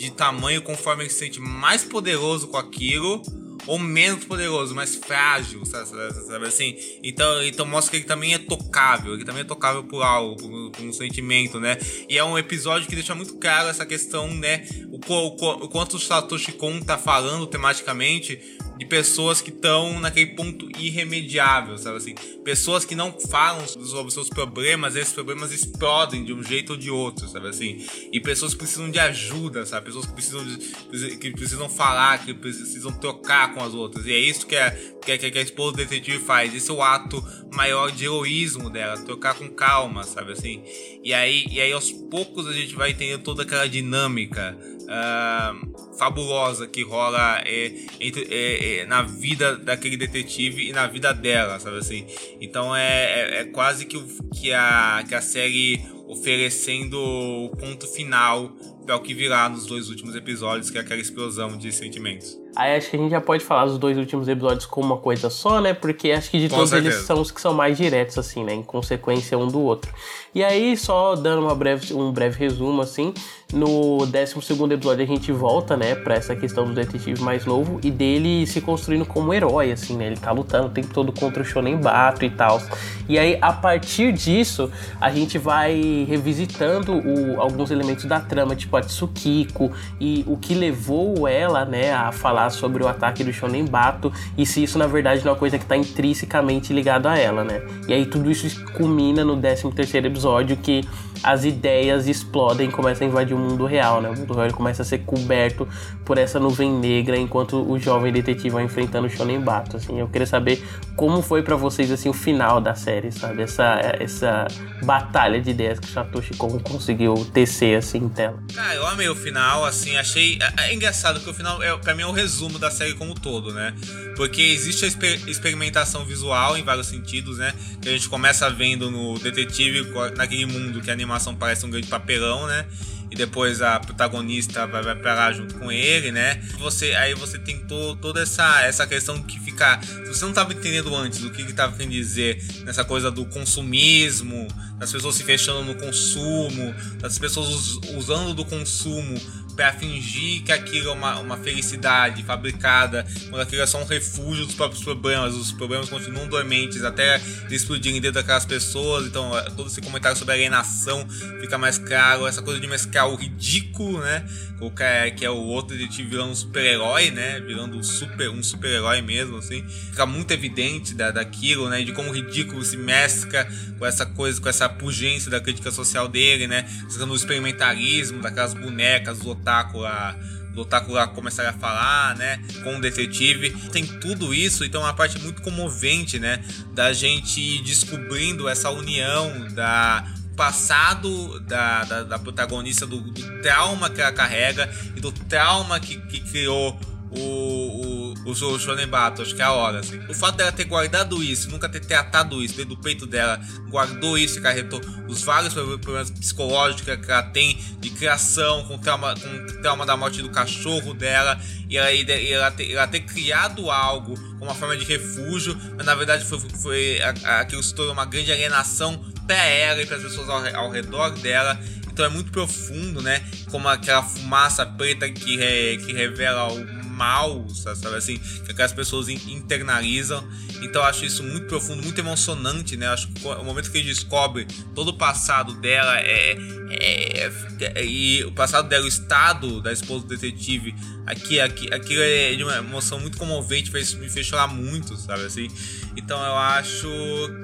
de tamanho conforme ele se sente mais poderoso com aquilo ou menos poderoso, mais frágil, sabe, sabe, assim? Então, então mostra que ele também é tocável, ele também é tocável por algo, por, por um sentimento, né? E é um episódio que deixa muito claro essa questão, né? O, o, o quanto o Satoshi Kon tá falando tematicamente de pessoas que estão naquele ponto irremediável, sabe assim? Pessoas que não falam sobre seus problemas, esses problemas explodem de um jeito ou de outro, sabe assim? E pessoas que precisam de ajuda, sabe? Pessoas que precisam, de, que precisam falar, que precisam trocar com as outras. E é isso que a, que a, que a esposa do detetive faz. Esse é o ato maior de heroísmo dela, trocar com calma, sabe assim? E aí, e aí aos poucos a gente vai entender toda aquela dinâmica uh, fabulosa que rola é, entre, é, é, na vida daquele detetive e na vida dela, sabe assim? Então é, é, é quase que, que, a, que a série oferecendo o ponto final para o que virá nos dois últimos episódios, que é aquela explosão de sentimentos. Aí acho que a gente já pode falar dos dois últimos episódios como uma coisa só, né? Porque acho que de Com todos certeza. eles são os que são mais diretos, assim, né? Em consequência um do outro. E aí, só dando uma breve, um breve resumo, assim, no 12 episódio a gente volta, né, pra essa questão do detetive mais novo e dele se construindo como herói, assim, né? Ele tá lutando o tempo todo contra o Shonen Bato e tal. E aí, a partir disso, a gente vai revisitando o, alguns elementos da trama, tipo tipo a Tsukiko e o que levou ela, né, a falar sobre o ataque do Shonen Bato e se isso na verdade não é uma coisa que está intrinsecamente ligado a ela, né? E aí tudo isso culmina no 13 terceiro episódio que as ideias explodem começam a invadir o mundo real, né? O mundo real começa a ser coberto por essa nuvem negra enquanto o jovem detetive vai enfrentando o Shonen Bato, assim. Eu queria saber como foi para vocês, assim, o final da série, sabe? Essa, essa batalha de ideias que Satoshi Kon conseguiu tecer, assim, em tela. Cara, eu amei o final, assim, achei... É, é engraçado que o final, é, pra mim, é o resumo da série como um todo, né? Porque existe a exper experimentação visual em vários sentidos, né? Que a gente começa vendo no detetive, naquele mundo que a animação parece um grande papelão, né? E depois a protagonista vai, vai pra lá junto com ele, né? Você, aí você tem to, toda essa, essa questão que fica. Se você não estava entendendo antes o que ele estava querendo dizer nessa coisa do consumismo, das pessoas se fechando no consumo, das pessoas usando do consumo para fingir que aquilo é uma, uma felicidade fabricada, quando aquilo é só um refúgio dos próprios problemas, os problemas continuam dormentes até explodirem dentro daquelas pessoas. Então, é, todo esse comentário sobre alienação fica mais claro. Essa coisa de mesclar o ridículo, né? O que é o outro detetive virando um super-herói, né? Virando um super um super-herói mesmo, assim. Fica muito evidente da, daquilo, né? De como o ridículo se mescla com essa coisa, com essa pugência da crítica social dele, né? No experimentalismo, daquelas bonecas, os otaku lá do lá começar a falar, né, com o detetive. Tem tudo isso, então é uma parte muito comovente, né, da gente descobrindo essa união da passado da, da, da protagonista, do, do, trauma que ela carrega e do trauma que, que criou o, o, o Shonen acho que é a hora, assim. O fato dela ter guardado isso, nunca ter tratado isso dentro do peito dela, guardou isso e carretou os vários problemas psicológicos que ela tem de criação, com trauma, com trauma da morte do cachorro dela, e ela, e ela, ter, ela ter criado algo como uma forma de refúgio, mas na verdade foi, foi aquilo se tornou uma grande alienação para ela e para as pessoas ao, ao redor dela então é muito profundo, né? Como aquela fumaça preta que, re, que revela o mal, sabe assim, que aquelas pessoas internalizam. Então eu acho isso muito profundo, muito emocionante, né? Eu acho que o momento que ele descobre todo o passado dela é, é, é, e o passado dela, o estado da esposa do detetive, aqui, aqui, aquilo é de uma emoção muito comovente, fez, me fez chorar muito, sabe assim? Então eu acho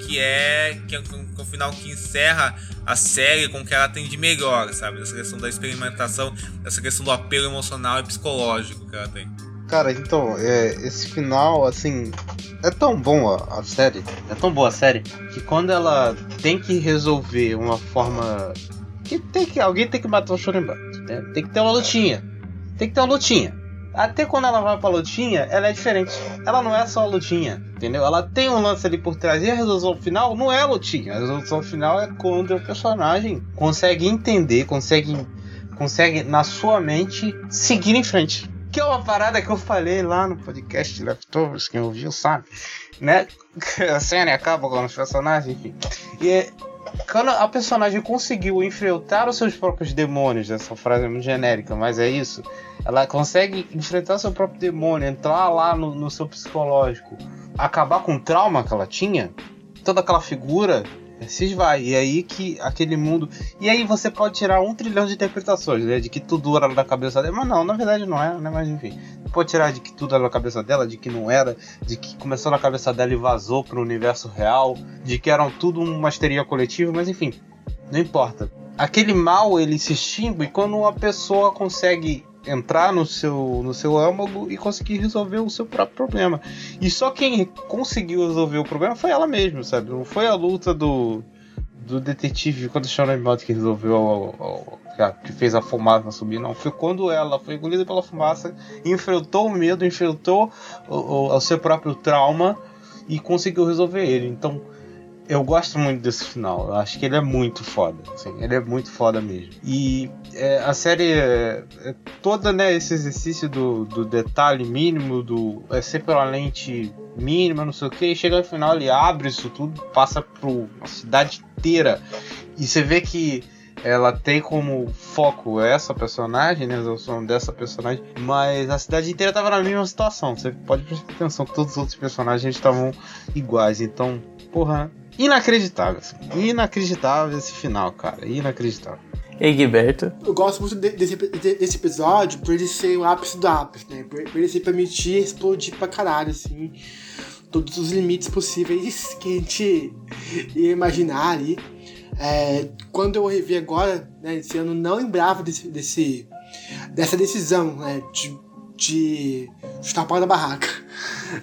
que é que é um final que encerra a série com o que ela tem de melhor, sabe? Essa questão da experimentação, essa questão do apelo emocional e psicológico que ela tem. Cara, então, é, esse final, assim, é tão bom a, a, série, é tão boa a série, que quando ela tem que resolver uma forma. que tem que. Alguém tem que matar o Shorenbat, né? Tem que ter uma lutinha. Tem que ter uma lutinha. Até quando ela vai pra lutinha, ela é diferente. Ela não é só a lutinha, entendeu? Ela tem um lance ali por trás. E a resolução final não é a lutinha. A resolução final é quando o personagem consegue entender, consegue, consegue na sua mente seguir em frente que é uma parada que eu falei lá no podcast Leftovers, quem ouviu sabe, né? *laughs* A série acaba com os personagens, enfim. E quando a personagem conseguiu enfrentar os seus próprios demônios, essa frase é muito genérica, mas é isso. Ela consegue enfrentar seu próprio demônio, entrar lá no, no seu psicológico, acabar com o trauma que ela tinha, toda aquela figura se esvai. E aí que aquele mundo. E aí você pode tirar um trilhão de interpretações, né? De que tudo era da cabeça dela. Mas não, na verdade não é, né? Mas enfim. Você pode tirar de que tudo era da cabeça dela, de que não era, de que começou na cabeça dela e vazou pro universo real, de que eram tudo uma histeria coletiva, mas enfim. Não importa. Aquele mal ele se extingue quando uma pessoa consegue entrar no seu, no seu âmago e conseguir resolver o seu próprio problema. E só quem conseguiu resolver o problema foi ela mesma, sabe? Não foi a luta do, do detetive quando Sharon Mott que resolveu que fez a fumaça subir, não. Foi quando ela foi engolida pela fumaça, enfrentou o medo, enfrentou o, o, o seu próprio trauma e conseguiu resolver ele. Então eu gosto muito desse final. Eu acho que ele é muito foda. Assim, ele é muito foda mesmo. E é, a série é, é toda, né, esse exercício do, do detalhe mínimo, do é sempre uma lente mínima, não sei o que, e chega no final ele abre isso tudo, passa por uma cidade inteira. E você vê que ela tem como foco essa personagem, né, a resolução dessa personagem, mas a cidade inteira tava na mesma situação. Você pode prestar atenção que todos os outros personagens estavam iguais. Então, porra, inacreditável. Assim. Inacreditável esse final, cara. Inacreditável. Egberto. Eu gosto muito de, desse, de, desse episódio por ele ser o ápice do ápice, né? Por, por ele se permitir explodir pra caralho, assim. Todos os limites possíveis que a gente ia imaginar ali. É, quando eu revi agora, né, esse ano, não lembrava desse, desse, dessa decisão, né? De, de chutar a pau da barraca. *laughs*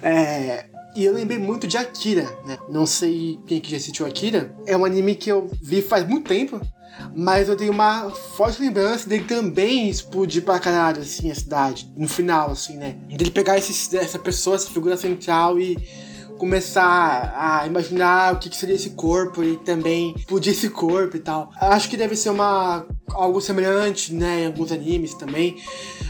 É, e eu lembrei muito de Akira, né? Não sei quem que já assistiu Akira. É um anime que eu vi faz muito tempo. Mas eu tenho uma forte lembrança dele também explodir pra caralho, assim, a cidade. No final, assim, né? Dele pegar esse, essa pessoa, essa figura central e começar a imaginar o que, que seria esse corpo e também explodir esse corpo e tal. Acho que deve ser uma algo semelhante, né, em alguns animes também.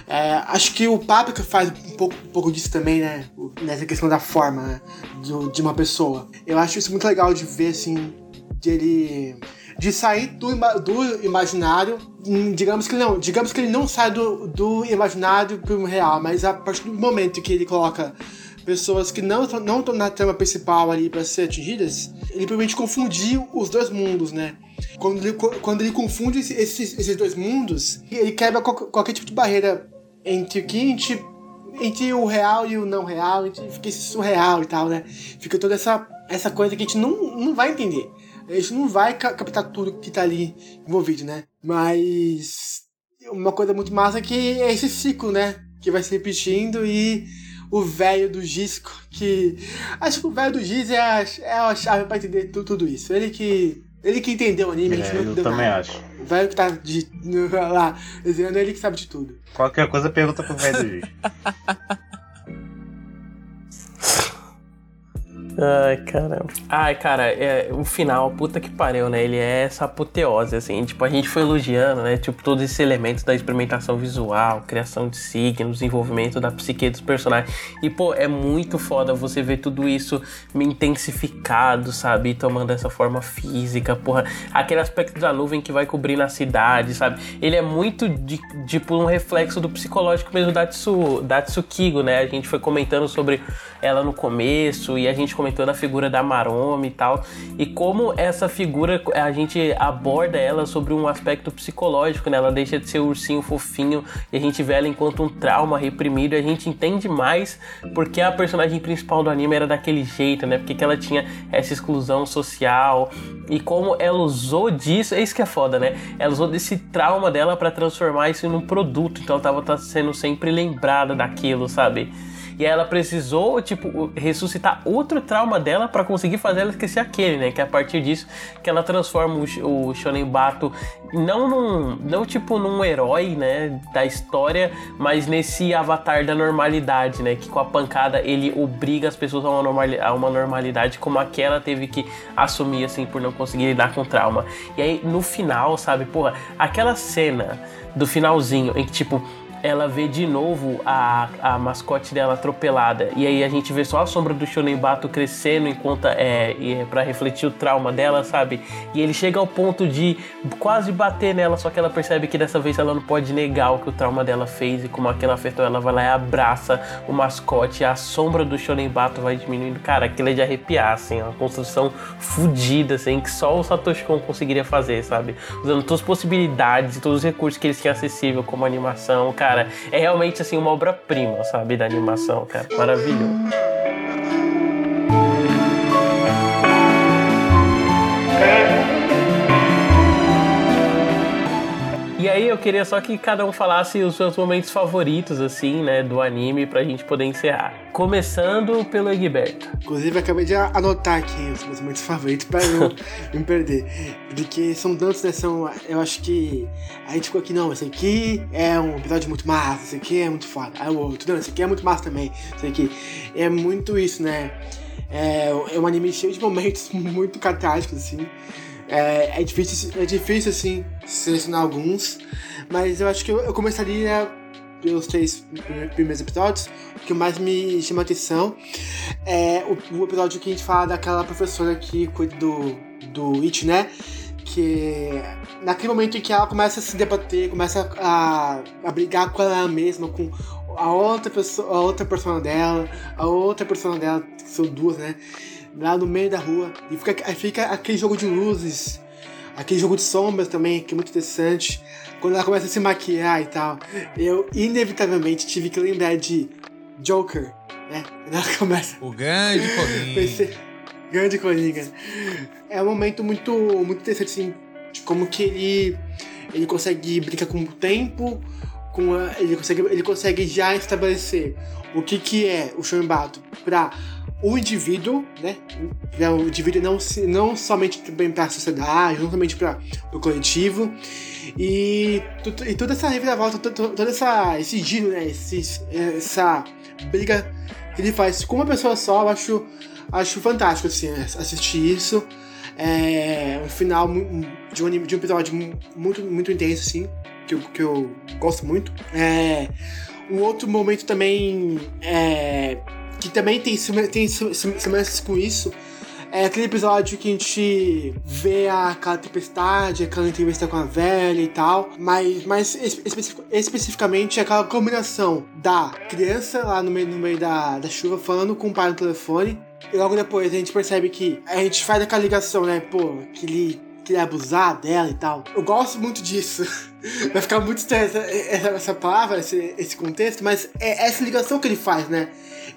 É, acho que o Paprika faz um pouco, um pouco disso também, né, nessa questão da forma né, de, de uma pessoa. Eu acho isso muito legal de ver, assim, de ele de sair do, do imaginário. Hum, digamos que não, digamos que ele não sai do, do imaginário pro real, mas a partir do momento que ele coloca pessoas que não não estão na trama principal ali para ser atingidas, ele provavelmente confundiu os dois mundos, né? Quando ele, quando ele confunde esses, esses dois mundos, ele quebra qualquer tipo de barreira entre o que a gente entre o real e o não real, a gente fica surreal e tal, né? Fica toda essa, essa coisa que a gente não, não vai entender a gente não vai captar tudo que tá ali envolvido, né? Mas uma coisa muito massa é que é esse ciclo, né? Que vai se repetindo e o velho do Gisco, que. Acho que o velho do Giz é a, é a chave pra entender tudo isso. Ele que. Ele que entendeu o anime, é, a gente não eu também nada. acho. O velho que tá de, *laughs* lá desenhando, ele que sabe de tudo. Qualquer coisa pergunta pro velho *laughs* do juiz. Ai, caramba. Ai, cara, é, o final, puta que pariu, né? Ele é essa apoteose, assim. Tipo, a gente foi elogiando, né? Tipo, todos esses elementos da experimentação visual, criação de signos, desenvolvimento da psique dos personagens. E, pô, é muito foda você ver tudo isso intensificado, sabe? E tomando essa forma física, porra. Aquele aspecto da nuvem que vai cobrir na cidade, sabe? Ele é muito, de, tipo, um reflexo do psicológico mesmo da, Tsu, da Tsukigo, né? A gente foi comentando sobre ela no começo e a gente comentou na figura da Maromi e tal, e como essa figura a gente aborda ela sobre um aspecto psicológico, né? Ela deixa de ser o ursinho fofinho e a gente vê ela enquanto um trauma reprimido, e a gente entende mais porque a personagem principal do anime era daquele jeito, né? Porque que ela tinha essa exclusão social e como ela usou disso, é isso que é foda, né? Ela usou desse trauma dela para transformar isso num produto, então ela tava tá sendo sempre lembrada daquilo, sabe? E ela precisou, tipo, ressuscitar outro trauma dela para conseguir fazer ela esquecer aquele, né? Que é a partir disso que ela transforma o, Shonen Bato não num, não tipo num herói, né, da história, mas nesse avatar da normalidade, né, que com a pancada ele obriga as pessoas a uma, a uma normalidade como aquela teve que assumir assim por não conseguir lidar com o trauma. E aí no final, sabe, porra, aquela cena do finalzinho em que tipo ela vê de novo a, a mascote dela atropelada. E aí a gente vê só a sombra do Shonen Bato crescendo enquanto é, é para refletir o trauma dela, sabe? E ele chega ao ponto de quase bater nela, só que ela percebe que dessa vez ela não pode negar o que o trauma dela fez e como aquilo afetou ela. Vai lá e abraça o mascote, a sombra do Shonen Bato vai diminuindo. Cara, aquilo é de arrepiar, assim, uma construção fodida, assim, que só o Satoshi Kon conseguiria fazer, sabe? Usando todas as possibilidades e todos os recursos que eles tinham acessível, como animação, cara cara. É realmente assim uma obra-prima, sabe, da animação, cara. Maravilhoso. Aí eu queria só que cada um falasse os seus momentos favoritos, assim, né, do anime pra gente poder encerrar. Começando pelo Egberto. Inclusive, acabei de anotar aqui os meus momentos favoritos pra não *laughs* me perder. Porque são tantos, né? São, eu acho que a gente ficou aqui, não, esse aqui é um episódio muito massa, esse aqui é muito foda. Aí o outro, não, esse aqui é muito massa também. Esse aqui é muito isso, né? É, é um anime cheio de momentos *laughs* muito catárticos, assim. É, é, difícil, é difícil, assim, selecionar alguns, mas eu acho que eu, eu começaria pelos três primeiros episódios. O que mais me chama atenção é o, o episódio que a gente fala daquela professora que cuida do, do It, né? Que naquele momento em que ela começa a se debater, começa a, a brigar com ela mesma, com a outra pessoa, a outra persona dela, a outra persona dela, que são duas, né? Lá no meio da rua. E fica, fica aquele jogo de luzes Aquele jogo de sombras também, que é muito interessante. Quando ela começa a se maquiar e tal, eu inevitavelmente tive que lembrar de Joker, né? Quando ela *laughs* começa. O grande Coringa. *laughs* Pensei, grande Coringa. É um momento muito, muito interessante, assim, de como que ele, ele consegue brincar com o tempo, com a, ele, consegue, ele consegue já estabelecer o que, que é o Shonbato para o indivíduo, né? O indivíduo não, não somente para a sociedade, não somente para o coletivo. E, e toda essa reviravolta, todo essa, esse giro, né? Esse, essa briga que ele faz com uma pessoa só, eu acho, acho fantástico assim, assistir isso. É um final de um, de um episódio muito, muito intenso, assim, que eu, que eu gosto muito. É, um outro momento também é, que também tem, tem semelhanças com isso é aquele episódio que a gente vê aquela tempestade, aquela entrevista com a velha e tal, mas, mas especific, especificamente aquela combinação da criança lá no meio, no meio da, da chuva falando com o pai no telefone, e logo depois a gente percebe que a gente faz aquela ligação, né? Pô, que ele queria abusar dela e tal. Eu gosto muito disso. *laughs* Vai ficar muito estranha essa, essa, essa, palavra, esse, esse contexto, mas é essa ligação que ele faz, né?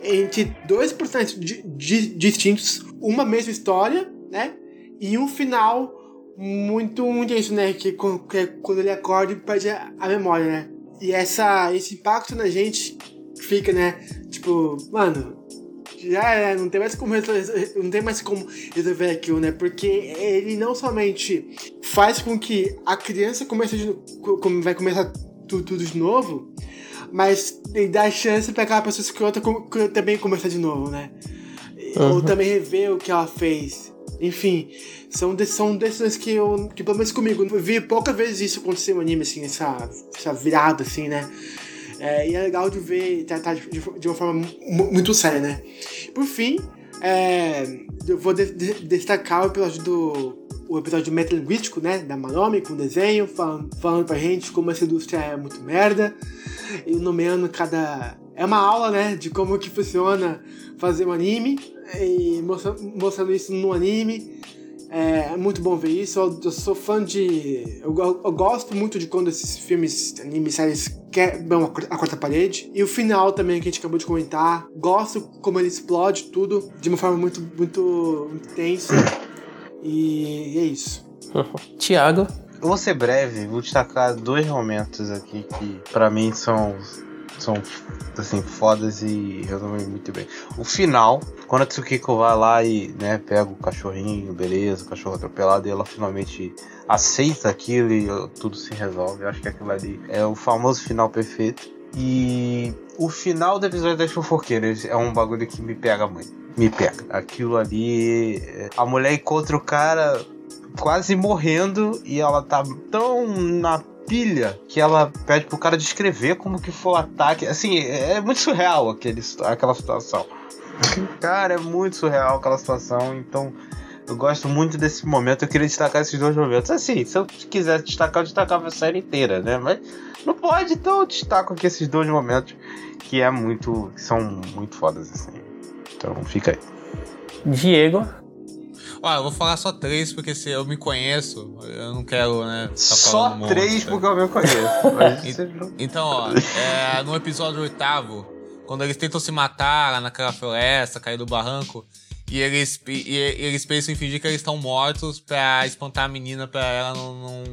Entre dois personagens distintos, uma mesma história, né? E um final muito, isso, né? Que, que é quando ele acorda perde a, memória, né? E essa, esse impacto na gente fica, né? Tipo, mano, já é, não tem mais como resolver, não tem mais como resolver aquilo, né? Porque ele não somente faz com que a criança comece de, vai começar tudo, tudo de novo, mas dá chance para aquela pessoa escrota também começar de novo, né? Uhum. Ou também rever o que ela fez. Enfim, são, de, são decisões que eu, que pelo menos comigo, eu vi poucas vezes isso acontecer no anime, assim, essa, essa virada, assim, né? É, e é legal de ver tratar de, de, uma forma muito séria, né? Por fim, é, eu vou de, de, destacar o episódio do o episódio metalinguístico, né, da Manome, com desenho, falando, falando pra gente como essa indústria é muito merda, e nomeando cada... É uma aula, né, de como que funciona fazer um anime, e mostrando, mostrando isso no anime, é muito bom ver isso. Eu, eu sou fã de. Eu, eu, gosto muito de quando esses filmes, animes, séries quebram a, quarta parede. E o final também, que a gente acabou de comentar. Gosto como ele explode tudo de uma forma muito, muito intensa. E é isso. *laughs* Tiago. Eu vou ser breve, vou destacar dois momentos aqui que para mim são são assim fodas e resolvem muito bem. O final, quando a Tsukiko vai lá e né, pega o cachorrinho, beleza, o cachorro atropelado, e ela finalmente aceita aquilo e tudo se resolve. Eu acho que aquilo ali é o famoso final perfeito. E o final do episódio das fofoqueiras é um bagulho que me pega muito. Me pega. Aquilo ali. A mulher encontra o cara quase morrendo e ela tá tão na pilha que ela pede pro cara descrever como que foi o ataque. Assim, é muito surreal aquele, aquela situação. Cara, é muito surreal aquela situação, então eu gosto muito desse momento. Eu queria destacar esses dois momentos. Assim, se eu quisesse destacar, eu destacava a série inteira, né? Mas não pode, então eu destaco aqui esses dois momentos que é muito. que são muito fodas, assim. Então fica aí. Diego. Olha, eu vou falar só três, porque se eu me conheço, eu não quero, né? Tá só três porque eu me conheço. *laughs* então, ó, é, no episódio oitavo, quando eles tentam se matar lá naquela floresta, cair do barranco, e eles, e, e eles pensam em fingir que eles estão mortos pra espantar a menina pra ela não, não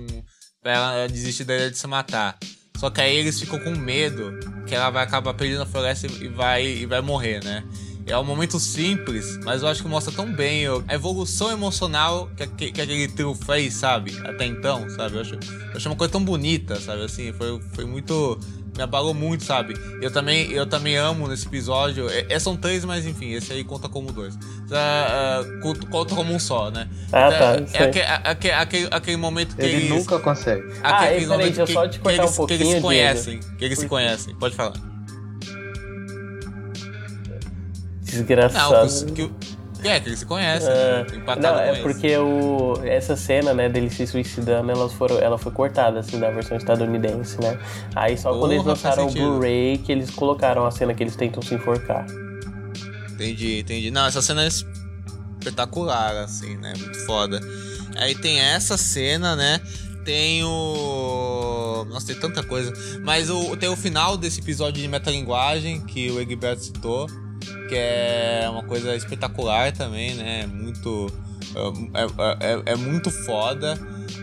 pra ela desistir da ideia de se matar. Só que aí eles ficam com medo que ela vai acabar perdendo a floresta e vai, e vai morrer, né? É um momento simples, mas eu acho que mostra tão bem a evolução emocional que, que, que aquele trio fez, sabe? Até então, sabe? Eu acho, eu acho uma coisa tão bonita, sabe? Assim, foi, foi muito. Me abalou muito, sabe? Eu também, eu também amo nesse episódio. É, é são três, mas enfim, esse aí conta como dois. Uh, uh, conta como um só, né? Ah, tá. É aquele, aquele, aquele, aquele momento que Ele eles, nunca consegue. Ah, aquele ah, momento que, só te cortar que eles, um pouquinho, que eles se conhecem. Que eles se conhecem. Pode falar. Desgraçado. Não, que, que, é, que eles se conhecem. É, né? não, é porque o, essa cena, né, dele se suicidando, elas foram, ela foi cortada, assim, da versão estadunidense, né? Aí só Porra, quando eles lançaram o Blu-ray que eles colocaram a cena que eles tentam se enforcar. Entendi, entendi. Não, essa cena é espetacular, assim, né? Muito foda. Aí tem essa cena, né? Tem o. Nossa, tem tanta coisa. Mas o, tem o final desse episódio de metalinguagem que o Egberto citou, que é uma coisa espetacular também, né? Muito. É, é, é, é muito foda.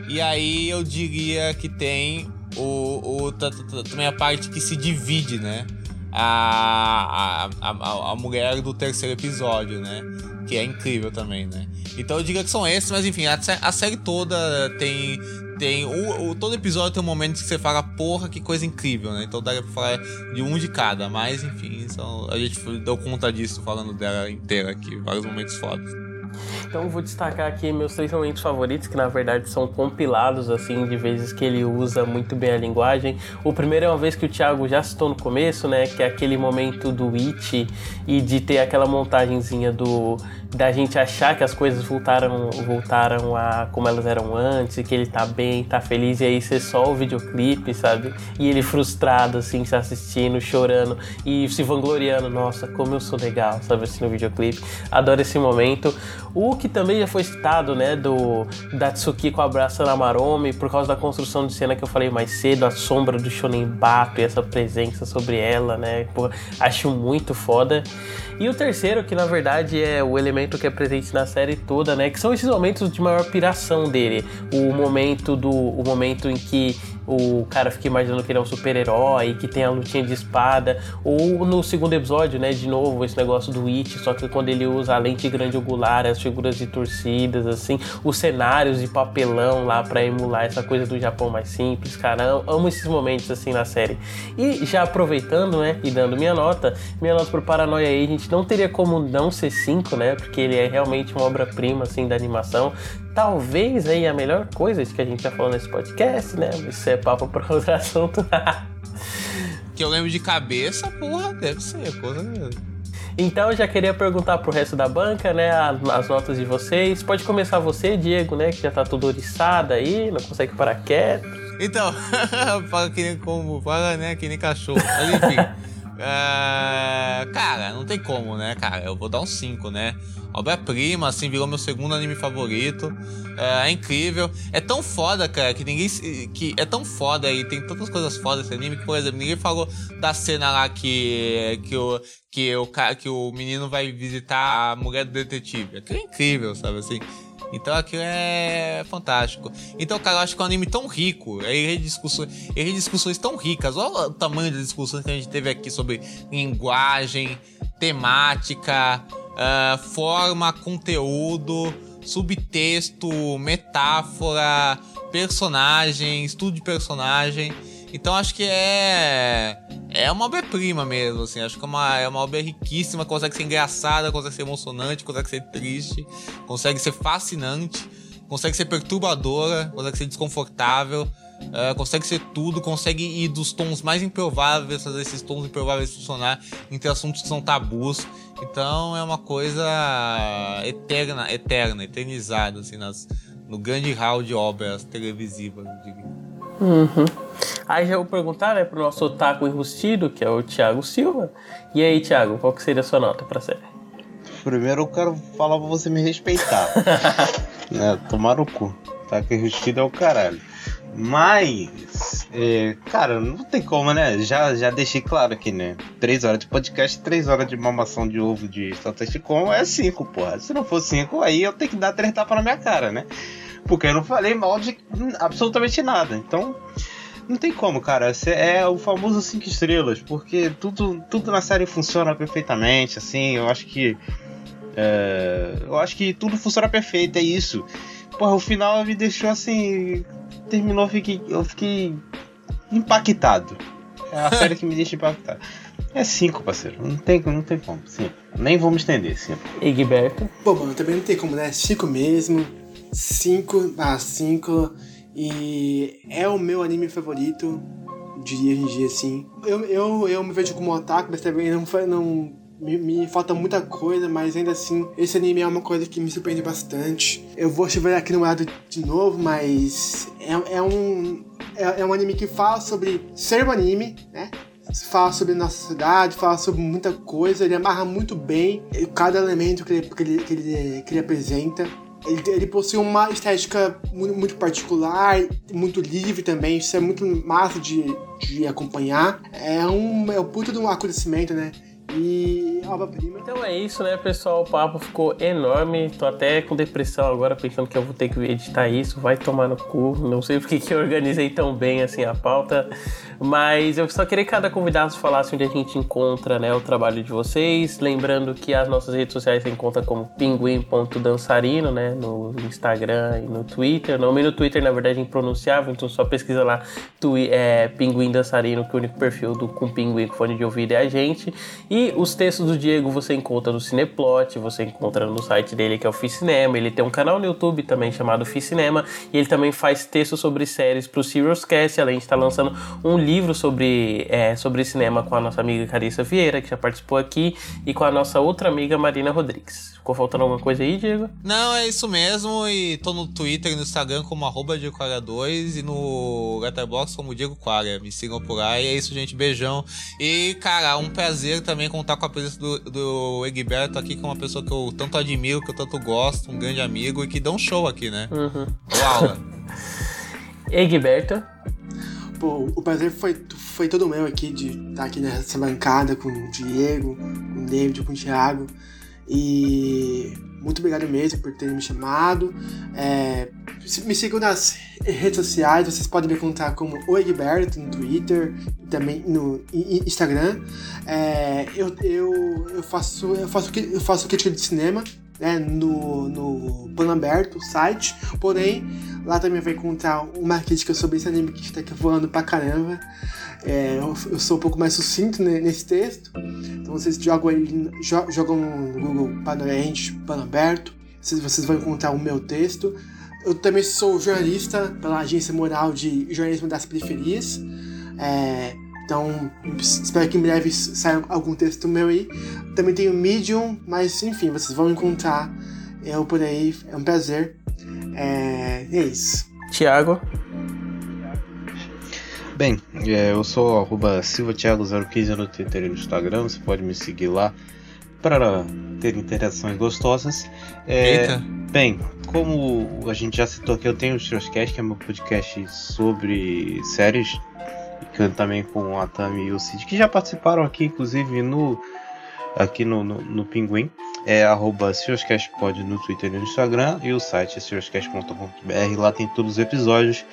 E aí eu diria que tem o, o, também a parte que se divide, né? A, a, a, a mulher do terceiro episódio, né? Que é incrível também, né? Então eu diria que são esses, mas enfim, a, a série toda tem. Tem. O, o, todo episódio tem um momento que você fala, porra, que coisa incrível, né? Então daria pra falar de um de cada, mas enfim, são, a gente deu conta disso falando dela inteira aqui, vários momentos fodas. Então vou destacar aqui meus três momentos favoritos, que na verdade são compilados assim de vezes que ele usa muito bem a linguagem. O primeiro é uma vez que o Thiago já citou no começo, né, que é aquele momento do It e de ter aquela montagenzinha do da gente achar que as coisas voltaram voltaram a como elas eram antes, e que ele tá bem, tá feliz e aí você só o videoclipe, sabe? E ele frustrado assim, se assistindo, chorando e se vangloriando, nossa, como eu sou legal, sabe assim no videoclipe. Adoro esse momento. O que também já foi citado, né, do da Tsukiko abraçando a Maromi por causa da construção de cena que eu falei mais cedo, a sombra do Shonen Bato e essa presença sobre ela, né? Pô, acho muito foda. E o terceiro, que na verdade é o elemento que é presente na série toda, né, que são esses momentos de maior piração dele, o momento do o momento em que o cara fica imaginando que ele é um super-herói, que tem a lutinha de espada, ou no segundo episódio, né, de novo, esse negócio do It, só que quando ele usa a lente grande angular, as figuras de torcidas, assim, os cenários de papelão lá para emular essa coisa do Japão mais simples, cara, eu amo esses momentos assim na série. E já aproveitando, né, e dando minha nota, minha nota pro Paranoia aí, a gente não teria como não ser 5, né, porque ele é realmente uma obra-prima, assim, da animação, talvez aí a melhor coisa que a gente já falou nesse podcast, né? Isso é papo para *laughs* outro assunto. que eu lembro de cabeça, porra, deve ser, coisa mesmo. Então eu já queria perguntar pro resto da banca, né, as notas de vocês. Pode começar você, Diego, né, que já tá tudo oriçado aí, não consegue parar quieto. Então, *laughs* fala que nem como, fala, né, que nem cachorro. Mas enfim. *laughs* uh, cara, não tem como, né, cara? Eu vou dar um 5, né? obra-prima, assim, virou meu segundo anime favorito. É, é, incrível. É tão foda, cara, que ninguém. que É tão foda e tem tantas coisas fodas esse anime que, por exemplo, ninguém falou da cena lá que. que o. Que o, que o menino vai visitar a mulher do detetive. É incrível, sabe assim? Então aquilo é fantástico. Então, cara, eu acho que é um anime tão rico. Ele tem discussões, ele discussões tão ricas. Olha o tamanho das discussões que a gente teve aqui sobre linguagem, temática, uh, forma, conteúdo, subtexto, metáfora, personagem, estudo de personagem. Então acho que é é uma obra-prima mesmo, assim. Acho que é uma, é uma obra riquíssima, consegue ser engraçada, consegue ser emocionante, consegue ser triste, consegue ser fascinante, consegue ser perturbadora, consegue ser desconfortável. Uh, consegue ser tudo, consegue ir dos tons mais improváveis, fazer esses tons improváveis funcionar entre assuntos que são tabus. Então é uma coisa eterna, eterna, eternizada, assim, nas, no grande hall de obras televisivas, eu diria. Uhum. Aí já vou perguntar, né, pro nosso otaku enrustido, que é o Thiago Silva. E aí, Thiago, qual que seria a sua nota pra série? Primeiro eu quero falar pra você me respeitar. *laughs* né, tomar o cu. Otaku enrustido é o caralho. Mas, é, cara, não tem como, né? Já, já deixei claro aqui, né? Três horas de podcast, três horas de mamação de ovo de Satoshi Kon é cinco, porra. Se não for cinco, aí eu tenho que dar três tapas na minha cara, né? Porque eu não falei mal de absolutamente nada. Então, não tem como, cara. É o famoso cinco estrelas, porque tudo, tudo na série funciona perfeitamente, assim. Eu acho que. É, eu acho que tudo funciona perfeito, é isso. Porra, o final me deixou assim terminou, eu fiquei, eu fiquei impactado. É a série que me deixa impactado. É 5, parceiro. Não tem, não tem como. Sim. Nem vamos estender, sim. Egberto. Bom, mano, também não tem como, né? 5 mesmo. 5 a 5. E é o meu anime favorito. Diria hoje em dia, assim. Eu, eu, eu me vejo como otaku, mas também não, não me, me, falta muita coisa, mas ainda assim, esse anime é uma coisa que me surpreende bastante. Eu vou chover aqui no lado de novo, mas é, é um. É, é, um anime que fala sobre ser um anime, né? Fala sobre nossa sociedade, fala sobre muita coisa, ele amarra muito bem cada elemento que ele, que ele, que ele, que ele apresenta. Ele, ele possui uma estética muito, muito, particular, muito livre também, isso é muito massa de, de acompanhar. É um, é um puta de um acontecimento, né? E obra-prima. Então é isso, né, pessoal? O papo ficou enorme. Tô até com depressão agora, pensando que eu vou ter que editar isso. Vai tomar no cu. Não sei *laughs* porque que eu organizei tão bem assim a pauta. Mas eu só queria que cada convidado falasse onde a gente encontra né, o trabalho de vocês. Lembrando que as nossas redes sociais se encontram como pinguim.dançarino, né? No Instagram e no Twitter. O nome no Twitter, na verdade, é impronunciável, então só pesquisa lá é, Pinguim Dançarino, que o único perfil do, com pinguim com fone de ouvido é a gente. E os textos do Diego você encontra no Cineplot, você encontra no site dele que é o Ficinema. Ele tem um canal no YouTube também chamado Ficinema e ele também faz textos sobre séries para o Serious Cast, além de estar lançando um livro sobre, é, sobre cinema com a nossa amiga Carissa Vieira, que já participou aqui, e com a nossa outra amiga Marina Rodrigues. Ficou faltando alguma coisa aí, Diego? Não, é isso mesmo. E tô no Twitter e no Instagram como arroba Diego2 e no Letterboxd como Diego Qualia. Me sigam por. E é isso, gente. Beijão. E, cara, um prazer também contar com a presença do, do Egberto aqui, que é uma pessoa que eu tanto admiro, que eu tanto gosto, um grande amigo e que dá um show aqui, né? Uhum. Aula. *laughs* Egberto. Pô, o prazer foi, foi todo meu aqui de estar aqui nessa bancada com o Diego, com o David, com o Thiago. E muito obrigado mesmo por terem me chamado. É, me sigam nas redes sociais, vocês podem me encontrar como o Egberto no Twitter e também no Instagram. É, eu, eu, eu, faço, eu, faço, eu faço crítica de cinema né, no, no Plano Aberto, o site, porém lá também vai encontrar uma crítica sobre esse anime que está aqui voando pra caramba. É, eu, sou um pouco mais sucinto nesse texto. Então vocês jogam aí, jogam no Google Panorente, Pano Aberto. Vocês, vocês vão encontrar o meu texto. Eu também sou jornalista pela Agência Moral de Jornalismo das Periferias. É, então, espero que em breve saia algum texto meu aí. Também tenho Medium, mas enfim, vocês vão encontrar eu por aí. É um prazer. É, é isso. Tiago. Bem, é, eu sou arroba silvatiago015 no Twitter e no Instagram, você pode me seguir lá para ter interações gostosas. É, Eita. Bem, como a gente já citou aqui, eu tenho o Showcast, que é meu podcast sobre séries, que também com a Tami e o Cid, que já participaram aqui, inclusive no aqui no, no, no Pinguim. É arroba Pod no Twitter e no Instagram, e o site é seuscast.com.br, lá tem todos os episódios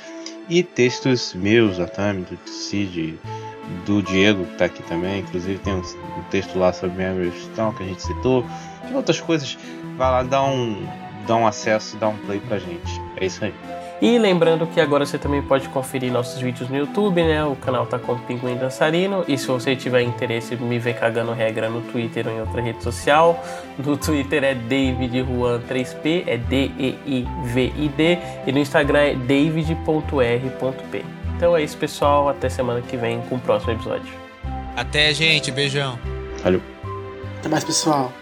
e textos meus, da Tami, do Cid, do Diego, que está aqui também. Inclusive tem um, um texto lá sobre Memories Town que a gente citou. E outras coisas. Vai lá, dá um, dá um acesso, dá um play pra gente. É isso aí. E lembrando que agora você também pode conferir nossos vídeos no YouTube, né? O canal tá com Pinguim Dançarino. E se você tiver interesse em me ver cagando regra no Twitter ou em outra rede social, *laughs* no Twitter é David Juan 3P, é D-E-I-V-I-D. E no Instagram é david.r.p. Então é isso, pessoal. Até semana que vem com o próximo episódio. Até, gente. Beijão. Valeu. Até mais, pessoal.